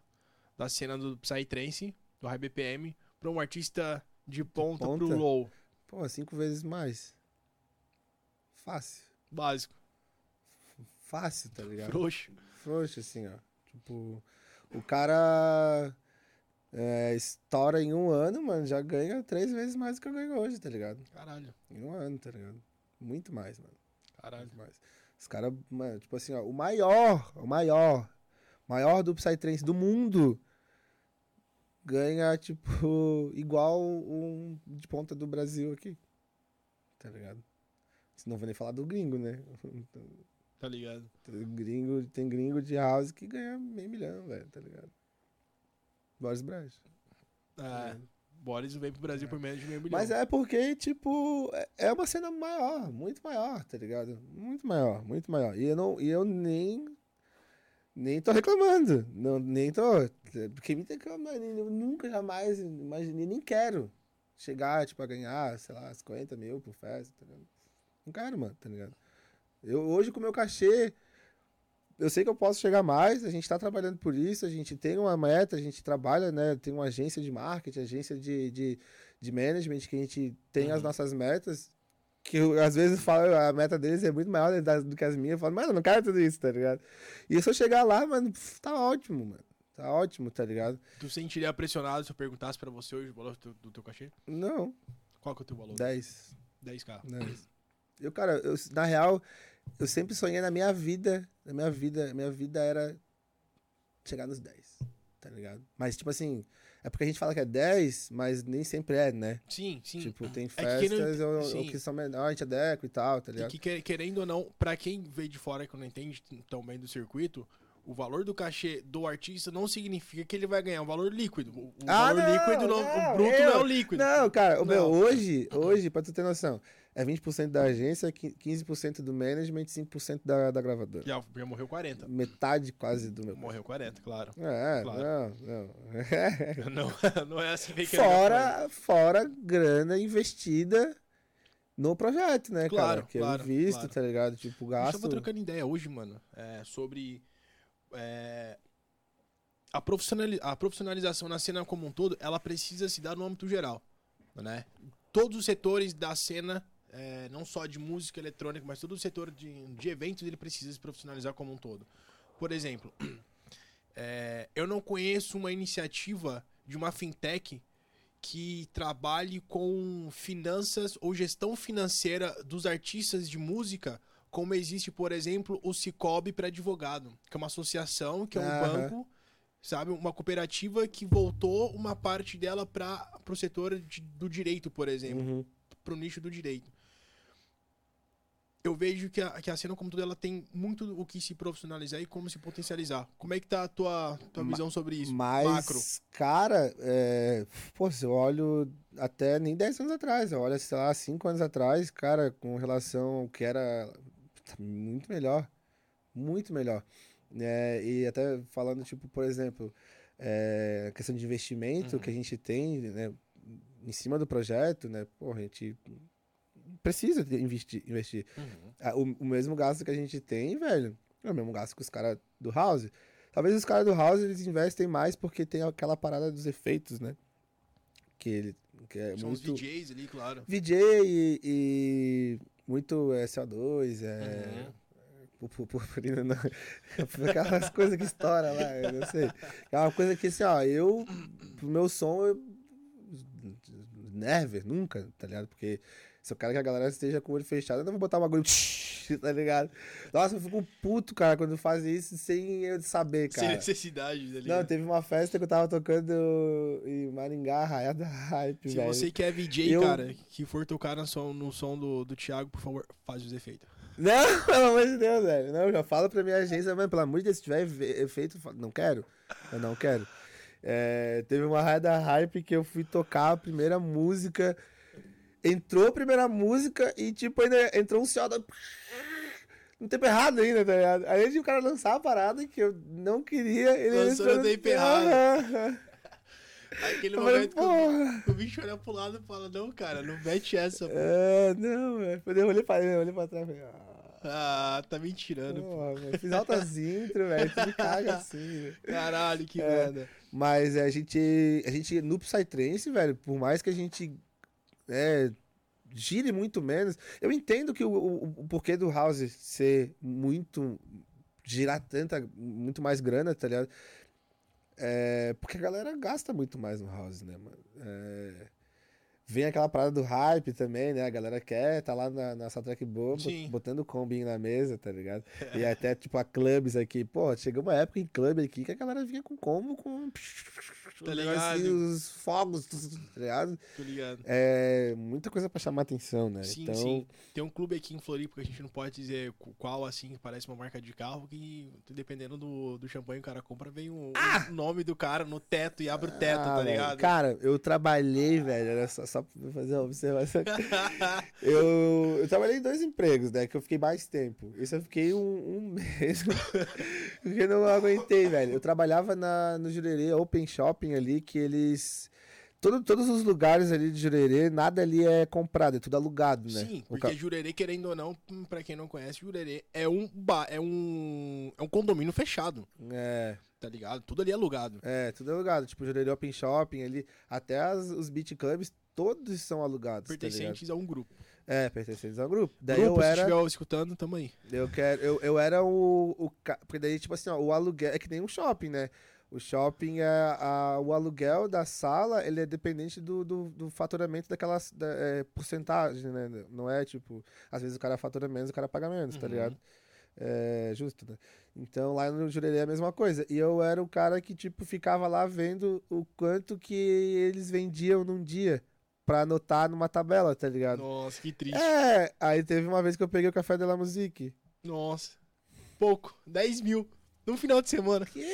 da cena do Psytrance, do High BPM, pra um artista de ponta, pro ponta? low? Pô, cinco vezes mais. Fácil. Básico. Fácil, tá ligado? Frouxo. Frouxo, assim, ó. Tipo, o cara é, estoura em um ano, mano, já ganha três vezes mais do que eu ganho hoje, tá ligado? Caralho. Em um ano, tá ligado? Muito mais, mano. Caralho. Muito mais. Os caras, tipo assim, ó, o maior, o maior, maior do Psytrance do mundo ganha, tipo, igual um de ponta do Brasil aqui. Tá ligado? Não vou nem falar do gringo, né? Tá ligado? Tem gringo, tem gringo de house que ganha meio milhão, velho, tá ligado? Boris Braz. É. Boris veio pro Brasil por menos de meio milhão. Mas é porque, tipo, é- é uma cena maior, muito maior, tá ligado? Muito maior, muito maior. E eu, não, e eu nem. Nem tô reclamando. Não, nem tô. Porque me tem que. mano, Eu nunca jamais imaginei, nem quero chegar, tipo, a ganhar, sei lá, 50 mil por festa, tá ligado? Não quero, mano, tá ligado? Eu, hoje, com o meu cachê, eu sei que eu posso chegar mais, a gente tá trabalhando por isso, a gente tem uma meta, a gente trabalha, né? Tem uma agência de marketing, agência de, de, de management, que a gente tem as Uhum. nossas metas, que eu, às vezes falo, a meta deles é muito maior do que as minhas, eu falo, mano, eu não quero tudo isso, tá ligado? E se eu chegar lá, mano, tá ótimo, mano. Tá ótimo, tá ligado? Tu sentiria pressionado se eu perguntasse pra você hoje o valor do teu, do teu cachê? Não, Qual que é o teu valor? 10. 10k. 10. Eu, cara, eu, na real, eu sempre sonhei na minha vida, na minha vida, minha vida era chegar nos 10, tá ligado? Mas, tipo assim, é porque a gente fala que é 10, mas nem sempre é, né? Sim, sim. Tipo, tem É que festas ou, ou que são menores, a gente adequa e tal, tá E ligado? que, que- querendo ou não, pra quem veio de fora que não entende tão bem do circuito, o valor do cachê do artista não significa que ele vai ganhar um valor líquido. O, Ah, valor não, líquido, não, não, o bruto eu- não é o líquido. Não, cara, o meu, hoje, hoje, pra tu ter noção, é 20% da agência, qui- 15% do management, 5% da, da gravadora. Já, já morreu 40. Metade quase do meu. Morreu 40, claro. É, Claro. não, não. não, não é assim que fora, fora grana investida no projeto, né, Claro, cara? Que claro, eu invisto, claro. tá ligado? Tipo, gente gasto. tava trocando ideia hoje, mano, é, sobre é, a, profissionali- a profissionalização na cena como um todo, ela precisa se dar no âmbito geral, né? Todos os setores da cena, é, não só de música eletrônica, mas todo o setor de, de eventos, ele precisa se profissionalizar como um todo. Por exemplo, é, eu não conheço uma iniciativa de uma fintech que trabalhe com finanças ou gestão financeira dos artistas de música, como existe, por exemplo, o Cicobi para advogado, que é uma associação, que é um Aham. banco, sabe, uma cooperativa que voltou uma parte dela para o setor de- do direito, por exemplo Uhum. pro nicho do direito. Eu vejo que a, que a cena como toda ela tem muito o que se profissionalizar e como se potencializar. Como é que tá a tua, tua visão sobre isso? Mas, Macro. cara, é... pô, se eu olho até nem 10 anos atrás, eu olho, sei lá, 5 anos atrás, cara, com relação ao que era tá muito melhor. Muito melhor. É, e até falando, tipo, por exemplo, é, a questão de investimento Uhum. que a gente tem, né, em cima do projeto, né, pô, a gente precisa investir. investir. Uhum. Ah, O, o mesmo gasto que a gente tem, velho, é o mesmo gasto que os caras do House. Talvez os caras do House eles investem mais porque tem aquela parada dos efeitos, né? Que ele que é São muito os VJs ali, claro. VJ e, e muito é, CO2, é Uhum. pu- pu- purpurina, não. aquelas coisas que estouram lá, eu não sei. É uma coisa que assim, ó, eu pro meu som eu never, nunca, tá ligado? Porque se eu quero que a galera esteja com o olho fechado, eu não vou botar um bagulho, tá ligado? Nossa, eu fico puto, cara, quando fazem isso sem eu saber, Sem cara. necessidade dali. Não, teve uma festa que eu tava tocando em Maringá, Raia da Hype, Se velho. você que é VJ, Eu- cara, que for tocar no som, no som do, do Thiago, por favor, faz os efeitos. Não, pelo amor de Deus, velho. Não, já fala pra minha agência, mano, pelo amor de Deus, se tiver efe- efeito, não quero. Eu não quero. É, teve uma raia da hype que eu fui tocar a primeira música. Entrou a primeira música e, tipo, ainda entrou um CO2. no tempo errado ainda, tá ligado? Além de o cara lançar a parada que eu não queria, ele Lançou no tempo errado. Aí aquele Eu falei, momento que o, o bicho olha pro lado e fala, não, cara, não mete essa, pô. É, não, velho. Eu olhei pra, eu olhei pra trás e falei, ah, Ah, tá me tirando. pô. velho. Fiz altas intro, velho. Tu me caga assim, velho. Caralho, que É. merda. Mas é, a gente, a gente no Psytrance, velho, por mais que a gente é, gire muito menos, eu entendo que o, o, o porquê do House ser muito, girar tanta, muito mais grana, tá ligado? É, porque a galera gasta muito mais no House, né, mano? É, vem aquela parada do hype também, né? A galera quer, tá lá na, na Soundtrack boa, Sim. botando combinho na mesa, tá ligado? E até, tipo, a clubes aqui. Pô, chegou uma época em clube aqui que a galera vinha com combo com. Tá o ligado? negocinho, Os fogos, tá ligado? Tô ligado. É muita coisa pra chamar atenção, né? Sim, então, sim. Tem um clube aqui em Floripa que a gente não pode dizer qual, assim, que parece uma marca de carro, que dependendo do, do champanhe que o cara compra, vem o, o nome do cara no teto e abre o teto, Ah, tá ligado? Cara, eu trabalhei, velho, era só, só pra fazer uma observação. eu, eu trabalhei em dois empregos, né? Que eu fiquei mais tempo. Isso eu fiquei um, um mês. porque eu não aguentei, velho. Eu trabalhava na, no Jurerê Open Shopping ali, que eles. Todo, todos os lugares ali de Jurerê, nada ali é comprado, é tudo alugado, né? Sim, porque Jurerê, querendo ou não, pra quem não conhece, Jurerê é um, ba é um, é um condomínio fechado, É, tá ligado? Tudo ali é alugado. é, tudo alugado. Tipo, Jurerê Open Shopping ali, até as- os beat clubs, todos são alugados. Tá? Pertencentes a um grupo. É, pertencentes ao grupo. Daí grupo, eu se era. estiver escutando, tamo aí. Eu quero. Eu, eu era o, o. Porque daí, tipo assim, ó, o aluguel. É que nem um shopping, né? O shopping é. A, o aluguel da sala, ele é dependente do, do, do faturamento daquela da, é, porcentagem, né? Não é tipo. Às vezes o cara fatura menos, o cara paga menos, tá Uhum. ligado? É justo, né? Então lá no Jurerê é a mesma coisa. E eu era o cara que, tipo, ficava lá vendo o quanto que eles vendiam num dia pra anotar numa tabela, tá ligado? Nossa, que triste. É, aí teve uma vez que eu peguei o café de la musique. Nossa. Pouco. 10 mil. Num final de semana. Que?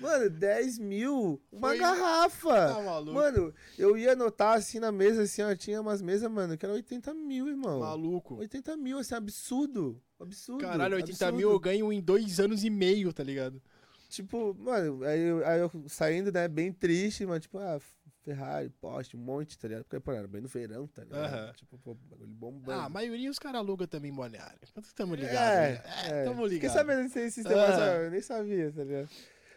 Mano, 10 mil? Uma Foi- garrafa! Tá maluco. Mano, eu ia anotar assim na mesa, assim, ó, tinha umas mesas, mano, que era 80 mil, irmão. Maluco. 80 mil, assim, absurdo. Absurdo. Caralho, 80 absurdo. mil eu ganho em dois anos e meio, tá ligado? Tipo, mano, aí eu, aí eu saindo, né, bem triste, mano, tipo, ah, Ferrari, Porsche, um monte, tá ligado? Porque, pô, era bem no verão, tá ligado? Aham. Tipo, pô, bagulho bombando. Ah, a maioria os caras alugam também balneário. Tamo ligado. É, né? é. tamo Fiquei ligado. sabendo desse sistema, Ah. só, eu nem sabia, tá ligado?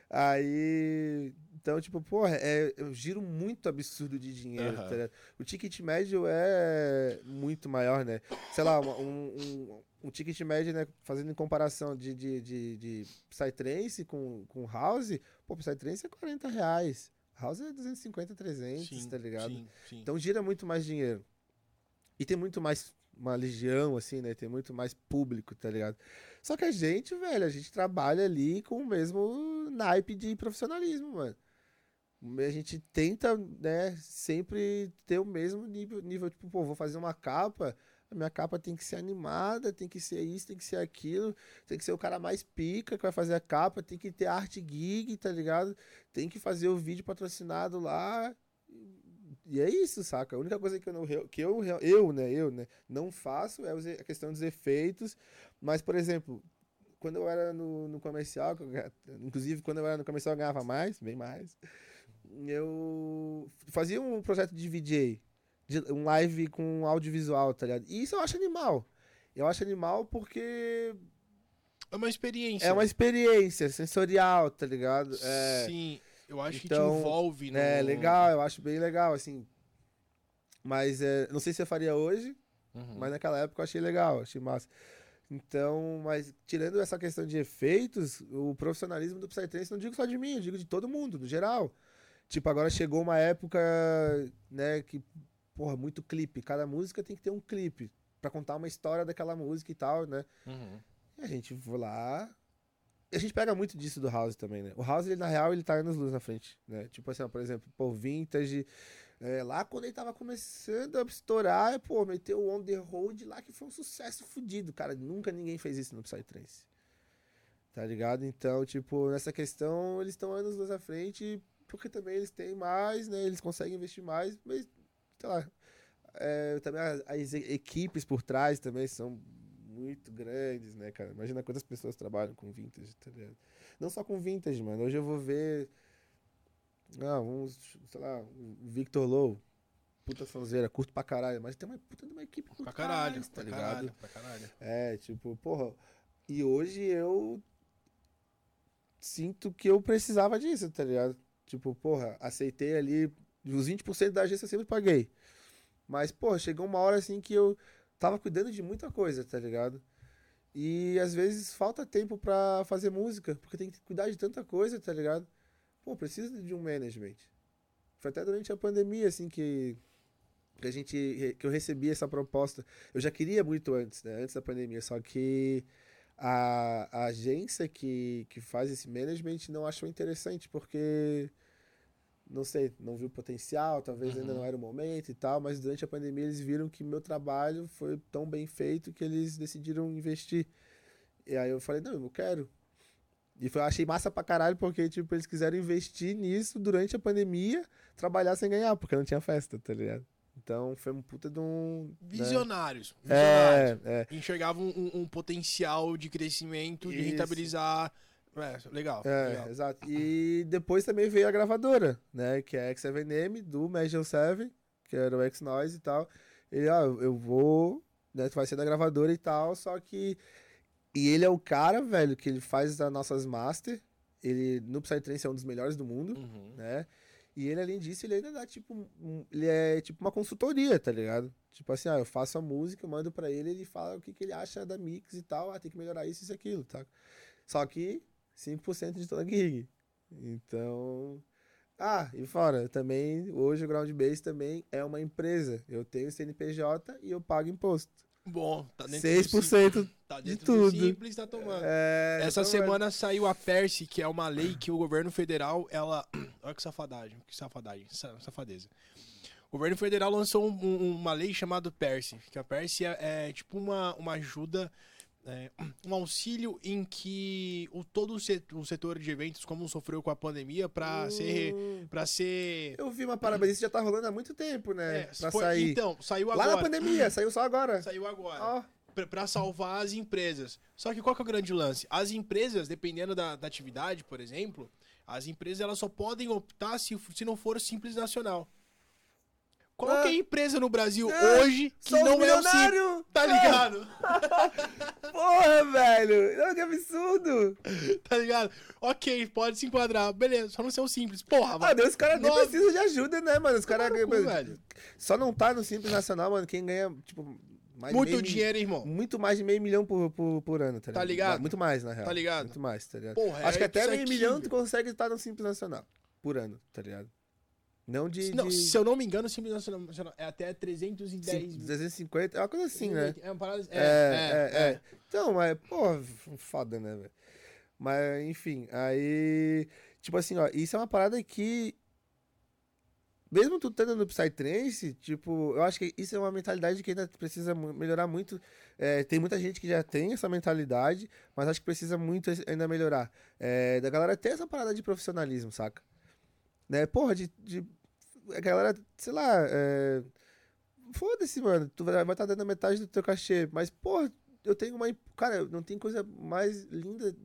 Aí. Então, tipo, porra, é, eu giro muito absurdo de dinheiro, Aham. tá ligado? O ticket médio é muito maior, né? Sei lá, um, um, um ticket médio, né? Fazendo em comparação de, de, de, de Psytrance com, com House, pô, Psytrance é 40 reais. House é 250, 300, Sim, tá ligado? Sim, sim. Então gira muito mais dinheiro. E tem muito mais uma legião, assim, né? Tem muito mais público, tá ligado? Só que a gente, velho, a gente trabalha ali com o mesmo naipe de profissionalismo, mano. A gente tenta, né, sempre ter o mesmo nível, nível, tipo, pô, vou fazer uma capa, a minha capa tem que ser animada, tem que ser isso, tem que ser aquilo, tem que ser o cara mais pica que vai fazer a capa, tem que ter arte gig, tá ligado? Tem que fazer o vídeo patrocinado lá, e é isso, saca? A única coisa que eu não que eu, eu, né, eu, né, não faço é a questão dos efeitos, mas por exemplo, quando eu era no, no comercial, inclusive quando eu era no comercial eu ganhava mais, bem mais. Eu fazia um projeto de VJ, de- um live com audiovisual, tá ligado? E isso eu acho animal. Eu acho animal porque É uma experiência. é uma experiência sensorial, tá ligado? É, Sim, eu acho que Então, te envolve. No... é legal, eu acho bem legal, assim. Mas é, não sei se eu faria hoje, Uhum. mas naquela época eu achei legal, achei massa. Então, mas tirando essa questão de efeitos, o profissionalismo do Psytrance, não digo só de mim, eu digo de todo mundo, no geral. Tipo, agora chegou uma época, né, que, porra, muito clipe. Cada música tem que ter um clipe pra contar uma história daquela música e tal, né? Uhum. E a gente vai lá. A gente pega muito disso do House também, né? O House, ele, na real, ele tá anos luz na frente, né? Tipo assim, ó, por exemplo, pô, Vintage. é, lá quando ele tava começando a estourar, pô, meteu o On The Road lá que foi um sucesso fudido. Cara, nunca ninguém fez isso no Psytrance. Tá ligado? Então, tipo, nessa questão, eles estão anos luz à frente, porque também eles têm mais, né? Eles conseguem investir mais, mas, sei lá. é, também as, as equipes por trás também são muito grandes, né, cara? Imagina quantas pessoas trabalham com vintage, tá ligado? Não só com vintage, mano. Hoje eu vou ver. Ah, uns, sei lá, Victor Low. Puta sonzeira, curto pra caralho. Mas tem uma puta de uma equipe curto Pra caralho, mais, tá pra ligado? caralho, pra caralho. É, tipo, porra. E hoje eu sinto que eu precisava disso, tá ligado? Tipo, porra, aceitei ali. Os 20% da agência eu sempre paguei. Mas, porra, chegou uma hora assim que eu tava cuidando de muita coisa, tá ligado? E às vezes falta tempo pra fazer música, porque tem que cuidar de tanta coisa, tá ligado? Pô, precisa de um management. Foi até durante a pandemia, assim, que, que a gente. que eu recebi essa proposta. Eu já queria muito antes, né? Antes da pandemia, só que a, a agência que, que faz esse management não achou interessante, porque não sei, não viu potencial, talvez ainda Uhum. não era o momento e tal, mas durante a pandemia eles viram que meu trabalho foi tão bem feito que eles decidiram investir. E aí eu falei, não, eu quero. E foi, eu achei massa pra caralho, porque, tipo, eles quiseram investir nisso durante a pandemia, trabalhar sem ganhar, porque não tinha festa, tá ligado? Então foi um puta de um. né? Visionários. Visionários. É, é. Enxergavam um, um potencial de crescimento, de Isso. rentabilizar. É, legal. É, legal. exato. E depois também veio a gravadora, né? Que é a X7M, do Magic 7, que era o X-Noise e tal. Ele, ó, eu vou, né? Tu vai ser da gravadora e tal, só que. E ele é o cara, velho, que ele faz as nossas master. Ele, no Psytrance, é um dos melhores do mundo, Uhum. né? E ele, além disso, ele ainda dá, tipo, um- ele é tipo uma consultoria, tá ligado? Tipo assim, ah, eu faço a música, eu mando pra ele, ele fala o que, que ele acha da mix e tal, ah, tem que melhorar isso e aquilo, tá? Só que 5% de toda gig. Então. Ah, e fora, também, hoje o Ground Base também é uma empresa. Eu tenho CNPJ e eu pago imposto. Bom, tá dentro do 6% sim- tá dentro tudo. do simples, tá tomando. É, Essa então, semana saiu a PERSE, que é uma lei que o governo federal, ela. Olha que safadagem, que safadagem, sa- safadeza. O governo federal lançou um- um- uma lei chamada PERSE, que a PERSE é, é tipo uma, uma ajuda, é, um auxílio em que o, todo o setor, o setor de eventos, como sofreu com a pandemia, para ser. Hum, Pra ser Eu vi uma parada, mas isso já tá rolando há muito tempo, né? é, pra foi- sair. Então, saiu Lá agora. na pandemia, saiu só agora. Saiu agora. Pra- pra salvar as empresas. Só que qual que é o grande lance? As empresas, dependendo da, da atividade, por exemplo, as empresas elas só podem optar se, se não for Simples Nacional. Qual Ah. é a empresa no Brasil Ah, hoje que não um é o milionário! Tá ligado? Porra, velho! Não, que absurdo! Tá ligado? Ok, pode se enquadrar. Beleza, só não ser o Simples. Porra, Ah, Deus, os caras nem precisam de ajuda, né, mano? Os caras. Cu, velho. Só não tá no Simples Nacional, mano. Quem ganha, tipo, Muito meio dinheiro, irmão. Muito mais de meio milhão por, por, por ano, tá ligado? Tá ligado? Muito mais, na real. Tá ligado? Muito mais, tá ligado? Porra, Acho que é até meio aqui, milhão tu consegue estar no Simples Nacional. Por ano, tá ligado? Não de. Não, de... se eu não me engano, o Simples Nacional é até 310 Sim, 250, é uma coisa assim, né? É uma parada. É, é, é. Então, mas, pô, foda, né, velho? Mas, enfim, aí. Tipo assim, ó, isso é uma parada que. Mesmo tu estando no Psytrance, tipo, eu acho que isso é uma mentalidade que ainda precisa melhorar muito. É, tem muita gente que já tem essa mentalidade, mas acho que precisa muito ainda melhorar. É, da galera ter essa parada de profissionalismo, saca? Né? Porra, de. de a galera, sei lá, é, Foda-se, mano. Tu vai estar dando metade do teu cachê. Mas, porra, eu tenho uma. Cara, não tem coisa mais linda.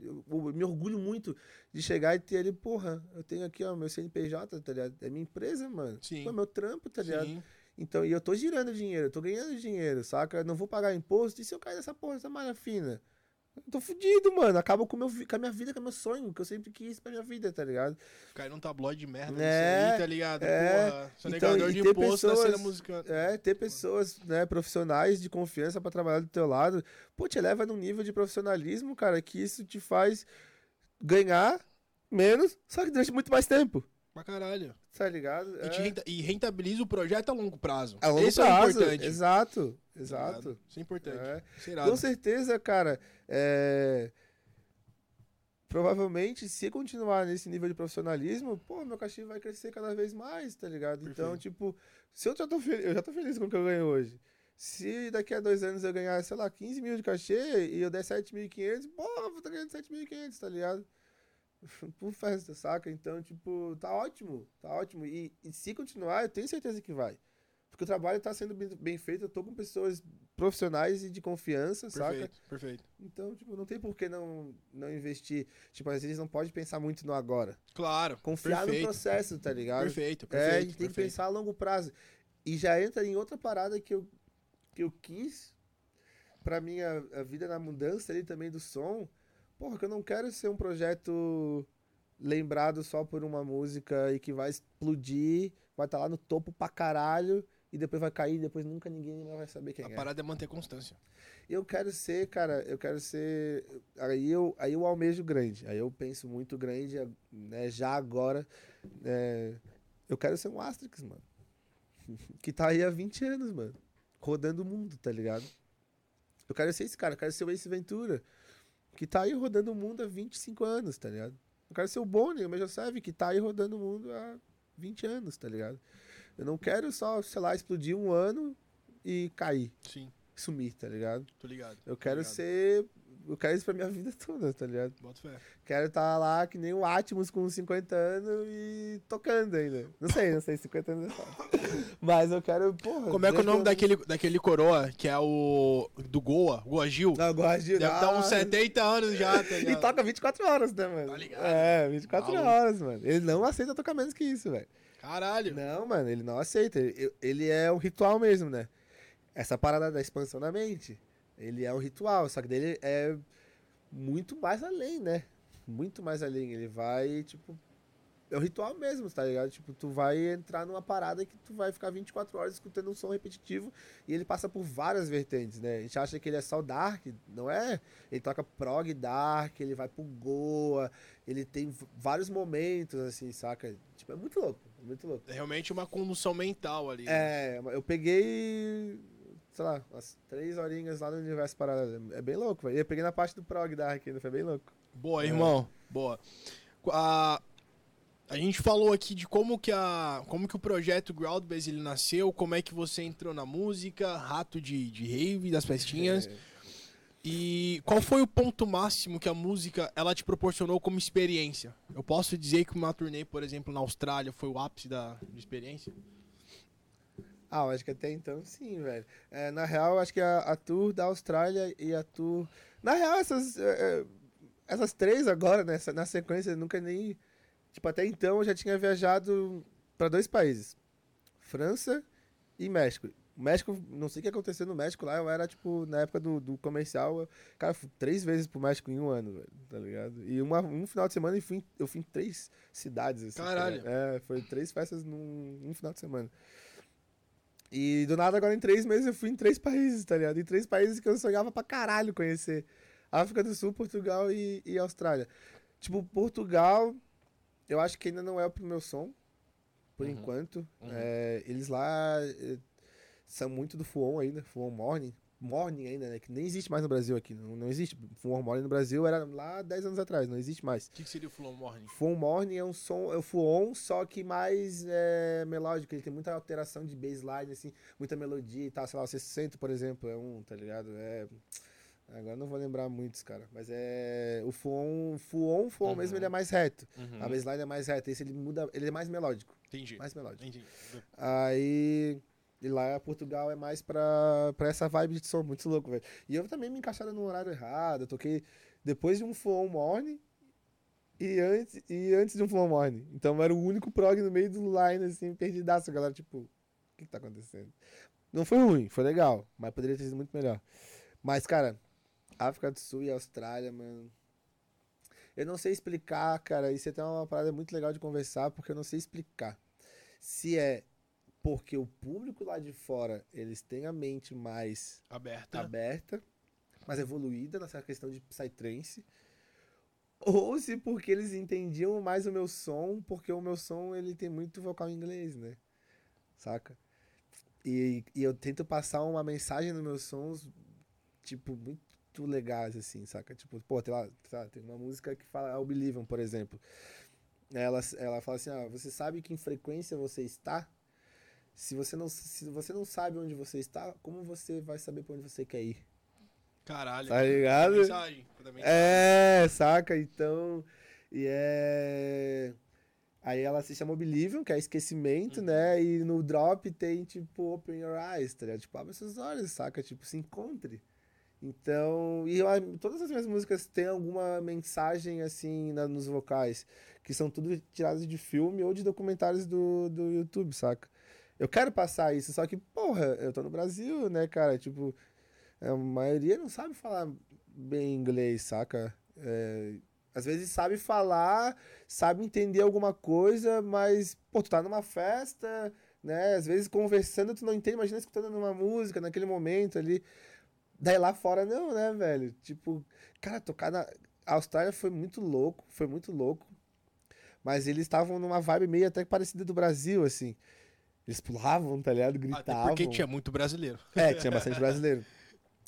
Eu, eu me orgulho muito de chegar e ter ali, porra, eu tenho aqui, ó, meu CNPJ, tá ligado? É minha empresa, mano. Sim. Pô, meu trampo, tá ligado? Sim. Então, e eu tô girando dinheiro, eu tô ganhando dinheiro, saca? Não vou pagar imposto. E se eu cair nessa porra, essa malha fina? Eu tô fudido, mano. Acaba com, meu, com a minha vida, com o meu sonho, que eu sempre quis pra minha vida, tá ligado? Cai num tabloide de merda É, aí, tá ligado? é. Porra, Então, e de ter cena pessoas-. É, ter pessoas, né, profissionais de confiança pra trabalhar do teu lado, pô, te leva num nível de profissionalismo, cara, que isso te faz ganhar menos, só que durante muito mais tempo, Pra caralho. tá ligado? E, É, renta- e rentabiliza o projeto a longo prazo. a longo Isso é prazo, importante. exato, tá exato. ligado? Isso é importante. É. É. Com certeza, cara, é... provavelmente, se continuar nesse nível de profissionalismo, pô, meu cachê vai crescer cada vez mais, tá ligado? Então, Perfeito. tipo, se eu já tô feliz, eu já tô feliz com o que eu ganho hoje. Se daqui a dois anos eu ganhar, sei lá, 15 mil de cachê e eu der 7.500, porra, eu vou estar ganhando 7.500, tá ligado? Por festa, saca? Então, tipo, tá ótimo, tá ótimo. E, e se continuar, eu tenho certeza que vai. Porque o trabalho tá sendo bem, bem feito, eu tô com pessoas profissionais e de confiança, saca? Perfeito, perfeito. Então, tipo, não tem por que não, não investir. Tipo, às vezes não pode pensar muito no agora. Claro. Confiar perfeito, no processo, tá ligado? Perfeito, É, perfeito. a gente tem que perfeito. pensar a longo prazo. E já entra em outra parada que eu, que eu quis pra minha a vida na mudança ali também do som. Porra, que eu não quero ser um projeto lembrado só por uma música e que vai explodir, vai estar lá no topo pra caralho e depois vai cair, depois nunca ninguém vai saber quem A é. parada é manter constância. Eu quero ser, cara, eu quero ser. Aí eu, aí eu almejo grande. Aí eu penso muito grande, né, já agora. é, eu quero ser um Asterix, mano. Que tá aí há 20 anos, mano. Rodando o mundo, tá ligado? Eu quero ser esse cara, eu quero ser o Ace Ventura. Que tá aí rodando o mundo há 25 anos, tá ligado? Eu quero ser o Bonnie, o Major Seven, que tá aí rodando o mundo há 20 anos, tá ligado? Eu não quero só, sei lá, explodir um ano e cair, Sim, sumir, tá ligado? tô ligado. Eu quero ligado. ser. Eu quero isso pra minha vida toda, tá ligado? Bota fé. Quero estar lá que nem o Atmos com 50 anos e tocando ainda. Não sei, não sei, 50 anos é. Mas eu quero, porra. Como é que é o nome Deus daquele, daquele coroa, que é o. do Goa, Goa Gil? Não, eu gosto de. Deve estar uns Ah, 70 anos já, tá E ligado? toca 24 horas, né, mano? Tá ligado? É, 24 Maluco. horas, mano. Ele não aceita tocar menos que isso, velho. Caralho. Não, mano, ele não aceita. Ele, ele é um ritual mesmo, né? Essa parada da expansão da mente. Ele é um ritual, só que dele é muito mais além, né? Muito mais além. Ele vai, tipo. É um ritual mesmo, tá ligado? Tipo, tu vai entrar numa parada que tu vai ficar 24 horas escutando um som repetitivo e ele passa por várias vertentes, né? A gente acha que ele é só dark, não é? Ele toca prog dark, ele vai pro Goa, ele tem vários momentos, assim, saca? Tipo, é muito louco, é muito louco. É realmente uma condução mental ali. né? É, eu peguei, sei lá, umas três horinhas lá no Universo Paralelo. É bem louco, velho. Eu peguei na parte do prog dark ainda, foi bem louco. Boa, É. irmão. Boa. A, a gente falou aqui de como que, a, como que o projeto Groundbase ele nasceu, como é que você entrou na música, rato de, de rave, das festinhas. É. E qual foi o ponto máximo que a música ela te proporcionou como experiência? Eu posso dizer que uma turnê, por exemplo, na Austrália foi o ápice da de experiência? Ah, eu acho que até então sim, velho. É, na real, acho que a, a tour da Austrália e a tour. Na real, essas, é, é, essas três agora, né, essa- na sequência, eu nunca nem. Tipo, até então eu já tinha viajado pra dois países: França e México. O México, não sei o que aconteceu no México lá, eu era, tipo, na época do, do comercial, eu, cara, fui três vezes pro México em um ano, velho, tá ligado? E uma, um final de semana eu fui, em- eu fui em três cidades, assim. tá Caralho. ligado? é, foi três festas num, num final de semana. E do nada, agora em três meses, eu fui em três países, tá ligado? Em três países que eu sonhava pra caralho conhecer. África do Sul, Portugal e, e Austrália. Tipo, Portugal, eu acho que ainda não é pro meu som, por Uhum. enquanto. Uhum. É, eles lá eh, são muito do Fuon ainda, Fuon Morning. Morning ainda, né? Que nem existe mais no Brasil aqui. Não, não existe. Fuon Morning no Brasil era lá 10 anos atrás, não existe mais. O que, que seria o Flow Morning? Full Morning é um som, é o Fuon, só que mais é, melódico. Ele tem muita alteração de bassline, assim, muita melodia e tal. Sei lá, o 60, por exemplo, é um, tá ligado? É. Agora eu não vou lembrar muitos, cara. Mas é. O Fuon, Fuon, Fuon Uhum. mesmo, ele é mais reto. Uhum. A bassline é mais reta. Esse ele muda. Ele é mais melódico. Entendi. Mais melódico. Entendi. Aí. E lá Portugal é mais pra, pra essa vibe de som, muito louco, velho. E eu também me encaixava no horário errado. Eu toquei depois de um Full Morning e antes, e antes de um Full Morning. Então eu era o único prog no meio do line, assim, perdidaço. A galera, tipo, o que, que tá acontecendo? Não foi ruim, foi legal, mas poderia ter sido muito melhor. Mas, cara, África do Sul e Austrália, mano. Eu não sei explicar, cara. Isso é até uma parada muito legal de conversar, porque eu não sei explicar. Se é porque o público lá de fora, eles têm a mente mais Aberta. aberta, mais evoluída nessa questão de psytrance. Ou se porque eles entendiam mais o meu som, porque o meu som ele tem muito vocal em inglês, né? Saca? E, e eu tento passar uma mensagem nos meus sons, tipo, muito legais, assim, saca? Tipo, pô, tem lá, sei lá, tem uma música que fala Oblivion, por exemplo. Ela, ela fala assim, ah, você sabe que em frequência você está? Se você, não, se você não sabe onde você está, como você vai saber pra onde você quer ir? Caralho. Tá ligado? Mensagem. É, saca? Então. E é. Aí ela se chama Oblivion, que é esquecimento, né? E no drop tem, tipo, Open Your Eyes, tá ligado? Tipo, abre seus olhos, saca? Tipo, se encontre. Então, e todas as minhas músicas têm alguma mensagem, assim, na, nos vocais, que são tudo tiradas de filme ou de documentários do, do YouTube, saca? Eu quero passar isso, só que, porra, eu tô no Brasil, né, cara? Tipo, a maioria não sabe falar bem inglês, saca? É, às vezes sabe falar, sabe entender alguma coisa, mas, pô, tu tá numa festa, né? Às vezes conversando, tu não entende, imagina escutando uma música naquele momento ali. Daí lá fora, não, né, velho? Tipo, cara, tocar na. A Austrália foi muito louco, foi muito louco. Mas eles estavam numa vibe meio até parecida do Brasil, assim. Eles pulavam, tá ligado? Gritavam. Até porque tinha muito brasileiro. É, tinha bastante brasileiro.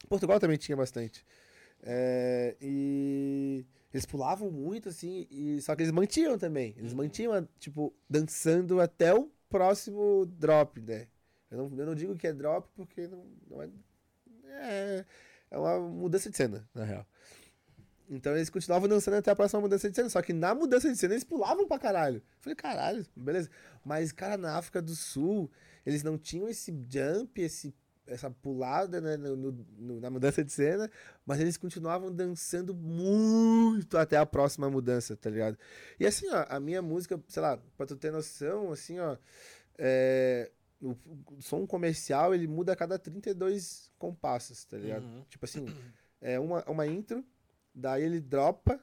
Portugal também tinha bastante. É, e eles pulavam muito, assim, e só que eles mantinham também. Eles uhum. mantinham, tipo, dançando até o próximo drop, né? Eu não, eu não digo que é drop porque não, não é, é. É uma mudança de cena, na real. Então eles continuavam dançando até a próxima mudança de cena. Só que na mudança de cena eles pulavam pra caralho. falei, caralho, beleza. Mas, cara, na África do Sul, eles não tinham esse jump, esse, essa pulada né, no, no, na mudança de cena, mas eles continuavam dançando muito até a próxima mudança, tá ligado? E assim, ó, a minha música, sei lá, pra tu ter noção, assim, ó, é, o, som comercial ele muda a cada 32 compassos, tá ligado? Uhum. Tipo assim, é uma, uma intro Daí ele dropa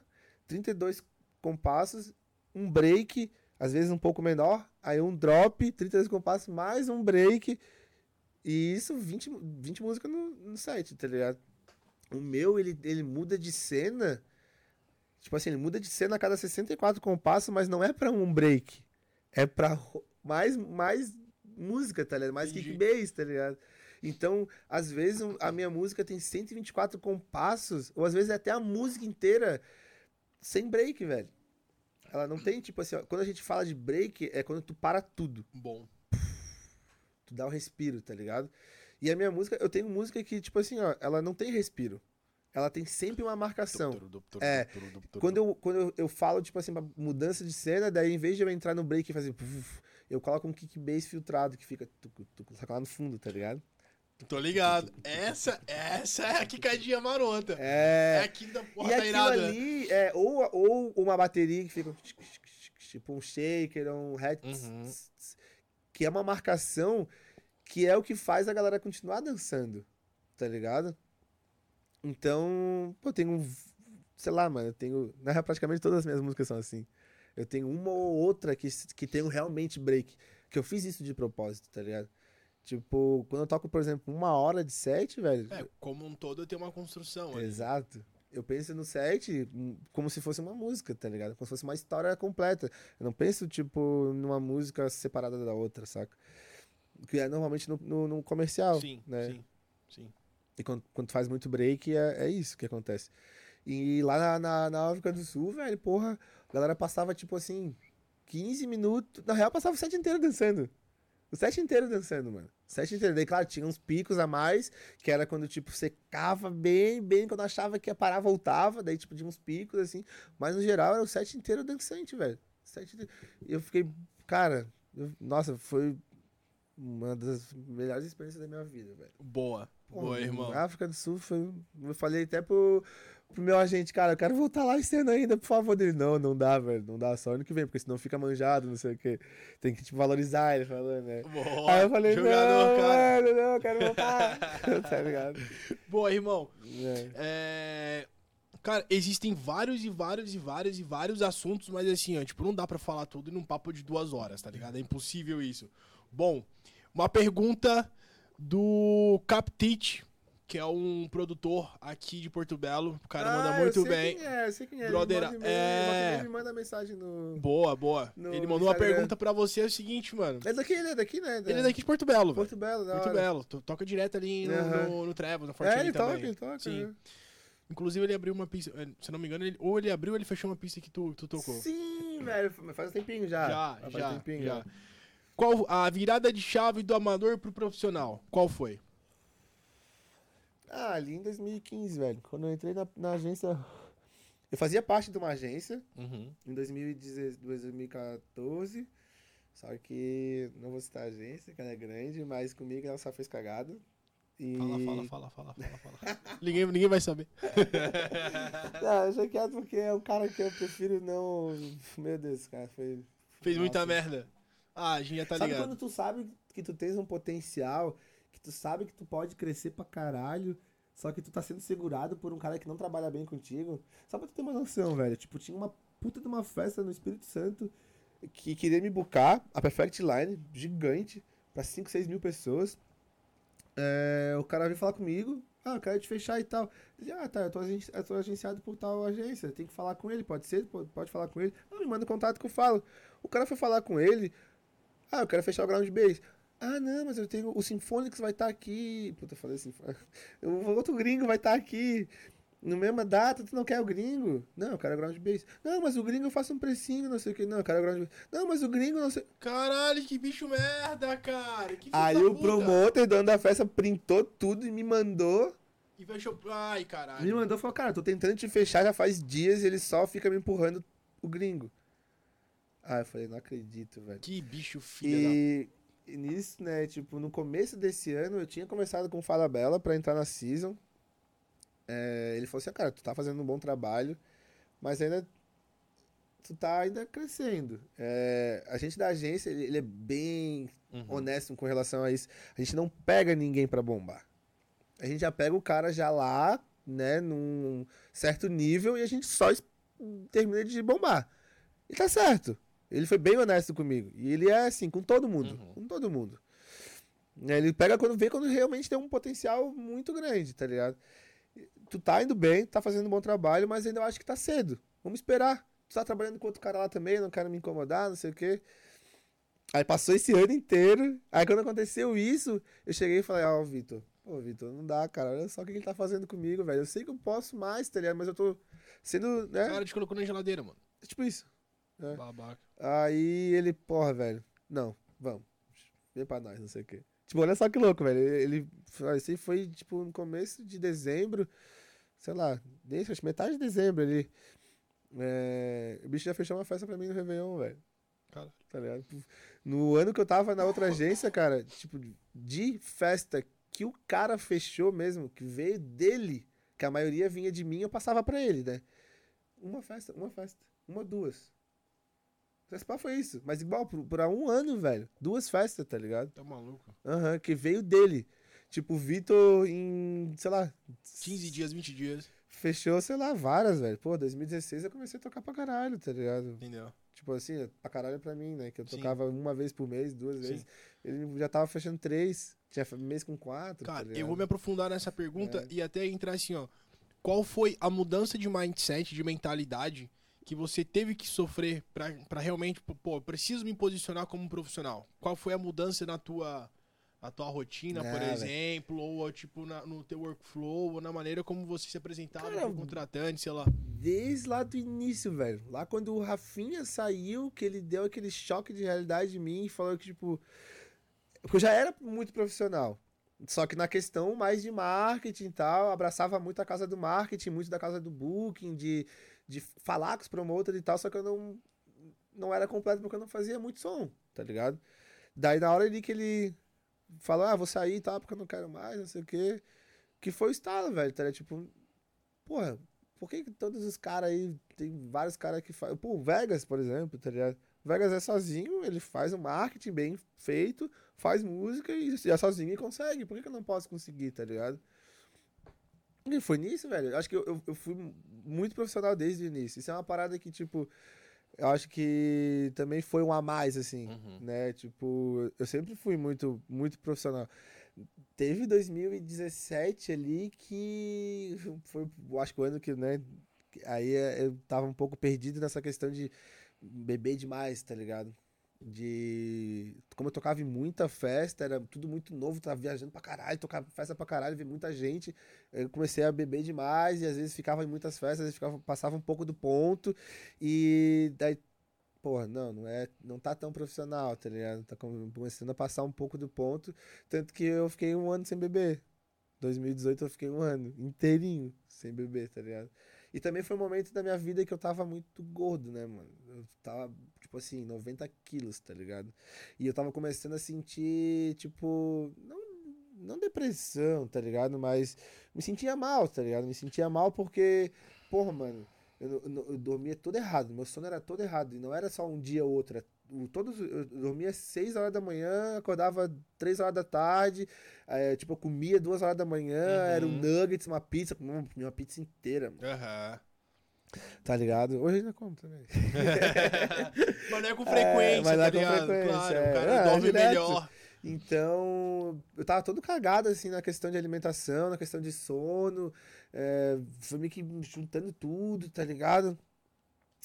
32 compassos, um break, às vezes um pouco menor, aí um drop, 32 compassos, mais um break. E isso 20, 20 músicas no, no set, tá ligado? O meu, ele, ele muda de cena. Tipo assim, ele muda de cena a cada 64 compassos, mas não é pra um break. É pra mais, mais música, tá ligado? Mais kick bass, tá ligado? Então, às vezes, a minha música tem 124 compassos, ou às vezes até a música inteira sem break, velho. Ela não tem, tipo assim, ó, quando a gente fala de break, é quando tu para tudo. Bom. Tu dá um respiro, tá ligado? E a minha música, eu tenho música que, tipo assim, ó, ela não tem respiro. Ela tem sempre uma marcação. É, quando eu, quando eu, eu falo, tipo assim, uma mudança de cena, daí em vez de eu entrar no break e fazer. Eu coloco um kick bass filtrado que fica lá no fundo, tá ligado? Tô ligado. Essa, essa é a quicadinha marota. É. É aqui da porra e da irada. ali é ou, ou uma bateria que fica tipo um shaker, um hat, uhum. que é uma marcação que é o que faz a galera continuar dançando, tá ligado? Então, pô, eu tenho, sei lá, mano, eu tenho, na real, praticamente todas as minhas músicas são assim. Eu tenho uma ou outra que, que tem realmente break, que eu fiz isso de propósito, tá ligado? Tipo, quando eu toco, por exemplo, uma hora de set, velho. É, como um todo eu tenho uma construção. Exato. Eu penso no set como se fosse uma música, tá ligado? Como se fosse uma história completa. Eu não penso, tipo, numa música separada da outra, saca? Que é normalmente no, no, no comercial. Sim, né? sim, sim. E quando, quando faz muito break, é, é isso que acontece. E lá na, na, na África do Sul, velho, porra, a galera passava, tipo assim, 15 minutos. Na real, passava o set inteiro dançando. O set inteiro dançando, mano. O set inteiro. Daí, claro, tinha uns picos a mais, que era quando, tipo, secava bem, bem, quando achava que ia parar, voltava. Daí, tipo, tinha uns picos, assim. Mas, no geral, era o set inteiro dançante, velho. Set inteiro. E eu fiquei, cara, eu, nossa, foi uma das melhores experiências da minha vida, velho. Boa. Pô, Boa, irmão. África do Sul foi. Eu falei até pro, pro meu agente, cara, eu quero voltar lá esse ano ainda, por favor. Dele, não, não dá, velho. Não dá só ano que vem, porque senão fica manjado, não sei o quê. Tem que, tipo, valorizar ele falando, né? Boa, Aí eu falei, jogador, não, cara. Velho, não, eu quero voltar. tá ligado? Boa, irmão. É. é... Cara, existem vários e vários e vários e vários assuntos, mas assim, ó, tipo, não dá para falar tudo num papo de duas horas, tá ligado? É impossível isso. Bom, uma pergunta do Captite que é um produtor aqui de Porto Belo. O cara ah, manda muito bem. Quem é, eu sei quem é. Brother, ele manda, é... ele manda mensagem no. Boa, boa. No ele mandou Instagram. uma pergunta pra você, é o seguinte, mano. É daqui, ele é daqui, né? Ele é daqui de Porto Belo. Porto Belo, da Porto. Belo. Toca direto ali no, uhum. no, no Trevo, na Forte é, ele também. toca, ele toca. Sim. Né? Inclusive, ele abriu uma pista. Eh, se não me engano, ele, ou ele abriu ou ele fechou uma pista que tu, tu tocou. Sim, velho. Faz um tempinho já. Já, faz já. Um tempinho já. já. Qual a virada de chave do amador pro profissional? Qual foi? Ah, ali em 2015, velho. Quando eu entrei na, na agência. Eu fazia parte de uma agência Uhum. em 2010 2014. Só que não vou citar a agência, que ela é grande, mas comigo ela só fez cagada. E... Fala, fala, fala, fala, fala, fala. ninguém, ninguém vai saber. Não, deixa quieto porque é um cara que eu prefiro não. Meu Deus, cara, foi. Fez muita Nossa. merda. Ah, a gente já tá sabe ligado. quando tu sabe que tu tens um potencial, que tu sabe que tu pode crescer pra caralho, só que tu tá sendo segurado por um cara que não trabalha bem contigo? Só pra tu ter uma noção, velho. Tipo, tinha uma puta de uma festa no Espírito Santo que queria me bucar, a Perfect Line, gigante, pra 5, 6 mil pessoas. É, o cara veio falar comigo, ah, eu quero te fechar e tal. Disse, ah, tá, eu tô, eu tô agenciado por tal agência, tem que falar com ele, pode ser? Pode, pode falar com ele. Ah, me manda o contato que eu falo. O cara foi falar com ele, ah, eu quero fechar o Ground Base. Ah, não, mas eu tenho. O Symphonics vai estar aqui. Puta, eu falei assim. O outro gringo vai estar aqui. No mesma data, tu não quer o gringo? Não, eu quero o Ground Base. Não, mas o gringo eu faço um precinho, não sei o que. Não, eu quero o Ground Base. Não, mas o gringo não sei. Caralho, que bicho merda, cara. Que Aí o puta. promoter, dono da festa, printou tudo e me mandou. E fechou. Ai, caralho. Me mandou e falou, cara, tô tentando te fechar já faz dias e ele só fica me empurrando o gringo. Ah, eu falei, não acredito, velho. Que bicho filho da. E, nisso, né, tipo, no começo desse ano eu tinha conversado com o Fala Bela pra entrar na season. É, ele falou assim, ah, cara, tu tá fazendo um bom trabalho, mas ainda tu tá ainda crescendo. É, a gente da agência, ele, ele é bem Uhum. honesto com relação a isso. A gente não pega ninguém pra bombar. A gente já pega o cara já lá, né, num certo nível e a gente só termina de bombar. E tá certo. Ele foi bem honesto comigo. E ele é assim, com todo mundo. Uhum. Com todo mundo. Né, Ele pega quando vê quando realmente tem um potencial muito grande, tá ligado? Tu tá indo bem, tá fazendo um bom trabalho, mas ainda eu acho que tá cedo. Vamos esperar. Tu tá trabalhando com outro cara lá também, não quero me incomodar, não sei o quê. Aí passou esse ano inteiro. Aí quando aconteceu isso, eu cheguei e falei, ó, Vitor, pô, Vitor, não dá, cara. Olha só o que ele tá fazendo comigo, velho. Eu sei que eu posso mais, tá ligado? Mas eu tô sendo, O né? cara te colocou na geladeira, mano. Tipo isso. É. Babaca. Aí ele, porra, velho, não, vamos. Vem pra nós, não sei o quê. Tipo, olha só que louco, velho. Ele, assim, foi, tipo, no começo de dezembro, sei lá, desde acho metade de dezembro ele. é, o bicho já fechou uma festa pra mim no Réveillon, velho. Cara. Tá ligado? No ano que eu tava na outra agência, cara, tipo, de festa que o cara fechou mesmo, que veio dele, que a maioria vinha de mim, eu passava pra ele, né? Uma festa, uma festa, uma, duas. Esse pá foi isso. Mas igual, por, por um ano, velho. Duas festas, tá ligado? Tá maluco. Aham, que veio dele. Tipo, o Vitor em, sei lá, 15 dias, 20 dias. fechou, sei lá, várias, velho. Pô, 2016 eu comecei a tocar pra caralho, tá ligado? Entendeu? Tipo assim, pra caralho pra mim, né? Que eu Sim. tocava uma vez por mês, duas Sim. vezes. Ele já tava fechando três. Tinha mês com quatro. Cara, tá eu vou me aprofundar nessa pergunta É. e até entrar assim, ó. Qual foi a mudança de mindset, de mentalidade que você teve que sofrer pra realmente, pô, preciso me posicionar como um profissional? Qual foi a mudança na tua, na tua rotina, por Ah, velho. exemplo, ou tipo na- no teu workflow, ou na maneira como você se apresentava Cara, pro contratante, sei lá. Desde lá do início, velho. Lá quando o Rafinha saiu, que ele deu aquele choque de realidade em mim e falou que, tipo. Porque eu já era muito profissional. Só que na questão mais de marketing e tal, abraçava muito a casa do marketing, muito da casa do booking, de, de falar com os promoters e tal, só que eu não, não era completo porque eu não fazia muito som, tá ligado? Daí na hora ali que ele falou, ah, vou sair e tal, porque eu não quero mais, não sei o quê. Que foi o estalo, velho, tá ligado? Tipo, porra, por que, que todos os caras aí, tem vários caras que fazem. Pô, o Vegas, por exemplo, tá ligado? Vegas é sozinho, ele faz um marketing bem feito, faz música e é sozinho e consegue. Por que, que eu não posso conseguir, tá ligado? E foi nisso, velho. Acho que eu, eu, eu fui muito profissional desde o início. Isso é uma parada que, tipo, eu acho que também foi um a mais, assim, Uhum. né? Tipo, eu sempre fui muito, muito profissional. Teve 2017 ali que foi, acho que o ano que, né? Aí eu tava um pouco perdido nessa questão de beber demais, tá ligado? De. Como eu tocava em muita festa, era tudo muito novo, tava viajando pra caralho, tocava festa pra caralho, vi muita gente. Eu comecei a beber demais e às vezes ficava em muitas festas, às vezes ficava, passava um pouco do ponto. E daí porra, não, não é, não tá tão profissional, tá ligado? Tá com- começando a passar um pouco do ponto, tanto que eu fiquei um ano sem beber. 2018 eu fiquei um ano inteirinho sem beber, tá ligado? E também foi um momento da minha vida que eu tava muito gordo, né, mano? Eu tava, tipo assim, 90 quilos, tá ligado? E eu tava começando a sentir, tipo, não, não depressão, tá ligado? Mas me sentia mal, tá ligado? Me sentia mal porque, porra, mano, eu, eu, eu dormia todo errado, meu sono era todo errado. E não era só um dia ou outro, era todos eu dormia 6 horas da manhã, acordava 3 horas da tarde, é, tipo, eu comia 2 horas da manhã, uhum. era um nuggets, uma pizza, comia uma pizza inteira. Aham. Uhum. Tá ligado? Hoje ainda como também. mas não é com frequência, é, mas tá é com frequência, claro, é. o cara é, dorme melhor. Então, eu tava todo cagado, assim, na questão de alimentação, na questão de sono. É, foi meio que juntando tudo, tá ligado?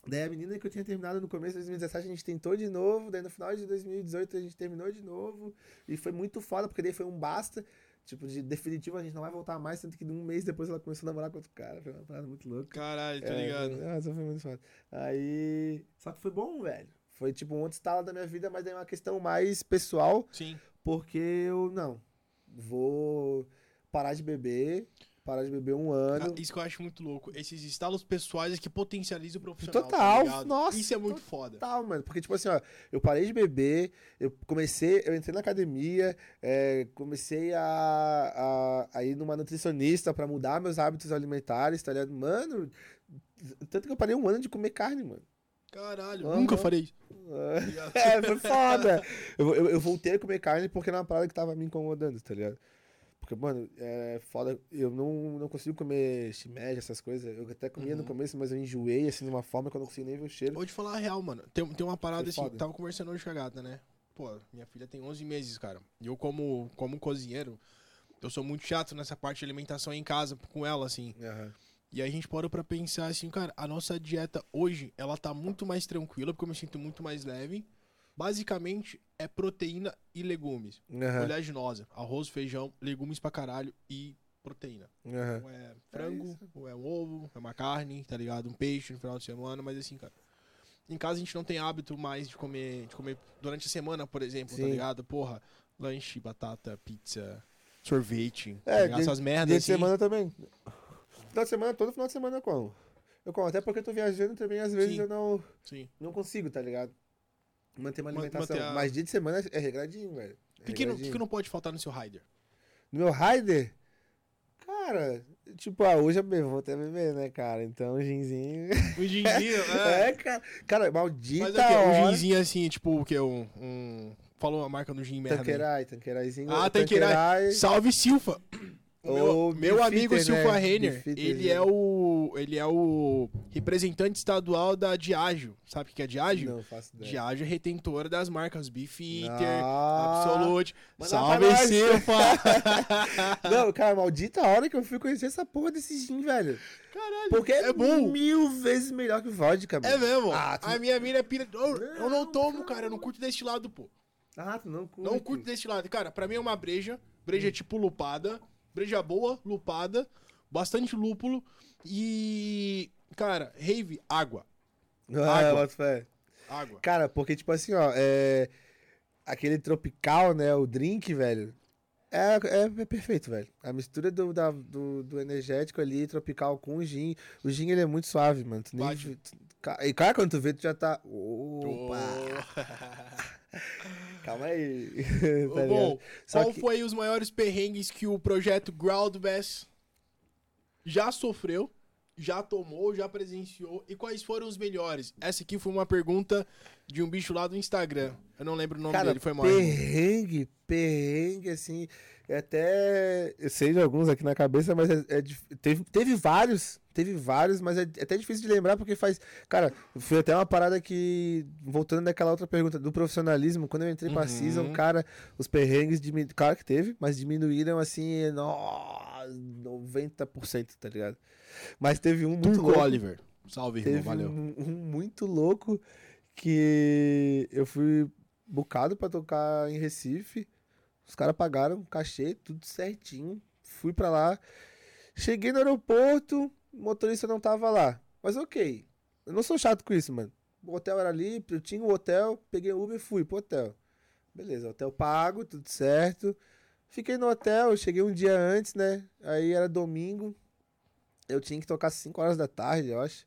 Daí a menina que eu tinha terminado no começo de 2017, a gente tentou de novo. Daí no final de 2018 a gente terminou de novo. E foi muito foda, porque daí foi um basta. Tipo, de definitivo a gente não vai voltar mais, tanto que um mês depois ela começou a namorar com outro cara. Foi uma parada muito louca. Caralho, tá é, ligado? Nossa, foi muito foda. Aí. Só que foi bom, velho. Foi tipo um outro estalo da minha vida, mas daí é uma questão mais pessoal. Sim. Porque eu, não. Vou parar de beber parar de beber um ano. Isso que eu acho muito louco. Esses estalos pessoais que potencializam o profissional. Tá total, tá nossa. Isso é muito total, foda. Total, mano. Porque, tipo assim, ó, eu parei de beber, eu comecei, eu entrei na academia, é, comecei a, a, a, ir numa nutricionista pra mudar meus hábitos alimentares, tá ligado? Mano, tanto que eu parei um ano de comer carne, mano. Caralho, uhum. nunca farei isso. É, foi foda. eu, eu, eu voltei a comer carne porque era uma parada que tava me incomodando, tá ligado? Porque, mano, é foda. Eu não, não consigo comer shimeji, essas coisas. Eu até comia uhum. no começo, mas eu enjoei, assim, de uma forma que eu não consigo nem ver o cheiro. Vou te falar a real, mano. Tem, tem uma parada assim, tava conversando hoje com a gata, né? Pô, minha filha tem 11 meses, cara. E eu, como, como cozinheiro, eu sou muito chato nessa parte de alimentação em casa com ela, assim. Uhum. E aí a gente parou pra pensar assim, cara, a nossa dieta hoje, ela tá muito mais tranquila, porque eu me sinto muito mais leve. Basicamente é proteína e legumes. Uhum. Oleaginosa. Arroz, feijão, legumes pra caralho e proteína. Uhum. Ou é frango, é ou é um ovo, é uma carne, tá ligado? Um peixe no final de semana, mas assim, cara. Em casa a gente não tem hábito mais de comer, de comer durante a semana, por exemplo, tá Sim. tá ligado? Porra, lanche, batata, pizza, sorvete, é, tá essas merdas. Dia assim. de semana também. Final de semana, todo final de semana eu como. Eu como, até porque eu tô viajando também, às vezes Sim. eu não, Sim. não consigo, tá ligado? Manter uma alimentação. Manter a... Mas dia de semana é regradinho, velho. O que, que, não, que, que não pode faltar no seu rider? No meu rider? Cara, tipo, ah, hoje eu vou até beber, né, cara? Então, o ginzinho. O ginzinho, é. é, cara. Cara, maldita. Mas o quê? Um ginzinho assim, tipo, o quê? Um. um... Falou a marca do gin merda. Tanqueray, Tanqueraizinho. Ah, Tanqueray. Salve, Silfa! O meu, meu amigo Fitter, Silva né? Renner, ele é o ele é o representante estadual da Diageo. Sabe o que é Diageo? Não, faço ideia. Diageo é retentora das marcas Beefeater, Absolute. Salve, Silva! Não, cara, maldita hora que eu fui conhecer essa porra desse gin, velho. Caralho, Porque é, bom. mil vezes melhor que vodka, mano. É mesmo? Ah, tu... A minha mina é pira... Eu não, eu não tomo, cara. Eu não curto desse lado, pô. Ah, tu não curte? Não curto desse lado. Cara, pra mim é uma breja. Breja hum. tipo lupada breja boa, lupada, bastante lúpulo e. Cara, rave, água. Ah, água. fé. Água. Cara, porque, tipo assim, ó, é. Aquele tropical, né? O drink, velho. É, é, é, perfeito, velho. A mistura do, da, do, do, energético ali, tropical com o gin. O gin, ele é muito suave, mano. Tu nem, tu, e, cara, quando tu vê, tu já tá... Opa! Oh. Calma aí. tá Bom, qual que... foi os maiores perrengues que o projeto Groundbass já sofreu, já tomou, já presenciou e quais foram os melhores? Essa aqui foi uma pergunta de um bicho lá do Instagram. Eu não lembro o nome Cara, dele, foi mal. Perrengue, perrengue, assim. É até. Eu sei de alguns aqui na cabeça, mas é, é, teve, teve vários. Teve vários, mas é, é até difícil de lembrar porque faz. Cara, foi até uma parada que. Voltando naquela outra pergunta do profissionalismo, quando eu entrei uhum. pra Season, cara, os perrengues diminuíram. Claro que teve, mas diminuíram assim. No, 90%, tá ligado? Mas teve um muito Turco louco. Oliver. Salve, teve irmão, valeu. Um, um muito louco que eu fui bucado para tocar em Recife. Os caras pagaram cachê, tudo certinho. Fui para lá. Cheguei no aeroporto, o motorista não tava lá. Mas ok. Eu não sou chato com isso, mano. O hotel era ali, eu tinha o um hotel, peguei o Uber e fui pro hotel. Beleza, hotel pago, tudo certo. Fiquei no hotel, cheguei um dia antes, né? Aí era domingo. eu tinha que tocar 5 horas da tarde, eu acho.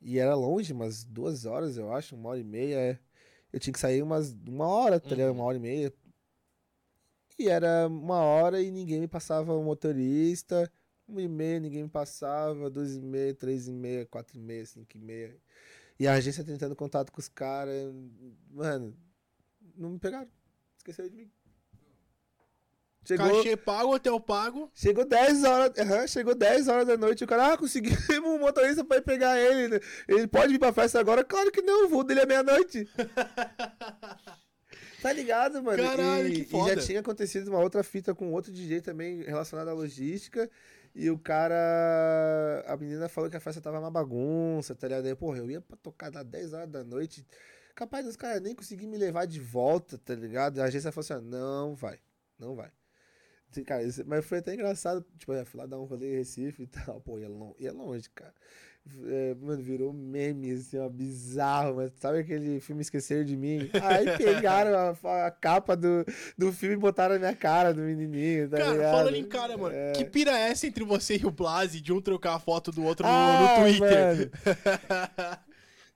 E era longe, umas duas horas, eu acho, uma hora e meia. é. Eu tinha que sair umas uma hora, tá? Uhum. Uma hora e meia. E era uma hora e ninguém me passava o motorista. Uma e meia, ninguém me passava. Duas e meia, três e meia, quatro e meia, cinco e meia. E a agência tentando contato com os caras. Mano, não me pegaram. Esqueceram de mim. Chegou, Cachê pago, hotel pago. chegou 10 horas. aham, chegou 10 horas da noite. O cara, ah, conseguimos um motorista pra ir pegar ele. né? Ele pode vir pra festa agora? Claro que não, o voo dele é meia-noite. Tá ligado, mano? Caralho, e, que e foda. já tinha acontecido uma outra fita com outro DJ também relacionado à logística. E o cara. A menina falou que a festa tava uma bagunça, tá ligado? Aí, porra, eu ia pra tocar das 10 horas da noite. Capaz dos caras nem conseguir me levar de volta, tá ligado? A agência falou assim: ó, não vai, não vai. Cara, mas foi até engraçado. Tipo, eu fui lá dar um rolê em Recife e tal. Pô, ia, lon ia longe, cara. É, mano, virou meme, assim, ó, bizarro. Mas sabe aquele filme Esquecer de Mim? Aí pegaram a, a capa do, do filme e botaram na minha cara do menininho, tá cara, ligado? falando em cara, mano. É. Que pira é essa entre você e o Blasi de um trocar a foto do outro no, Ah, no Twitter? mano.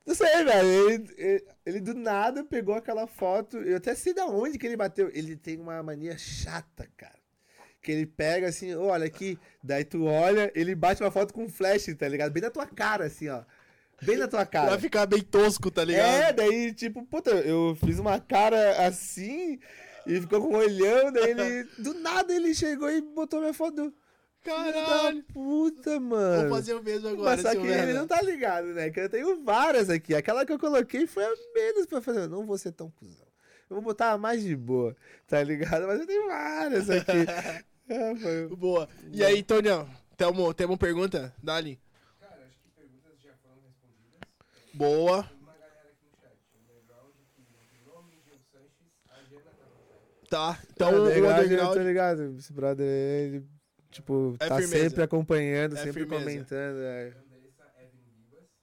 Não sei, velho. Ele, ele, ele do nada pegou aquela foto. Eu até sei da onde que ele bateu. Ele tem uma mania chata, cara. Que ele pega assim, "Ô, olha aqui. Daí tu olha, ele bate uma foto com flash, tá ligado? Bem na tua cara, assim, ó. Bem na tua cara. pra ficar bem tosco, tá ligado? É, daí, tipo, puta, eu fiz uma cara assim e ficou com um olhão, daí ele. Do nada ele chegou e botou minha foto. Caralho. Puta, mano. Vou fazer o mesmo agora, Mas só que ele merda. não tá ligado, né? Que eu tenho várias aqui. Aquela que eu coloquei foi a menos pra fazer. Eu não vou ser tão cuzão. Eu vou botar a mais de boa, tá ligado? Mas eu tenho várias aqui. É, foi- Boa. E aí, Tonião? Temo, temos pergunta? Dali. Cara, acho que perguntas já foram respondidas. Boa. Tem uma galera aqui no chat. O Underground, que não tem nome, Diego Sanches, a Jana tá. Tá. Então É, o underground, eu underground. tô ligado. Esse brother, ele, tipo, É tá firmeza. sempre acompanhando, É sempre firmeza. comentando. É.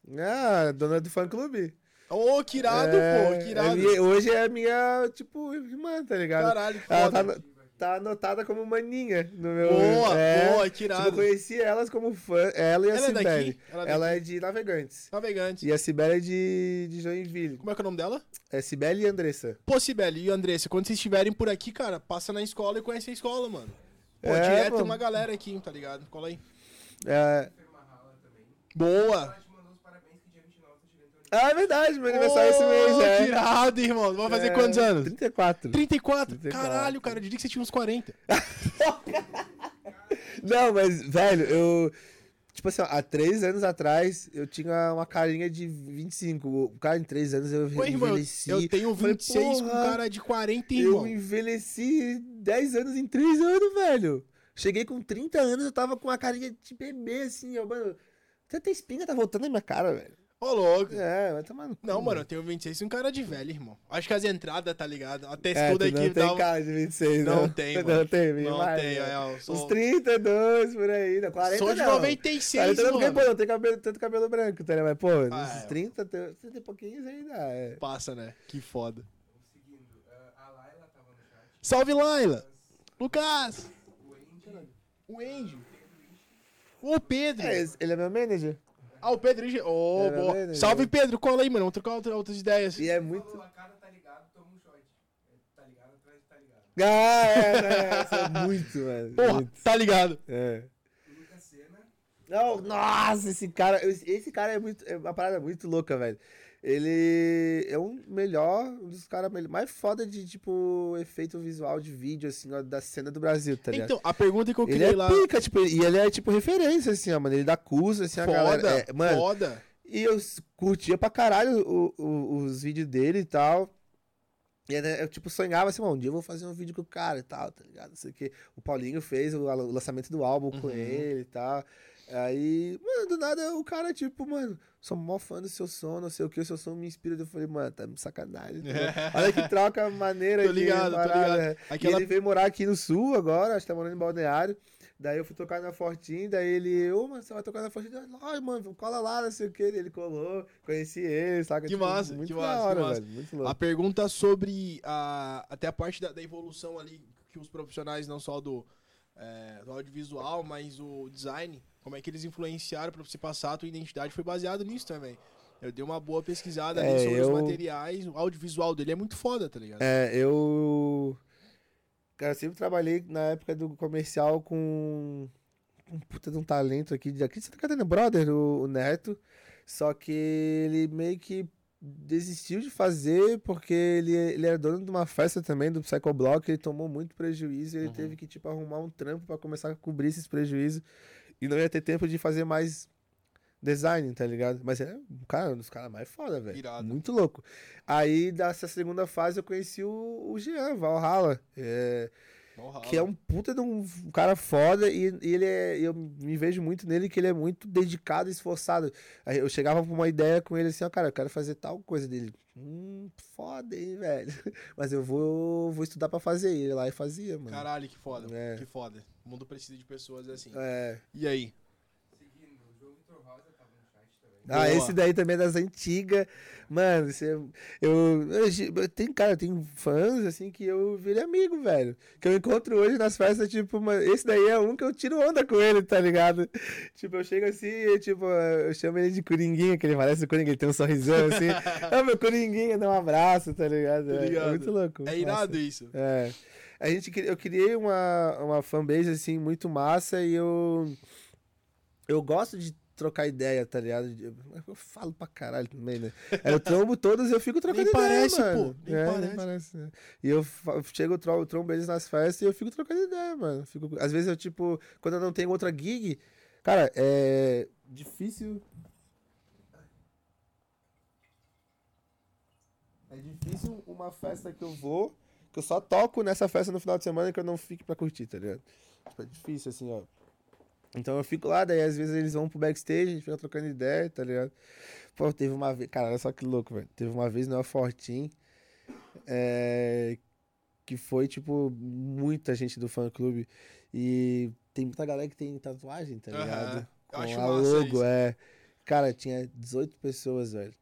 Ribas. Ah, dona do fã clube. Ô, que irado, É, pô. Que irado. é minha- hoje é a minha, tipo, irmã, tá ligado? Caralho, que Ela tá, foda. no- tá anotada como maninha no meu. Boa, é, boa, que Tipo, eu conheci elas como fã, ela e a Ela é? Cibele. Ela é Ela daqui? é de Navegantes. Navegante. E a Cibele é de, de Joinville. Como é que é o nome dela? É Cibele e Andressa. Pô, Sibeli e Andressa, quando vocês estiverem por aqui, cara, passa na escola e conhece a escola, mano. Pô, É, direto tem mano. uma galera aqui, tá ligado? Cola aí. É... Boa. Ela te mandou os parabéns que dia 29 tá chegando teu Ah, é verdade, meu aniversário é esse mês, é. Que irado, irmão. Vai fazer É, quantos anos? 34. 34. 34. Caralho, cara, eu diria que você tinha uns 40. Não, mas, velho, eu. Tipo assim, ó, há três anos atrás eu tinha uma carinha de 25. O cara, em três anos eu Pô, irmão, eu, envelheci. eu tenho Falei, 26 com porra, cara de 40, Eu irmão. envelheci 10 anos em 3 anos, velho. Cheguei com 30 anos, eu tava com uma carinha de bebê, assim, ó, mano. Até a espinha tá voltando na minha cara, velho. Ô, louco. É, vai tomar no cu. Não, mano, eu tenho 26 com cara de velho, irmão. Acho que as entradas, tá ligado? A É, textura tu não aqui tem dá um- cara de 26, Não não. tem, Não mano. tem, bem Não mais, tem, né? é, sou- Uns 32 por aí, né? 40 Sou de não. 96, 40 não, porque, mano. pô, não tem cabelo, tanto cabelo branco, tá ligado? Mas, pô, Ah, nesses é. 30, tem- 30 e pouquinhos ainda é. Passa, né? Que foda. Seguindo. Ah, a Laila tava no chat. Salve, Laila. Lucas. O Andy. O Andy. O Pedro. É, ele é meu manager. Ah, o Pedro. Ô, É, boa. beleza, Salve, né? Pedro. Cola aí, mano. Vamos trocar outra- outras ideias. E é muito. Falou, a cara tá ligado, toma um shot. É, Tá ligado atrás tá ligado. Ah, é, né? É muito, mano. Porra, muito. tá ligado. É. O Lucas Senna. Não, nossa, esse cara, esse cara é muito, é uma parada muito louca, velho. Ele é um melhor, um dos caras mais foda de, tipo, efeito visual de vídeo, assim, ó, da cena do Brasil, tá ligado? Então, a pergunta que eu ele criei é lá. pica, tipo, e ele é, tipo, referência, assim, ó, mano, ele dá curso, assim, a galera... Foda, é, mano, foda. e eu curtia pra caralho o- o- os vídeos dele e tal. E eu, tipo, sonhava assim, "Mano, um dia eu vou fazer um vídeo com o cara e tal, tá ligado? Não sei o quê. O Paulinho fez o, o lançamento do álbum com Uhum. ele e tal. Aí, mano, do nada o cara, tipo, mano, sou mó fã do seu som, não sei o que, o seu som me inspira. Eu falei, mano, tá de sacanagem. tá? Olha que troca maneira Tô de ligado, tô parada, ligado. né? Aquela- ele veio morar aqui no sul agora, acho que tá morando em Balneário. Daí eu fui tocar na Fortin, daí ele, ô, mano, você vai tocar na Fortin? Ai, mano, cola lá, não sei o que. Ele colou, conheci ele, saca? Que Tipo, massa, muito que massa, que hora, massa. velho, muito A louco. pergunta sobre a, até a parte da, da evolução ali que os profissionais, não só do, é, do audiovisual, mas o design, como é que eles influenciaram pra você passar a tua identidade, foi baseado nisso também. Eu dei uma boa pesquisada É, ali sobre eu- os materiais, o audiovisual dele é muito foda, tá ligado? É, eu. Cara, eu sempre trabalhei na época do comercial com um puta de um talento aqui de aqui de Santa Catarina, brother, o, o Neto. Só que ele meio que desistiu de fazer porque ele, ele era dono de uma festa também do Psychoblock, ele tomou muito prejuízo e ele Uhum. teve que tipo arrumar um trampo pra começar a cobrir esses prejuízos e não ia ter tempo de fazer mais design, tá ligado? Mas é um cara, um dos caras mais foda, velho. Muito louco. Aí, dessa segunda fase, eu conheci o, o Jean Valhalla. É, Valhalla. que é um puta de um cara foda e, e ele é, eu me vejo muito nele que ele é muito dedicado e esforçado. Aí eu chegava com uma ideia com ele assim, ó, cara, eu quero fazer tal coisa dele. Hum, foda, hein, velho. Mas eu vou, vou estudar pra fazer. Ele lá e fazia, mano. Caralho, que foda, É. que foda. O mundo precisa de pessoas assim. É. E aí? Seguindo, o João Vitor Rosa tava no chat também. Ah, Boa. esse daí também é das antigas. Mano, você, eu, eu. Tem, cara, tem fãs assim que eu virei amigo, velho. Que eu encontro hoje nas festas, tipo, mano, esse daí é um que eu tiro onda com ele, tá ligado? Tipo, eu chego assim, tipo, eu chamo ele de Coringuinha, que ele parece o Coringa, ele tem um sorrisão assim. ah, meu Coringuinha, dá um abraço, tá ligado? Tô É- ligado. É, muito louco. É irado massa. isso. É. A gente, eu criei uma, uma fanbase, assim, muito massa e eu. Eu gosto de trocar ideia, tá ligado? Eu falo pra caralho também, né? Eu trombo todos e eu fico trocando Nem ideia, parece, mano. pô, nem é, parece. né? E eu fa- chego, eu tro- trombo eles nas festas e eu fico trocando ideia, mano. Fico, às vezes eu, tipo, quando eu não tenho outra gig, cara, é difícil. É difícil uma festa que eu vou, que eu só toco nessa festa no final de semana que eu não fique pra curtir, tá ligado? Tipo, é difícil, assim, ó. Então eu fico lá, daí às vezes eles vão pro backstage, a gente fica trocando ideia, tá ligado? Pô, teve uma vez. Cara, olha só que louco, velho. Teve uma vez no El Fortin. É, que foi, tipo, muita gente do fã clube. E tem muita galera que tem tatuagem, tá ligado? Eu Com acho a logo, isso. é. Cara, tinha 18 pessoas, velho.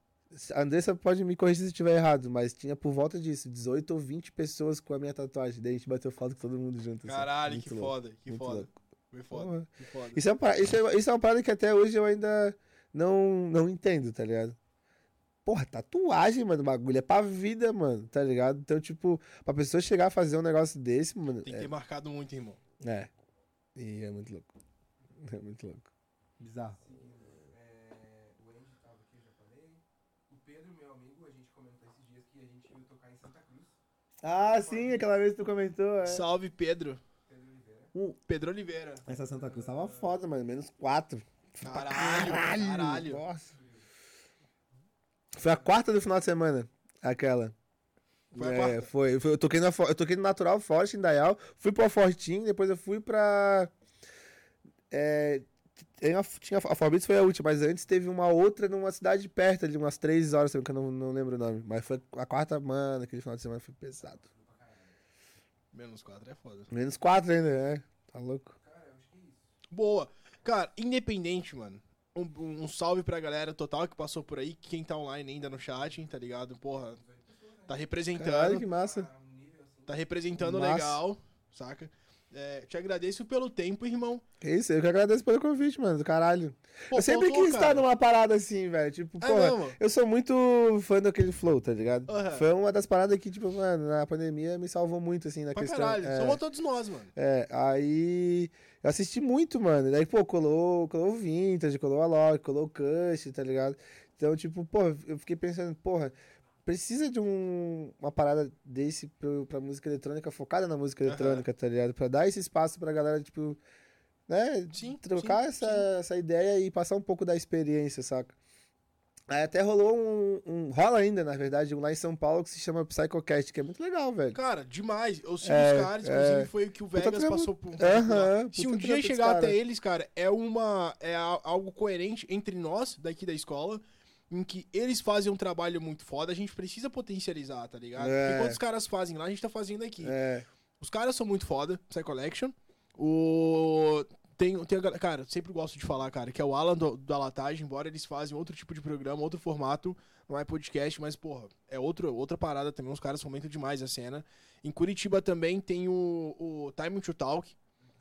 A Andressa pode me corrigir se eu estiver errado, mas tinha por volta disso, 18 ou 20 pessoas com a minha tatuagem. Daí a gente bateu foto com todo mundo junto. assim. Caralho, Muito que louco, foda, que muito foda. louco. Foi foda, que foda. Isso é, uma, parada- isso, é, isso é uma parada que até hoje eu ainda não, não entendo, tá ligado? Porra, tatuagem, mano, o bagulho é pra vida, mano, tá ligado? Então, tipo, pra pessoa chegar a fazer um negócio desse, mano, Tem que é, ter marcado muito, irmão. é. E é muito louco. É muito louco. Bizarro. Seguindo, é, o Andy tava aqui, eu já falei. O Pedro, meu amigo, a gente comentou esses dias que a gente ia tocar em Santa Cruz. Ah, sim, aquela vez que tu comentou, é. Salve, Pedro. Pedro Oliveira. Pedro Oliveira. Essa Santa Cruz tava foda, mano, menos quatro. Pra Caralho, caralho. Nossa. Foi a quarta do final de semana, aquela. Foi É, foi, foi- Eu toquei, na, eu toquei no Natural Forte, em Dayal. Fui pro Fortim, depois eu fui pra. É, tem a, tinha, a Forbits foi a última, mas antes teve uma outra numa cidade perto ali, umas três horas, que eu não, não lembro o nome. Mas foi a quarta, mano, aquele final de semana foi pesado. Menos quatro é foda. Menos quatro ainda, é. Tá louco. Cara, eu acho que é isso. Boa. Cara, independente, mano. Um, um salve pra galera total que passou por aí. Quem tá online ainda no chat, tá ligado? Porra, tá representando. Caralho, que massa. Assim. Tá representando Massa. legal, saca? É, te agradeço pelo tempo, irmão. Que isso, eu que agradeço pelo convite, mano, do caralho. Pô, eu sempre faltou, quis estar numa parada assim, velho. Tipo, É pô, eu sou muito fã daquele flow, tá ligado? Aham. Foi uma das paradas que, tipo, mano, na pandemia me salvou muito, assim, na Pra questão. caralho. é, Somos todos nós, mano. é, aí eu assisti muito, mano. Daí, pô, colou, colou o Vintage, colou a Loki, colou o Cush, tá ligado? Então, tipo, pô, eu fiquei pensando, porra, precisa de um, uma parada desse pro, pra música eletrônica, focada na música eletrônica, tá ligado? Pra dar esse espaço pra galera, tipo, né? Sim, trocar sim, essa, sim. essa ideia e passar um pouco da experiência, saca? Aí até rolou um, um- Rola ainda, na verdade, um lá em São Paulo que se chama Psychocast, que é muito legal, velho. Cara, demais. Eu sigo É, os caras, inclusive é. foi o que o Vegas passou por. Aham, Se puta um dia chegar cara. até eles, cara, é uma é algo coerente entre nós daqui da escola, em que eles fazem um trabalho muito foda, a gente precisa potencializar, tá ligado? É. Enquanto os caras fazem lá, a gente tá fazendo aqui. É, Os caras são muito foda, Psy Collection. O tem, tem a cara, sempre gosto de falar, cara, que é o Alan do, da Latagem, embora eles fazem outro tipo de programa, outro formato, não é podcast, mas, porra, é outro, outra parada também, os caras fomentam demais a cena. Em Curitiba também tem o, o Time to Talk,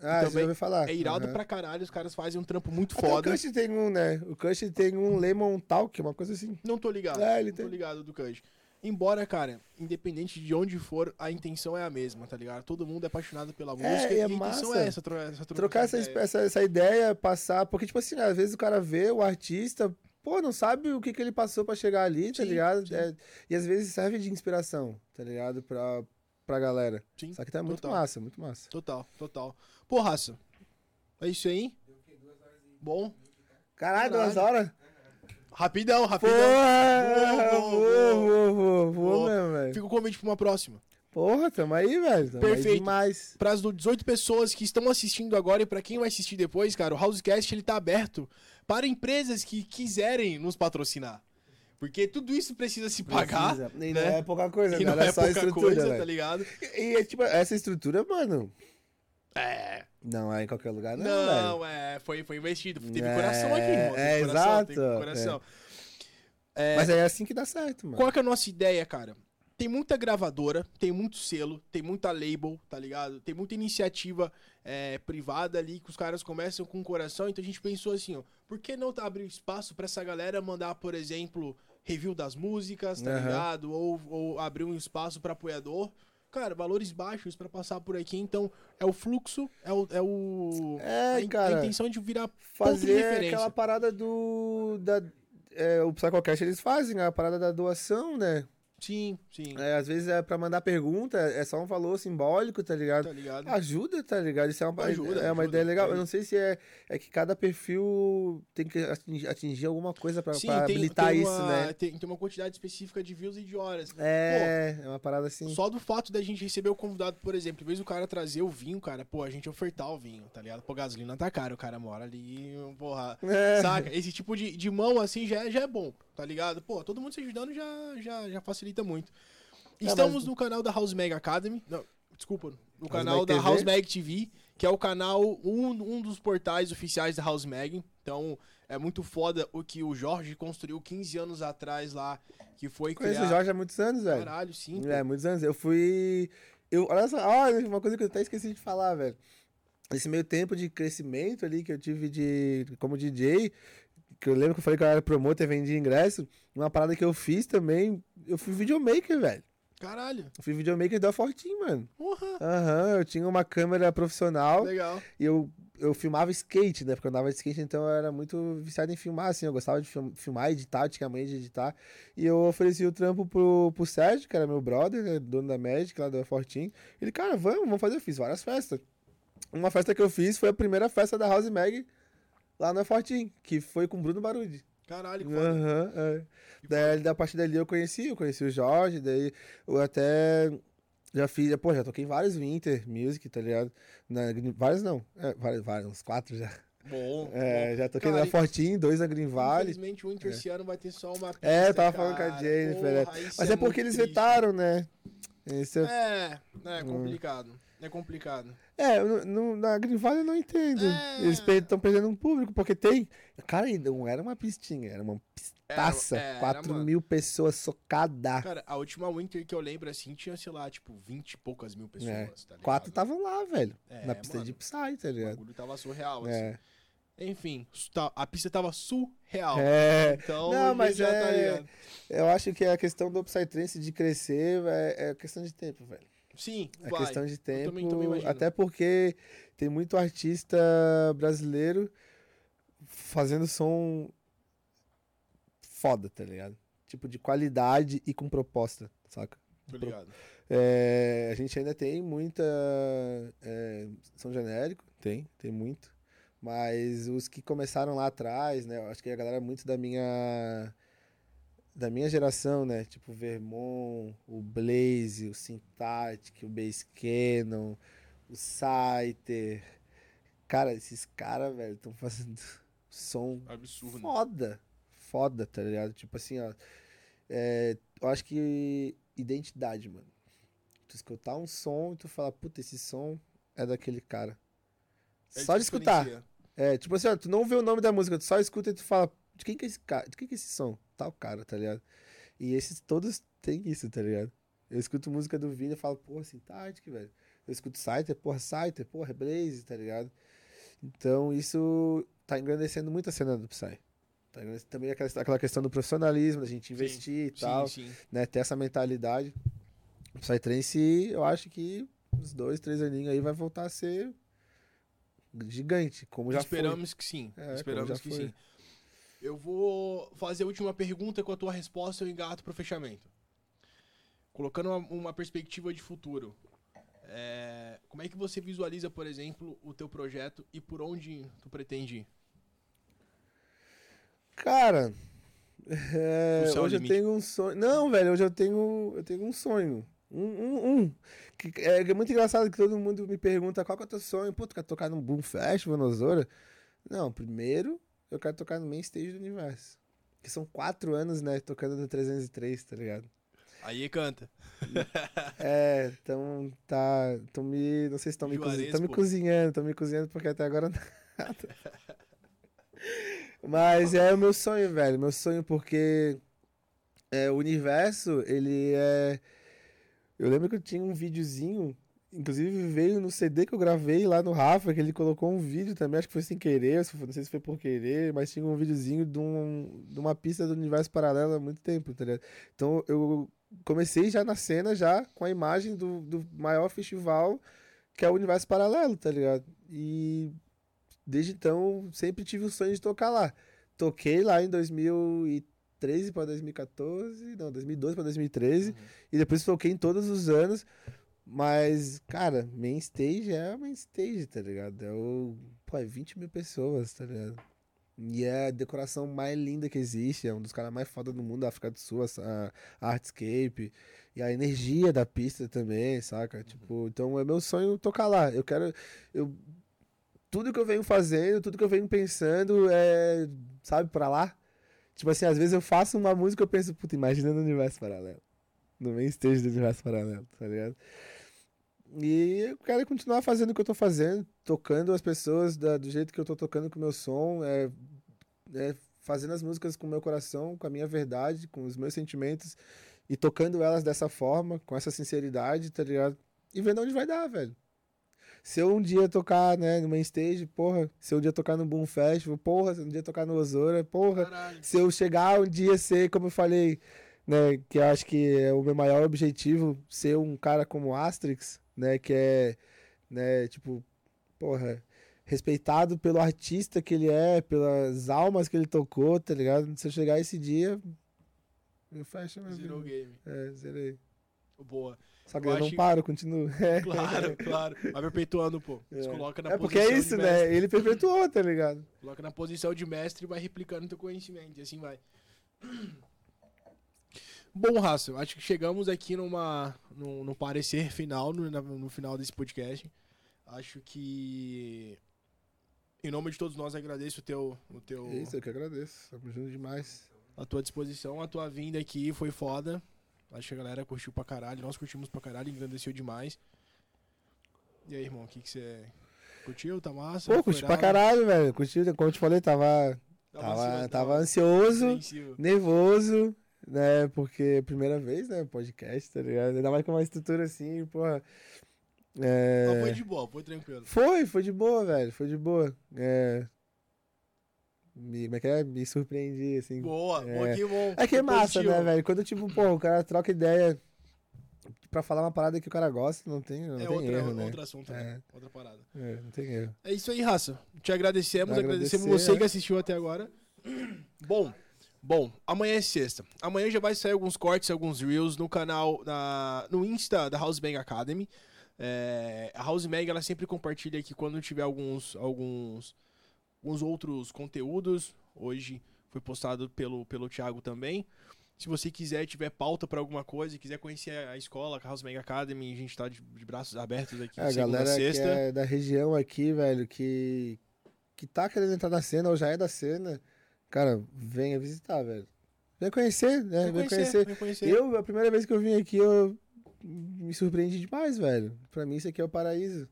Ah, você também ouviu falar. É irado Aham. pra caralho, os caras fazem um trampo muito Até foda. O Kush tem um, né? O Kush tem um Lemon Talk, uma coisa assim. Não tô ligado. É, ele não tem. tô ligado do Kush. Embora, cara, independente de onde for, a intenção é a mesma, tá ligado? Todo mundo é apaixonado pela música e e é a intenção massa. é essa, tro essa Trocar essa, ideia. essa, essa ideia, passar. Porque, tipo assim, às vezes o cara vê o artista, pô, não sabe o que, que ele passou pra chegar ali, tá Sim, ligado? sim. É, e às vezes serve de inspiração, tá ligado? Pra, pra galera. Sim, Só que tá muito total. massa, muito massa. Total, total. Pô, raça. É isso aí? Bom. Caralho, duas horas? Rapidão, rapidão. Porra! Voa. mesmo, velho. Fica o convite pra uma próxima. Porra, tamo aí, velho. Tamo Perfeito. aí demais. Para as 18 pessoas que estão assistindo agora e para quem vai assistir depois, cara, o Housecast ele tá aberto para empresas que quiserem nos patrocinar. Porque tudo isso precisa se pagar. Precisa. E né? não é pouca coisa, E não, não é só pouca estrutura, coisa, tá ligado? E, é tipo, essa estrutura, mano, É. não é em qualquer lugar, não, Não, é, foi, foi investido. Teve É, coração aqui, irmão. Teve é, coração, exato, Teve coração. Mas é assim que dá certo, mano. Qual que é a nossa ideia, cara? Tem muita gravadora, tem muito selo, tem muita label, tá ligado? Tem muita iniciativa é, privada ali que os caras começam com o coração. Então a gente pensou assim, ó, por que não abrir espaço pra essa galera mandar, por exemplo, review das músicas, tá Aham. ligado? Ou, ou abrir um espaço pra apoiador. Cara, valores baixos pra passar por aqui. Então é o fluxo, é o. É, o, É, a, in- cara. a intenção de virar ponto de Fazer aquela parada do. Da, é, o Psychocast eles fazem a parada da doação, né? Sim, sim. É, às vezes é pra mandar pergunta, é só um valor simbólico, tá ligado? Tá ligado? Ajuda, tá ligado? Isso é uma, Ajuda, é uma ajuda. ideia legal. Eu não sei se é, é que cada perfil tem que atingir, atingir alguma coisa pra, Sim, pra tem, habilitar tem isso, uma, né? Tem, tem uma quantidade específica de views e de horas. É, é uma parada assim. Só do fato da gente receber o convidado, por exemplo, em vez do cara trazer o vinho, cara, pô, a gente ofertar o vinho, tá ligado? Pô, gasolina tá caro, o cara mora ali, porra. É. Saca? Esse tipo de, de mão assim já, é- já é bom, tá ligado? Pô, todo mundo se ajudando já, já, já facilita muito. É, Estamos no canal da House Mag Academy. Não, desculpa, no canal Mag da TV? House Mag TV, que é o canal, um, um dos portais oficiais da House Mag. Então, é muito foda o que o Jorge construiu 15 anos atrás lá, que foi Conheço criar... o Jorge há muitos anos, velho. Caralho, sim. pô. É, muitos anos. Eu fui. Eu, olha só, olha, uma coisa que eu até esqueci de falar, velho. Esse meio tempo de crescimento ali que eu tive de como DJ, que eu lembro que eu falei que eu era promotor, vendia ingresso. Uma parada que eu fiz também, eu fui videomaker, velho. Caralho. Eu fui videomaker da Fortin, mano. Porra. Aham, eu tinha uma câmera profissional Legal. e eu, eu filmava skate, né? Porque eu andava de skate, então eu era muito viciado em filmar, assim. Eu gostava de film- filmar, editar, eu tinha mãe de editar. E eu ofereci o trampo pro, pro Sérgio, que era meu brother, né, dono da Magic, lá da Fortin. Ele, cara, vamos, vamos fazer. Eu fiz várias festas. Uma festa que eu fiz foi a primeira festa da House Mag lá na Fortin, que foi com o Bruno Barudi. Caralho, que foda. É. Que Daí, da partir dali eu conheci, eu conheci o Jorge, daí eu até já fiz, pô, já toquei vários Winter Music, tá ligado? Na, vários não, é, vários, vários, uns quatro já. Bom. É, bom. já toquei Cara, na Fortin, dois na Green Valley. Infelizmente o Winter esse ano vai ter só uma pista, É, eu tava falando cara. com a Jennifer, Porra, isso Mas é, porque muito eles triste. vetaram, né? Esse é, É, é complicado. É complicado. É no, na Valley eu não entendo. É. Eles estão perdendo um público, porque tem. Cara, não era uma pistinha, era uma pistaça. Era- era, 4 mano. mil pessoas socadas. Cara, a última Winter que eu lembro assim tinha, sei lá, tipo, 20 e poucas mil pessoas. É. Tá ligado? Quatro estavam lá, velho. É, na pista mano. de Psy, tá O ligado? bagulho tava surreal, assim. É. Enfim, su- tá- a pista tava surreal. É. Então, Não, mas já tá é- ligado. Eu acho que a questão do Psytrance de crescer é, é questão de tempo, velho. Sim, É vai. questão de tempo. também- também até porque tem muito artista brasileiro fazendo som foda, tá ligado? Tipo, de qualidade e com proposta, saca? Tô ligado. É, a gente ainda tem muita. É, som genérico, tem, tem muito. Mas os que começaram lá atrás, né? Eu acho que a galera muito da minha. Da minha geração, né? Tipo o Vermont, o Blaze, o Syntactic, o Bass Cannon, o Saiter. Cara, esses caras, velho, estão fazendo som Absurdo. foda. Foda, tá ligado? Tipo assim, ó. é, eu acho que identidade, mano. Tu escutar um som e tu falar, puta, esse som é daquele cara. É só de escutar. diferencia. É, tipo assim, ó, tu não vê o nome da música, tu só escuta e tu fala, de quem que é esse cara? De quem que é esse som? Tal cara, tá ligado? E esses todos têm isso, tá ligado? Eu escuto música do Vini e falo, pô, Sintática, velho. eu escuto Scyther, porra, Scyther, porra, Blaze, tá ligado? Então isso tá engrandecendo muito a cena do Psy. Tá também aquela, aquela questão do profissionalismo, da gente investir e tal, Sim, sim. né? Ter essa mentalidade. O Psytrance, eu acho que uns dois, três aninhos aí vai voltar a ser gigante, como já foi. Esperamos que sim. É, Esperamos que foi. sim. Eu vou fazer a última pergunta com a tua resposta eu engato pro fechamento. Colocando uma, uma perspectiva de futuro. é, como é que você visualiza, por exemplo, o teu projeto e por onde tu pretende ir? Cara, é, O o hoje eu tenho um sonho. Não, velho, hoje eu tenho, eu tenho um sonho. Um, um, um. Que é, é muito engraçado que todo mundo me pergunta qual que é o teu sonho. Pô, tu quer tocar num Boom Festival, no Zora? Não, primeiro eu quero tocar no main stage do universo. Que são quatro anos, né, tocando no 303, tá ligado? Aí canta. É, então tá. Tão me. Não sei se estão me, cozi- Juarez, tão me cozinhando, estão me cozinhando porque até agora nada. Mas é o meu sonho, velho. Meu sonho porque é, o universo, ele é. Eu lembro que eu tinha um videozinho, inclusive veio no CD que eu gravei lá no Rafa, que ele colocou um vídeo também, acho que foi sem querer, não sei se foi por querer, mas tinha um videozinho de, um, de uma pista do universo paralelo há muito tempo, tá ligado? Então eu comecei já na cena, já com a imagem do, do maior festival, que é o universo paralelo, tá ligado? E desde então sempre tive o sonho de tocar lá. Toquei lá em 2013 para 2014, não, 2012 para 2013, e depois toquei em todos os anos. Mas, cara, main stage é main stage, tá ligado? É o. Pô, é 20 mil pessoas, tá ligado? E é a decoração mais linda que existe. É um dos caras mais foda do mundo da África do Sul, a, a Artscape. E a energia da pista também, saca? Tipo, então é meu sonho tocar lá. Eu quero. Eu, tudo que eu venho fazendo, tudo que eu venho pensando é. Sabe, pra lá? Tipo assim, às vezes eu faço uma música e eu penso, puta, imagina no universo paralelo. No main stage do universo paralelo, tá ligado? E eu quero continuar fazendo o que eu tô fazendo, tocando as pessoas da- do jeito que eu tô tocando com o meu som, é, é, fazendo as músicas com o meu coração, com a minha verdade, com os meus sentimentos, e tocando elas dessa forma, com essa sinceridade, tá ligado? E vendo onde vai dar, velho. Se eu um dia tocar, né, no main stage, porra. Se eu um dia tocar no Boom Festival, porra. Se eu um dia tocar no Osora, porra Caralho. se eu chegar um dia a ser, como eu falei, né, que eu acho que é o meu maior objetivo, ser um cara como Asterix, né, que é, né, tipo, porra, respeitado pelo artista que ele é, pelas almas que ele tocou, tá ligado? Se eu chegar esse dia, eu fecho a minha Zero vida. game. É, zerei. Boa. Só que Eu eu, não paro, continuo. É. Claro, claro. Vai perpetuando, pô. Você É. coloca na É porque posição é de isso, mestre. né? Ele perpetuou, tá ligado? Coloca na posição de mestre e vai replicando teu conhecimento. E assim vai. Bom, Raça, eu acho que chegamos aqui numa, num, num parecer final, no, no final desse podcast. Acho que, em nome de todos nós, agradeço o teu, o teu, É isso, eu que agradeço. Tamo junto demais. a tua disposição, a tua vinda aqui foi foda. Acho que a galera curtiu pra caralho, nós curtimos pra caralho, engrandeceu demais. E aí, irmão, o que você curtiu? Tá massa? Pô, curti pra caralho, velho. Curti, como eu te falei, tava, tava, tava ansioso. nervoso, né? Porque é primeira vez, né? Podcast, tá ligado? Ainda mais com uma estrutura assim, porra. É... Mas foi de boa, foi tranquilo. Foi, foi de boa, velho. Foi de boa. É... Me, como é que é? Me surpreendi, assim. Boa, É. boa, que bom. É que é massa, Positivo. né, velho? Quando, tipo, pô, o cara troca ideia pra falar uma parada que o cara gosta, não tem, não É tem outra, erro, né? outro assunto, né? É. Outra parada. É, não tem erro. É isso aí, raça. Te agradecemos, agradecemos você que assistiu até agora. Bom, bom, amanhã é sexta. Amanhã já vai sair alguns cortes, alguns reels no canal, na, no Insta da House Bang Academy. É, a House Mag ela sempre compartilha aqui quando tiver alguns, alguns, alguns outros conteúdos. Hoje foi postado pelo, pelo Thiago também. Se você quiser, tiver pauta pra alguma coisa, quiser conhecer a escola, a House Mag Academy, a gente tá de, de braços abertos aqui, É, a galera que sexta. é da região aqui, velho, que, que tá querendo entrar na cena ou já é da cena, cara, venha visitar, velho. Vem conhecer, né? Vem Vem conhecer, conhecer. Eu, a primeira vez que eu vim aqui, eu me surpreendi demais, velho. Pra mim, isso aqui é o paraíso.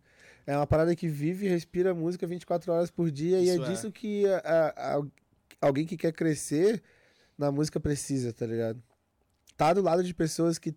É uma parada que vive e respira música 24 horas por dia e é Isso é. disso que a- a- alguém que quer crescer na música precisa, tá ligado? Tá do lado de pessoas que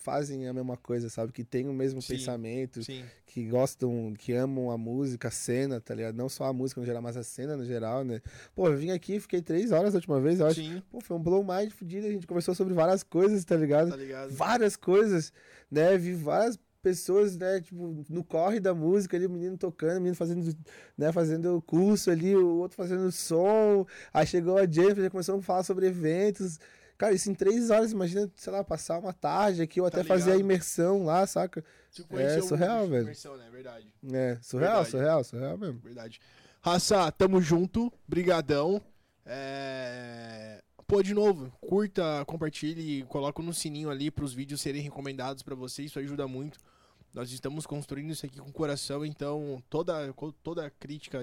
fazem a mesma coisa, sabe? Que tem o mesmo Sim. pensamento, Sim. que gostam, que amam a música, a cena, tá ligado? Não só a música no geral, mas a cena no geral, né? Pô, eu vim aqui, fiquei três horas a última vez, eu acho. Sim. Pô, foi um blow mind fudido, a gente conversou sobre várias coisas, tá ligado? Tá ligado? Várias coisas, né? Vi várias pessoas, né, tipo, no corre da música ali, o menino tocando, o menino fazendo, né, fazendo curso ali, o outro fazendo som, aí chegou a Jennifer, já começou a falar sobre eventos, cara, isso em três horas, imagina, sei lá, passar uma tarde aqui, ou Tá até fazer a ligado? imersão lá, saca? Conheceu surreal, velho. imersão, né? Verdade. É, surreal, Verdade. surreal, surreal mesmo. Verdade. Raça, tamo junto. Brigadão. É... Pô, de novo, curta, compartilhe, coloca no sininho ali pros vídeos serem recomendados pra você, isso ajuda muito. Nós estamos construindo isso aqui com coração, então toda, toda crítica